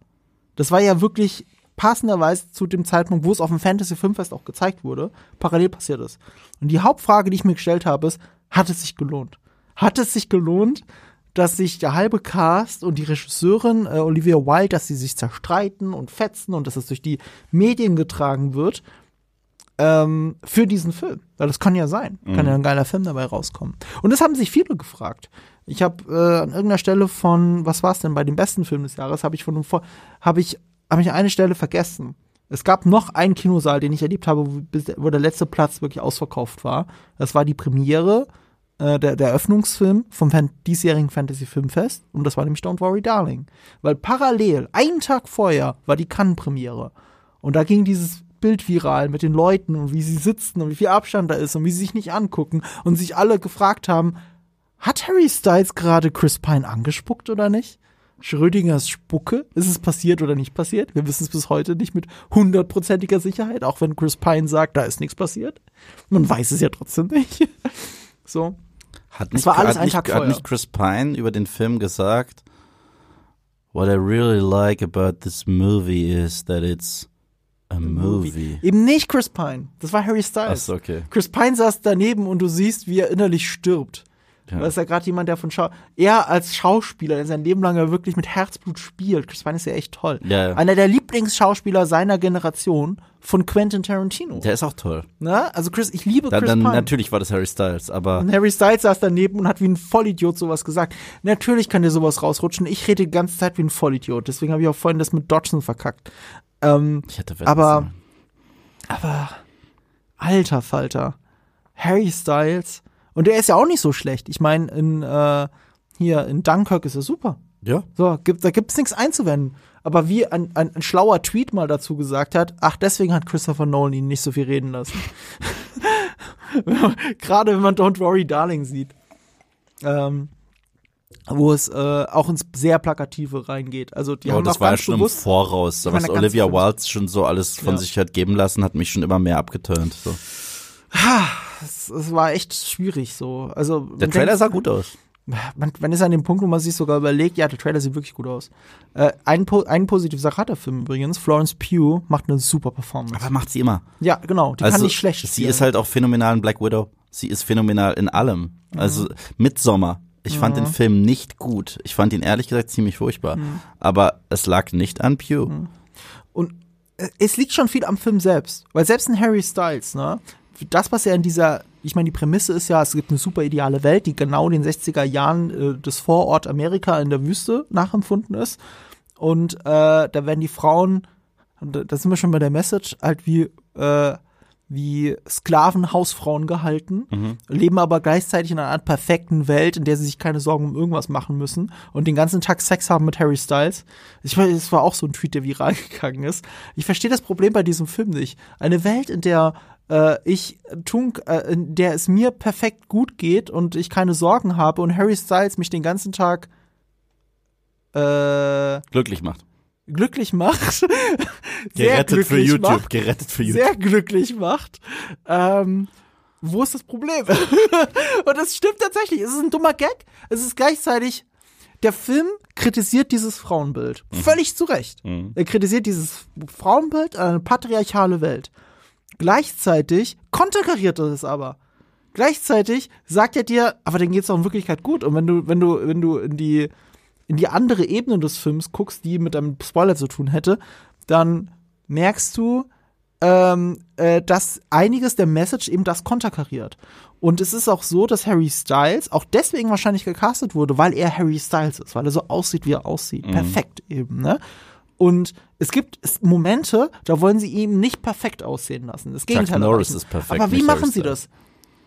Speaker 2: Das war ja wirklich passenderweise zu dem Zeitpunkt, wo es auf dem Fantasy Filmfest auch gezeigt wurde, parallel passiert ist. Und die Hauptfrage, die ich mir gestellt habe, ist, hat es sich gelohnt? Hat es sich gelohnt, dass sich der halbe Cast und die Regisseurin äh, Olivia Wilde, dass sie sich zerstreiten und fetzen und dass es durch die Medien getragen wird ähm, für diesen Film? Weil das kann ja sein. Kann ja ein geiler Film dabei rauskommen. Und das haben sich viele gefragt. Ich habe äh, an irgendeiner Stelle von, was war es denn bei dem besten Film des Jahres, habe ich von einem Vor- habe ich habe ich eine Stelle vergessen. Es gab noch einen Kinosaal, den ich erlebt habe, wo, der letzte Platz wirklich ausverkauft war. Das war die Premiere, äh, der, der Eröffnungsfilm vom Fan diesjährigen Fantasy Filmfest. Und das war nämlich Don't Worry Darling. Weil parallel, einen Tag vorher, war die Cannes-Premiere. Und da ging dieses Bild viral mit den Leuten und wie sie sitzen und wie viel Abstand da ist und wie sie sich nicht angucken und sich alle gefragt haben, hat Harry Styles gerade Chris Pine angespuckt oder nicht? Schrödingers Spucke? Ist es passiert oder nicht passiert? Wir wissen es bis heute nicht mit hundertprozentiger Sicherheit, auch wenn Chris Pine sagt, da ist nichts passiert. Man weiß es ja trotzdem nicht. so.
Speaker 1: Hat nicht,
Speaker 2: war alles
Speaker 1: hat
Speaker 2: ein
Speaker 1: nicht,
Speaker 2: Tag
Speaker 1: hat
Speaker 2: vorher.
Speaker 1: nicht Chris Pine über den Film gesagt, What I really like about this movie is that it's a movie.
Speaker 2: Eben nicht Chris Pine. Das war Harry Styles.
Speaker 1: Achso, okay.
Speaker 2: Chris Pine saß daneben und du siehst, wie er innerlich stirbt.
Speaker 1: Ja.
Speaker 2: Das ist ja gerade jemand, der von Schau er als Schauspieler, der sein Leben lang ja wirklich mit Herzblut spielt. Chris Pine ist ja echt toll.
Speaker 1: Ja, ja.
Speaker 2: Einer der Lieblingsschauspieler seiner Generation von Quentin Tarantino.
Speaker 1: Der ist auch toll.
Speaker 2: Na? Also Chris, ich liebe
Speaker 1: Dann,
Speaker 2: Chris
Speaker 1: dann
Speaker 2: Pine.
Speaker 1: natürlich war das Harry Styles, aber
Speaker 2: Und Harry Styles saß daneben und hat wie ein Vollidiot sowas gesagt. Natürlich kann dir sowas rausrutschen. Ich rede die ganze Zeit wie ein Vollidiot. Deswegen habe ich auch vorhin das mit Dodson verkackt. Ähm,
Speaker 1: ich hätte
Speaker 2: Aber- aber alter Falter. Harry Styles. Und der ist ja auch nicht so schlecht. Ich meine, in äh, hier in Dunkirk ist er super.
Speaker 1: Ja.
Speaker 2: So, gibt, da gibt's nichts einzuwenden. Aber wie ein, ein, ein schlauer Tweet mal dazu gesagt hat, ach, deswegen hat Christopher Nolan ihn nicht so viel reden lassen. Gerade wenn man Don't Worry Darling sieht. Ähm, wo es äh, auch ins sehr Plakative reingeht. Also die
Speaker 1: Ja,
Speaker 2: haben
Speaker 1: das war ja schon im
Speaker 2: bewusst,
Speaker 1: Voraus.
Speaker 2: Ich
Speaker 1: Was Olivia. Wilde schon so alles von
Speaker 2: Ja.
Speaker 1: sich hat geben lassen, hat mich schon immer mehr abgeturnt. So.
Speaker 2: Es, es war echt schwierig so. Also
Speaker 1: Der Trailer
Speaker 2: denkt-
Speaker 1: sah gut aus.
Speaker 2: man, man ist an dem Punkt, wo man sich sogar überlegt, ja, der Trailer sieht wirklich gut aus. Äh, ein, po eine positive Sache hat der Film übrigens. Florence Pugh macht eine super Performance.
Speaker 1: Aber macht sie immer.
Speaker 2: Ja, genau. Die
Speaker 1: also,
Speaker 2: kann nicht schlecht
Speaker 1: Sie
Speaker 2: spielen.
Speaker 1: ist halt auch phänomenal in Black Widow. Sie ist phänomenal in allem. Also Midsommar. Ich fand den Film nicht gut. Ich fand ihn ehrlich gesagt ziemlich furchtbar. Aber es lag nicht an Pew.
Speaker 2: Und äh, es liegt schon viel am Film selbst. Weil selbst in Harry Styles, ne, das, was er in dieser, ich meine, die Prämisse ist ja, es gibt eine super ideale Welt, die genau den 60er Jahren äh, des Vorort Amerika in der Wüste nachempfunden ist. Und äh, da werden die Frauen, da sind wir schon bei der Message, halt wie, äh, wie Sklaven, Hausfrauen gehalten, leben aber gleichzeitig in einer Art perfekten Welt, in der sie sich keine Sorgen um irgendwas machen müssen und den ganzen Tag Sex haben mit Harry Styles. Ich weiß, es war auch so ein Tweet, der viral gegangen ist. Ich verstehe das Problem bei diesem Film nicht. Eine Welt, in der äh, ich tun, äh, in der es mir perfekt gut geht und ich keine Sorgen habe und Harry Styles mich den ganzen Tag äh,
Speaker 1: Glücklich macht.
Speaker 2: Glücklich macht.
Speaker 1: Gerettet für
Speaker 2: glücklich
Speaker 1: YouTube.
Speaker 2: Macht
Speaker 1: Gerettet für YouTube.
Speaker 2: sehr glücklich macht. Ähm, wo ist das Problem? Und das stimmt tatsächlich. Es ist ein dummer Gag. Es ist gleichzeitig, der Film kritisiert dieses Frauenbild. Völlig zu Recht. Er kritisiert dieses Frauenbild an eine patriarchale Welt. Gleichzeitig konterkariert er es aber. Gleichzeitig sagt er dir, aber denen geht's auch in Wirklichkeit gut. Und wenn du, wenn du, wenn du in die, in die andere Ebene des Films guckst, die mit einem Spoiler zu tun hätte, dann merkst du, ähm, äh, dass einiges der Message eben das konterkariert. Und es ist auch so, dass Harry Styles auch deswegen wahrscheinlich gecastet wurde, weil er Harry Styles ist, weil er so aussieht, wie er aussieht. Perfekt eben, ne? Und es gibt Momente, da wollen sie ihn nicht perfekt aussehen lassen. Das Gegenteil
Speaker 1: Norris
Speaker 2: erreichen.
Speaker 1: ist perfekt,
Speaker 2: Aber wie machen sie das?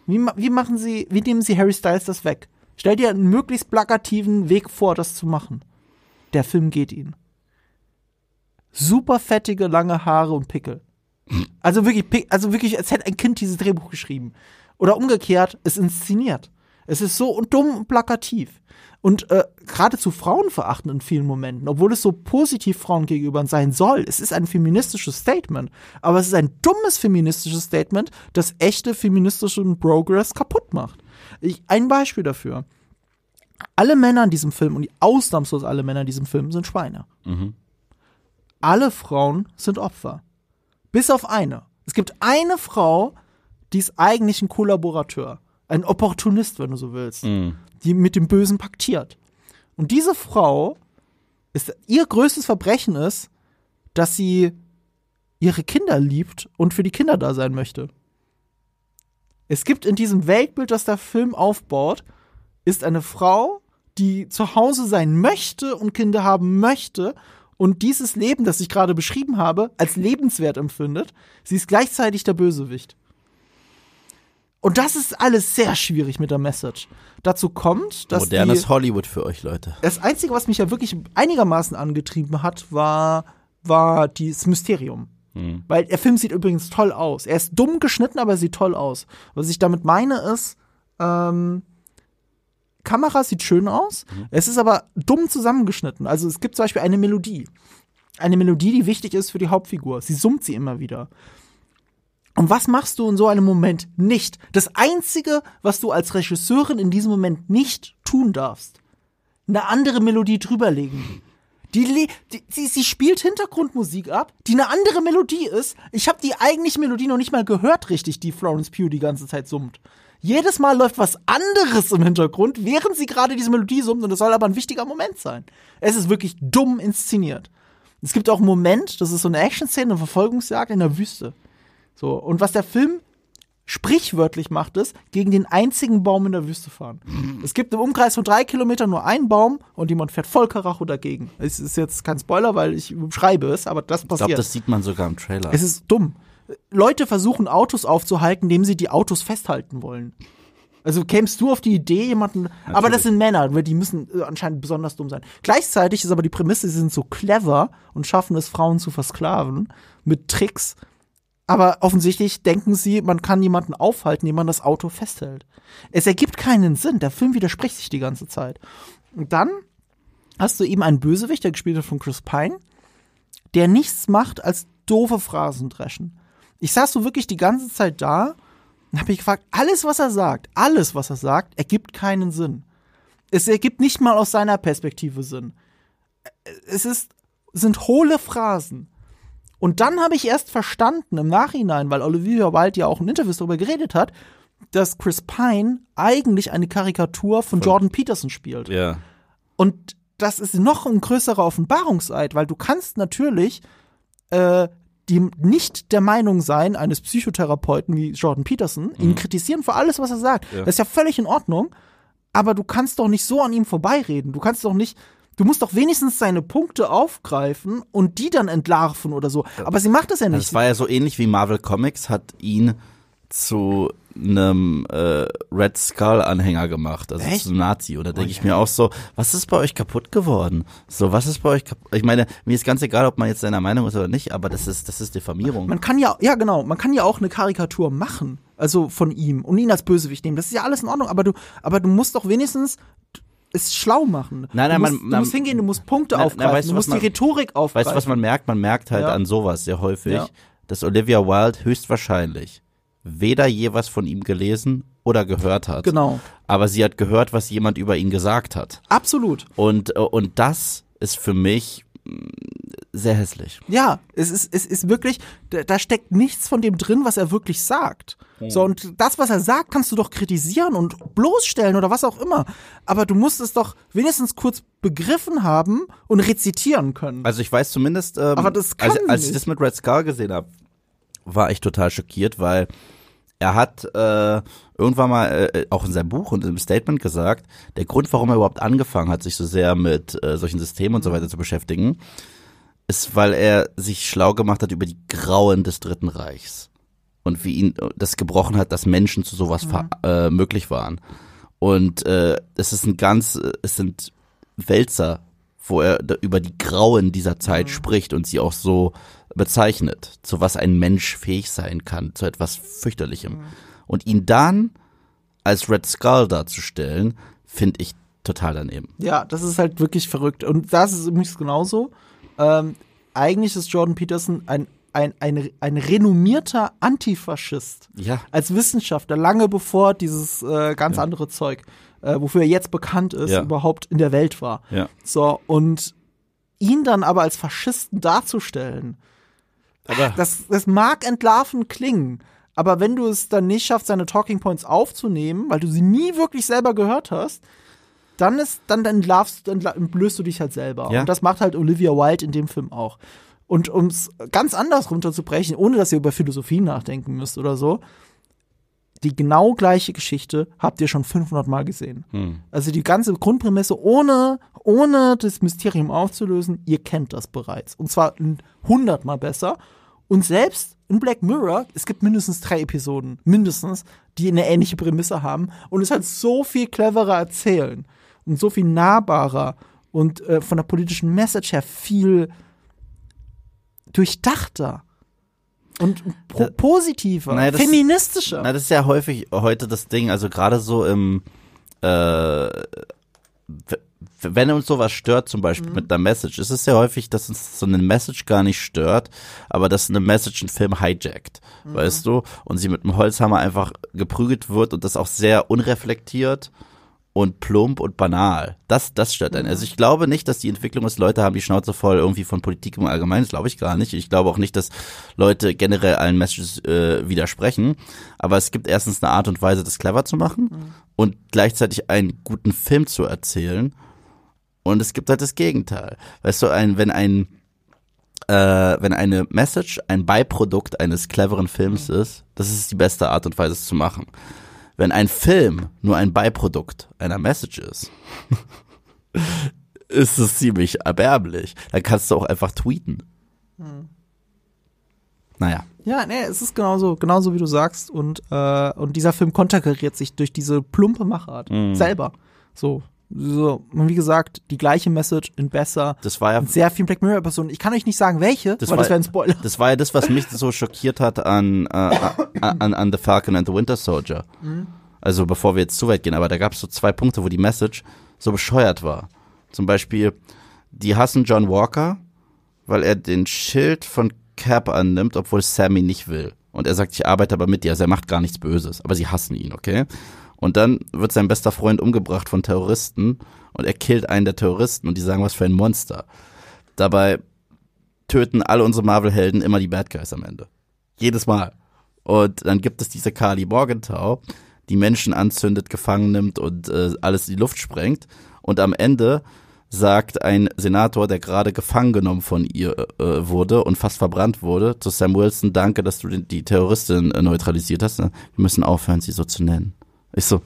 Speaker 2: Wie, wie machen sie, wie nehmen sie Harry Styles das weg? Stell dir einen möglichst plakativen Weg vor, das zu machen. Der Film geht ihnen. Super fettige, lange Haare und Pickel. Also wirklich, also wirklich, als hätte ein Kind dieses Drehbuch geschrieben. Oder umgekehrt, es inszeniert. Es ist so dumm und plakativ. Und äh, geradezu frauenverachtend in vielen Momenten, obwohl es so positiv Frauen gegenüber sein soll. Es ist ein feministisches Statement. Aber es ist ein dummes feministisches Statement, das echte feministischen Progress kaputt macht. Ich, ein Beispiel dafür. Alle Männer in diesem Film, und ausnahmslos alle Männer in diesem Film, sind Schweine. Alle Frauen sind Opfer. Bis auf eine. Es gibt eine Frau, die ist eigentlich ein Kollaborateur. Ein Opportunist, wenn du so willst. Die mit dem Bösen paktiert. Und diese Frau ist, ihr größtes Verbrechen ist, dass sie ihre Kinder liebt und für die Kinder da sein möchte. Es gibt in diesem Weltbild, das der Film aufbaut, ist eine Frau, die zu Hause sein möchte und Kinder haben möchte und dieses Leben, das ich gerade beschrieben habe, als lebenswert empfindet. Sie ist gleichzeitig der Bösewicht. Und das ist alles sehr schwierig mit der Message. Dazu kommt, dass
Speaker 1: Modernes
Speaker 2: die,
Speaker 1: Hollywood für euch, Leute.
Speaker 2: das Einzige, was mich ja wirklich einigermaßen angetrieben hat, war, war dieses Mysterium. Weil der Film sieht übrigens toll aus. Er ist dumm geschnitten, aber er sieht toll aus. Was ich damit meine ist, ähm, Kamera sieht schön aus, es ist aber dumm zusammengeschnitten. Also es gibt zum Beispiel eine Melodie. Eine Melodie, die wichtig ist für die Hauptfigur. Sie summt sie immer wieder. Und was machst du in so einem Moment nicht? Das Einzige, was du als Regisseurin in diesem Moment nicht tun darfst, eine andere Melodie drüberlegen. Die, die, sie, sie spielt Hintergrundmusik ab, die eine andere Melodie ist. Ich habe die eigentliche Melodie noch nicht mal gehört richtig, die Florence Pugh die ganze Zeit summt. Jedes Mal läuft was anderes im Hintergrund, während sie gerade diese Melodie summt und das soll aber ein wichtiger Moment sein. Es ist wirklich dumm inszeniert. Es gibt auch einen Moment, das ist so eine Action-Szene, eine Verfolgungsjagd in der Wüste. So, und was der Film sprichwörtlich macht, ist, gegen den einzigen Baum in der Wüste fahren. Es gibt im Umkreis von drei Kilometern nur einen Baum und jemand fährt voll Karacho dagegen. Es ist jetzt kein Spoiler, weil ich schreibe es, aber das
Speaker 1: Ich
Speaker 2: passiert.
Speaker 1: glaube, das sieht man sogar im Trailer.
Speaker 2: es ist dumm. Leute versuchen Autos aufzuhalten, indem sie die Autos festhalten wollen. Also kämst du auf die Idee, jemanden. Aber das sind Männer, weil die müssen äh, anscheinend besonders dumm sein. Gleichzeitig ist aber die Prämisse, sie sind so clever und schaffen es, Frauen zu versklaven mit Tricks. Aber offensichtlich denken sie, man kann jemanden aufhalten, indem man das Auto festhält. Es ergibt keinen Sinn. Der Film widerspricht sich die ganze Zeit. Und dann hast du eben einen Bösewicht, der gespielt wird von Chris Pine, der nichts macht als doofe Phrasen dreschen. Ich saß so wirklich die ganze Zeit da und habe mich gefragt, alles, was er sagt, alles, was er sagt, ergibt keinen Sinn. Es ergibt nicht mal aus seiner Perspektive Sinn. Es ist, sind hohle Phrasen. Und dann habe ich erst verstanden im Nachhinein, weil Olivia Wilde ja auch in Interviews darüber geredet hat, dass Chris Pine eigentlich eine Karikatur von, Jordan Peterson spielt.
Speaker 1: Ja.
Speaker 2: Und das ist noch ein größerer Offenbarungseid, weil du kannst natürlich äh, die nicht der Meinung sein eines Psychotherapeuten wie Jordan Peterson, ihn kritisieren für alles, was er sagt.
Speaker 1: Ja.
Speaker 2: Das ist ja völlig in Ordnung, aber du kannst doch nicht so an ihm vorbeireden. Du kannst doch nicht, du musst doch wenigstens seine Punkte aufgreifen und die dann entlarven oder so. Aber sie macht das ja nicht.
Speaker 1: es war ja so ähnlich wie Marvel Comics hat ihn zu einem äh, Red Skull Anhänger gemacht, also
Speaker 2: Echt?
Speaker 1: zu einem Nazi. Und da denke ich mir auch so, was ist bei euch kaputt geworden? So, was ist bei euch kaputt? Ich meine, mir ist ganz egal, ob man jetzt seiner Meinung ist oder nicht, aber das ist, das ist Diffamierung.
Speaker 2: Man kann ja, ja genau, man kann ja auch eine Karikatur machen, also von ihm und ihn als Bösewicht nehmen. Das ist ja alles in Ordnung, aber du, aber du musst doch wenigstens es schlau machen.
Speaker 1: Nein, nein,
Speaker 2: du musst,
Speaker 1: man-
Speaker 2: du musst hingehen, du musst Punkte
Speaker 1: Nein, nein,
Speaker 2: aufgreifen,
Speaker 1: weißt du,
Speaker 2: du musst die
Speaker 1: man-
Speaker 2: Rhetorik aufgreifen.
Speaker 1: Weißt du, was man merkt? Man merkt halt
Speaker 2: Ja.
Speaker 1: an sowas sehr häufig,
Speaker 2: Ja.
Speaker 1: dass Olivia Wilde höchstwahrscheinlich weder je was von ihm gelesen oder gehört hat.
Speaker 2: Genau.
Speaker 1: Aber sie hat gehört, was jemand über ihn gesagt hat.
Speaker 2: Absolut.
Speaker 1: Und, äh, und das ist für mich sehr hässlich.
Speaker 2: Ja, es ist, es ist wirklich, da, da steckt nichts von dem drin, was er wirklich sagt. So, und das, was er sagt, kannst du doch kritisieren und bloßstellen oder was auch immer. Aber du musst es doch wenigstens kurz begriffen haben und rezitieren können.
Speaker 1: Also ich weiß zumindest, ähm,
Speaker 2: Aber das kann
Speaker 1: als, als ich das mit Red Skull gesehen habe, war ich total schockiert, weil er hat äh, irgendwann mal äh, auch in seinem Buch und im Statement gesagt, der Grund, warum er überhaupt angefangen hat, sich so sehr mit äh, solchen Systemen und so weiter zu beschäftigen, ist, weil er sich schlau gemacht hat über die Grauen des Dritten Reichs und wie ihn das gebrochen hat, dass Menschen zu sowas ver- äh, möglich waren. Und äh, es ist ein ganz, es sind Wälzer, wo er über die Grauen dieser Zeit spricht und sie auch so bezeichnet, zu was ein Mensch fähig sein kann, zu etwas fürchterlichem. Und ihn dann als Red Skull darzustellen, finde ich total daneben.
Speaker 2: Ja, das ist halt wirklich verrückt. Und das ist übrigens genauso. Ähm, eigentlich ist Jordan Peterson ein, ein, ein, ein renommierter Antifaschist.
Speaker 1: Ja.
Speaker 2: Als Wissenschaftler, lange bevor dieses äh, ganz andere Zeug, äh, wofür er jetzt bekannt ist,
Speaker 1: Ja.
Speaker 2: überhaupt in der Welt war.
Speaker 1: Ja.
Speaker 2: So, und ihn dann aber als Faschisten darzustellen,
Speaker 1: Aber
Speaker 2: das, das mag entlarven klingen. Aber wenn du es dann nicht schaffst, seine Talking Points aufzunehmen, weil du sie nie wirklich selber gehört hast, dann ist, dann entlarvst, entla- entblößt du dich halt selber.
Speaker 1: Ja.
Speaker 2: Und das macht halt Olivia Wilde in dem Film auch. Und um es ganz anders runterzubrechen, ohne dass ihr über Philosophie nachdenken müsst oder so, die genau gleiche Geschichte habt ihr schon 500 Mal gesehen. Also die ganze Grundprämisse, ohne, ohne das Mysterium aufzulösen, ihr kennt das bereits. Und zwar 100 Mal besser. Und selbst in Black Mirror, es gibt mindestens drei Episoden, mindestens, die eine ähnliche Prämisse haben und es halt so viel cleverer erzählen und so viel nahbarer und äh, von der politischen Message her viel durchdachter und
Speaker 1: Da-
Speaker 2: positiver,
Speaker 1: Naja, das-
Speaker 2: feministischer.
Speaker 1: Na, das ist ja häufig heute das Ding, also gerade so im, äh, wenn uns sowas stört, zum Beispiel
Speaker 2: Mhm.
Speaker 1: mit einer Message, ist es ja häufig, dass uns so eine Message gar nicht stört, aber dass eine Message einen Film hijackt,
Speaker 2: Mhm.
Speaker 1: weißt du, und sie mit einem Holzhammer einfach geprügelt wird und das auch sehr unreflektiert und plump und banal. Das, das stört
Speaker 2: Mhm.
Speaker 1: einen. Also ich glaube nicht, dass die Entwicklung ist, Leute haben die Schnauze voll irgendwie von Politik im Allgemeinen. Das glaube ich gar nicht. Ich glaube auch nicht, dass Leute generell allen Messages äh, widersprechen. Aber es gibt erstens eine Art und Weise, das clever zu machen und gleichzeitig einen guten Film zu erzählen. Und es gibt halt das Gegenteil. Weißt du, ein, wenn ein äh, wenn eine Message ein Beiprodukt eines cleveren Films ist, das ist die beste Art und Weise, es zu machen. Wenn ein Film nur ein Beiprodukt einer Message ist, ist es ziemlich erbärmlich. Dann kannst du auch einfach tweeten. Naja.
Speaker 2: Ja, nee, es ist genauso, genauso wie du sagst. Und, äh, und dieser Film konterkariert sich durch diese plumpe Machart
Speaker 1: Mhm.
Speaker 2: selber. So, so, wie gesagt, die gleiche Message in besser.
Speaker 1: Das war ja
Speaker 2: sehr vielen Black Mirror-Personen. Ich kann euch nicht sagen, welche,
Speaker 1: Das
Speaker 2: weil
Speaker 1: war-
Speaker 2: das wäre ein Spoiler.
Speaker 1: Das war ja das, was mich so schockiert hat an, äh, an, an The Falcon and the Winter Soldier. Also bevor wir jetzt zu weit gehen, aber da gab es so zwei Punkte, wo die Message so bescheuert war. Zum Beispiel, die hassen John Walker, weil er den Schild von Cap annimmt, obwohl Sammy nicht will. Und er sagt, ich arbeite aber mit dir, also er macht gar nichts Böses, aber sie hassen ihn, okay? Und dann wird sein bester Freund umgebracht von Terroristen und er killt einen der Terroristen und die sagen, was für ein Monster. Dabei töten alle unsere Marvel-Helden immer die Bad Guys am Ende. Jedes Mal. Und dann gibt es diese Carly Morgenthau, die Menschen anzündet, gefangen nimmt und äh, alles in die Luft sprengt. Und am Ende sagt ein Senator, der gerade gefangen genommen von ihr äh, wurde und fast verbrannt wurde, zu Sam Wilson, danke, dass du die Terroristin äh, neutralisiert hast. Wir müssen aufhören, sie so zu nennen. Ich so,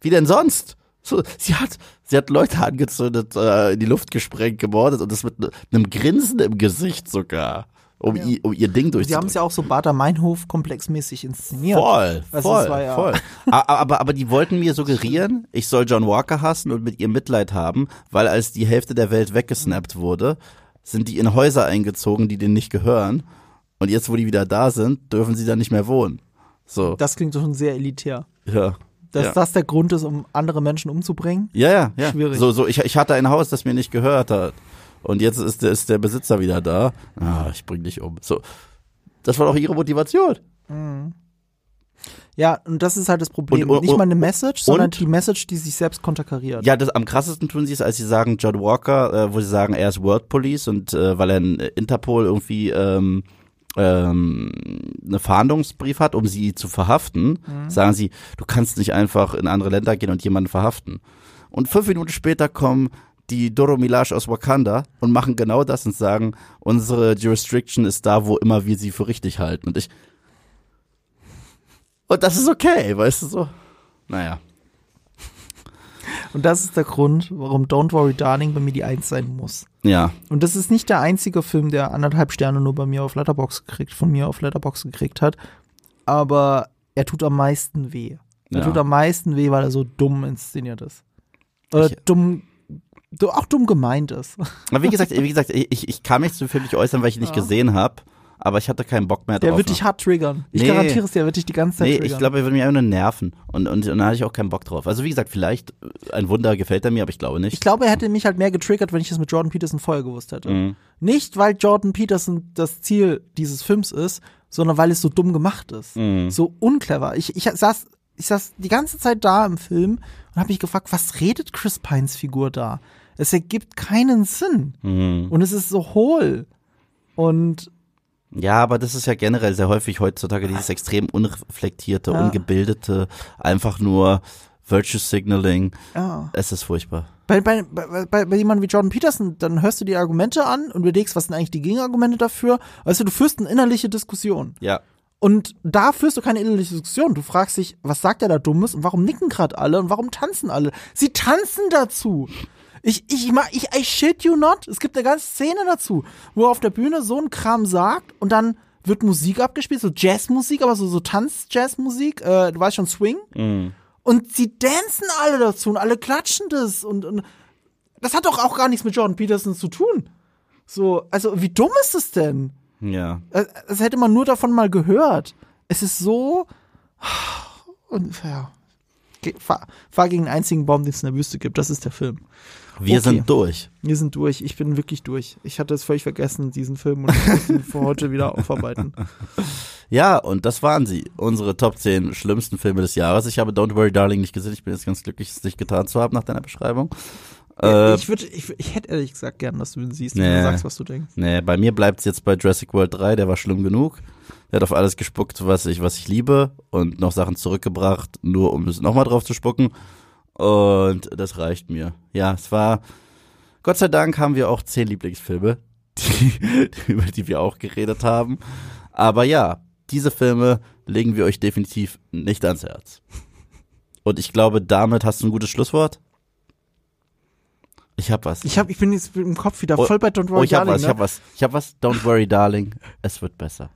Speaker 1: wie denn sonst? So, sie hat, sie hat Leute angezündet, äh, in die Luft gesprengt, gemordet und das mit einem Grinsen im Gesicht sogar, um,
Speaker 2: Ja.
Speaker 1: ihr, um ihr Ding
Speaker 2: Sie haben
Speaker 1: durchzuziehen.
Speaker 2: es ja auch so Bader-Meinhof-komplexmäßig inszeniert.
Speaker 1: Voll,
Speaker 2: Also
Speaker 1: voll,
Speaker 2: ja-
Speaker 1: voll. Aber, aber die wollten mir suggerieren, ich soll John Walker hassen und mit ihr Mitleid haben, weil als die Hälfte der Welt weggesnappt wurde, sind die in Häuser eingezogen, die denen nicht gehören. Und jetzt, wo die wieder da sind, dürfen sie da nicht mehr wohnen. So,
Speaker 2: Das klingt schon sehr elitär.
Speaker 1: ja.
Speaker 2: Dass
Speaker 1: ja.
Speaker 2: das der Grund ist, um andere Menschen umzubringen?
Speaker 1: Ja, ja, ja.
Speaker 2: Schwierig.
Speaker 1: So, so, ich, ich hatte ein Haus, das mir nicht gehört hat. Und jetzt ist der, ist der Besitzer wieder da. Ah, ich bring dich um. So. Das war doch ihre Motivation.
Speaker 2: Ja, und das ist halt das Problem.
Speaker 1: Und- und-
Speaker 2: Nicht mal eine Message, sondern
Speaker 1: und-
Speaker 2: die Message, die sich selbst konterkariert.
Speaker 1: Ja, das am krassesten tun sie es, als sie sagen, John Walker, äh, wo sie sagen, er ist World Police und äh, weil er einen Interpol irgendwie ähm, ähm, eine Fahndungsbrief hat, um sie zu verhaften, sagen sie, du kannst nicht einfach in andere Länder gehen und jemanden verhaften. Und fünf Minuten später kommen die Doro Milaje aus Wakanda und machen genau das und sagen, unsere Jurisdiction ist da, wo immer wir sie für richtig halten. Und ich und das ist okay, weißt du so. Naja.
Speaker 2: Und das ist der Grund, warum Don't Worry Darling bei mir die Eins sein muss.
Speaker 1: Ja.
Speaker 2: Und das ist nicht der einzige Film, der anderthalb Sterne nur bei mir auf Letterbox gekriegt, von mir auf Letterbox gekriegt hat. Aber er tut am meisten weh. Er
Speaker 1: Ja.
Speaker 2: tut am meisten weh, weil er so dumm inszeniert ist. Oder
Speaker 1: Ich-
Speaker 2: dumm, du, auch dumm gemeint ist.
Speaker 1: Aber wie gesagt, wie gesagt, ich, ich kann mich zum Film nicht äußern, weil ich ihn nicht
Speaker 2: Ja.
Speaker 1: gesehen habe. Aber ich hatte keinen Bock mehr drauf.
Speaker 2: Der wird dich hart triggern. Ich
Speaker 1: Nee.
Speaker 2: garantiere es dir, er wird dich die ganze Zeit
Speaker 1: Nee,
Speaker 2: triggern.
Speaker 1: ich glaube, er würde mich einfach nur nerven. Und, und, und da hatte ich auch keinen Bock drauf. Also wie gesagt, vielleicht äh, ein Wunder gefällt er mir, aber ich glaube nicht.
Speaker 2: Ich glaube, er hätte mich halt mehr getriggert, wenn ich es mit Jordan Peterson vorher gewusst hätte.
Speaker 1: Mhm.
Speaker 2: Nicht, weil Jordan Peterson das Ziel dieses Films ist, sondern weil es so dumm gemacht ist.
Speaker 1: Mhm.
Speaker 2: So unclever. Ich, ich saß, ich saß die ganze Zeit da im Film und habe mich gefragt, was redet Chris Pines Figur da? Es ergibt keinen Sinn.
Speaker 1: Mhm.
Speaker 2: Und es ist so hohl. Und
Speaker 1: Ja, aber das ist ja generell sehr häufig heutzutage dieses extrem unreflektierte,
Speaker 2: Ja.
Speaker 1: ungebildete, einfach nur Virtue Signaling.
Speaker 2: ja.
Speaker 1: Es ist furchtbar.
Speaker 2: Bei, bei, bei, bei, bei jemandem wie Jordan Peterson, dann hörst du die Argumente an und überlegst, was sind eigentlich die Gegenargumente dafür. Weißt du, du führst eine innerliche Diskussion.
Speaker 1: Ja.
Speaker 2: Und da führst du keine innerliche Diskussion. Du fragst dich, was sagt er da Dummes und warum nicken gerade alle und warum tanzen alle? Sie tanzen dazu. Ich, ich, ma- ich, I shit you not. Es gibt eine ganze Szene dazu, wo er auf der Bühne so ein Kram sagt und dann wird Musik abgespielt, so Jazzmusik, aber so, so Tanz-Jazzmusik, äh, du weißt schon, Swing.
Speaker 1: Mhm.
Speaker 2: Und sie dancen alle dazu und alle klatschen das und, und das hat doch auch gar nichts mit Jordan Peterson zu tun. So, also wie dumm ist es denn?
Speaker 1: Ja.
Speaker 2: Äh, Das hätte man nur davon mal gehört. Es ist so. Fahr, fahr gegen den einzigen Baum, den es in der Wüste gibt. Das ist der Film.
Speaker 1: Wir
Speaker 2: Okay.
Speaker 1: sind durch.
Speaker 2: Wir sind durch. Ich bin wirklich durch. Ich hatte es völlig vergessen, diesen Film, und ich muss ihn für heute wieder aufarbeiten.
Speaker 1: Ja, und das waren sie. Unsere Top 10 schlimmsten Filme des Jahres. Ich habe Don't Worry Darling nicht gesehen. Ich bin jetzt ganz glücklich, es nicht getan zu haben nach deiner Beschreibung. Äh,
Speaker 2: ich, würde, ich, ich hätte ehrlich gesagt gern, dass du ihn siehst und
Speaker 1: Nee.
Speaker 2: du sagst, was du denkst.
Speaker 1: Nee, bei mir bleibt's jetzt bei Jurassic World 3, der war schlimm genug. Der hat auf alles gespuckt, was ich, was ich liebe und noch Sachen zurückgebracht, nur um es nochmal drauf zu spucken. Und das reicht mir. Ja, es war, Gott sei Dank haben wir auch zehn Lieblingsfilme, die, über die wir auch geredet haben. Aber ja, diese Filme legen wir euch definitiv nicht ans Herz. Und ich glaube, damit hast du ein gutes Schlusswort. Ich hab was.
Speaker 2: Ich, hab, ich bin jetzt im Kopf wieder
Speaker 1: Oh,
Speaker 2: voll bei Don't Worry
Speaker 1: Oh, ich hab
Speaker 2: Darling.
Speaker 1: was, ich
Speaker 2: ne?
Speaker 1: hab was. Ich hab was. Don't worry, darling. Es wird besser.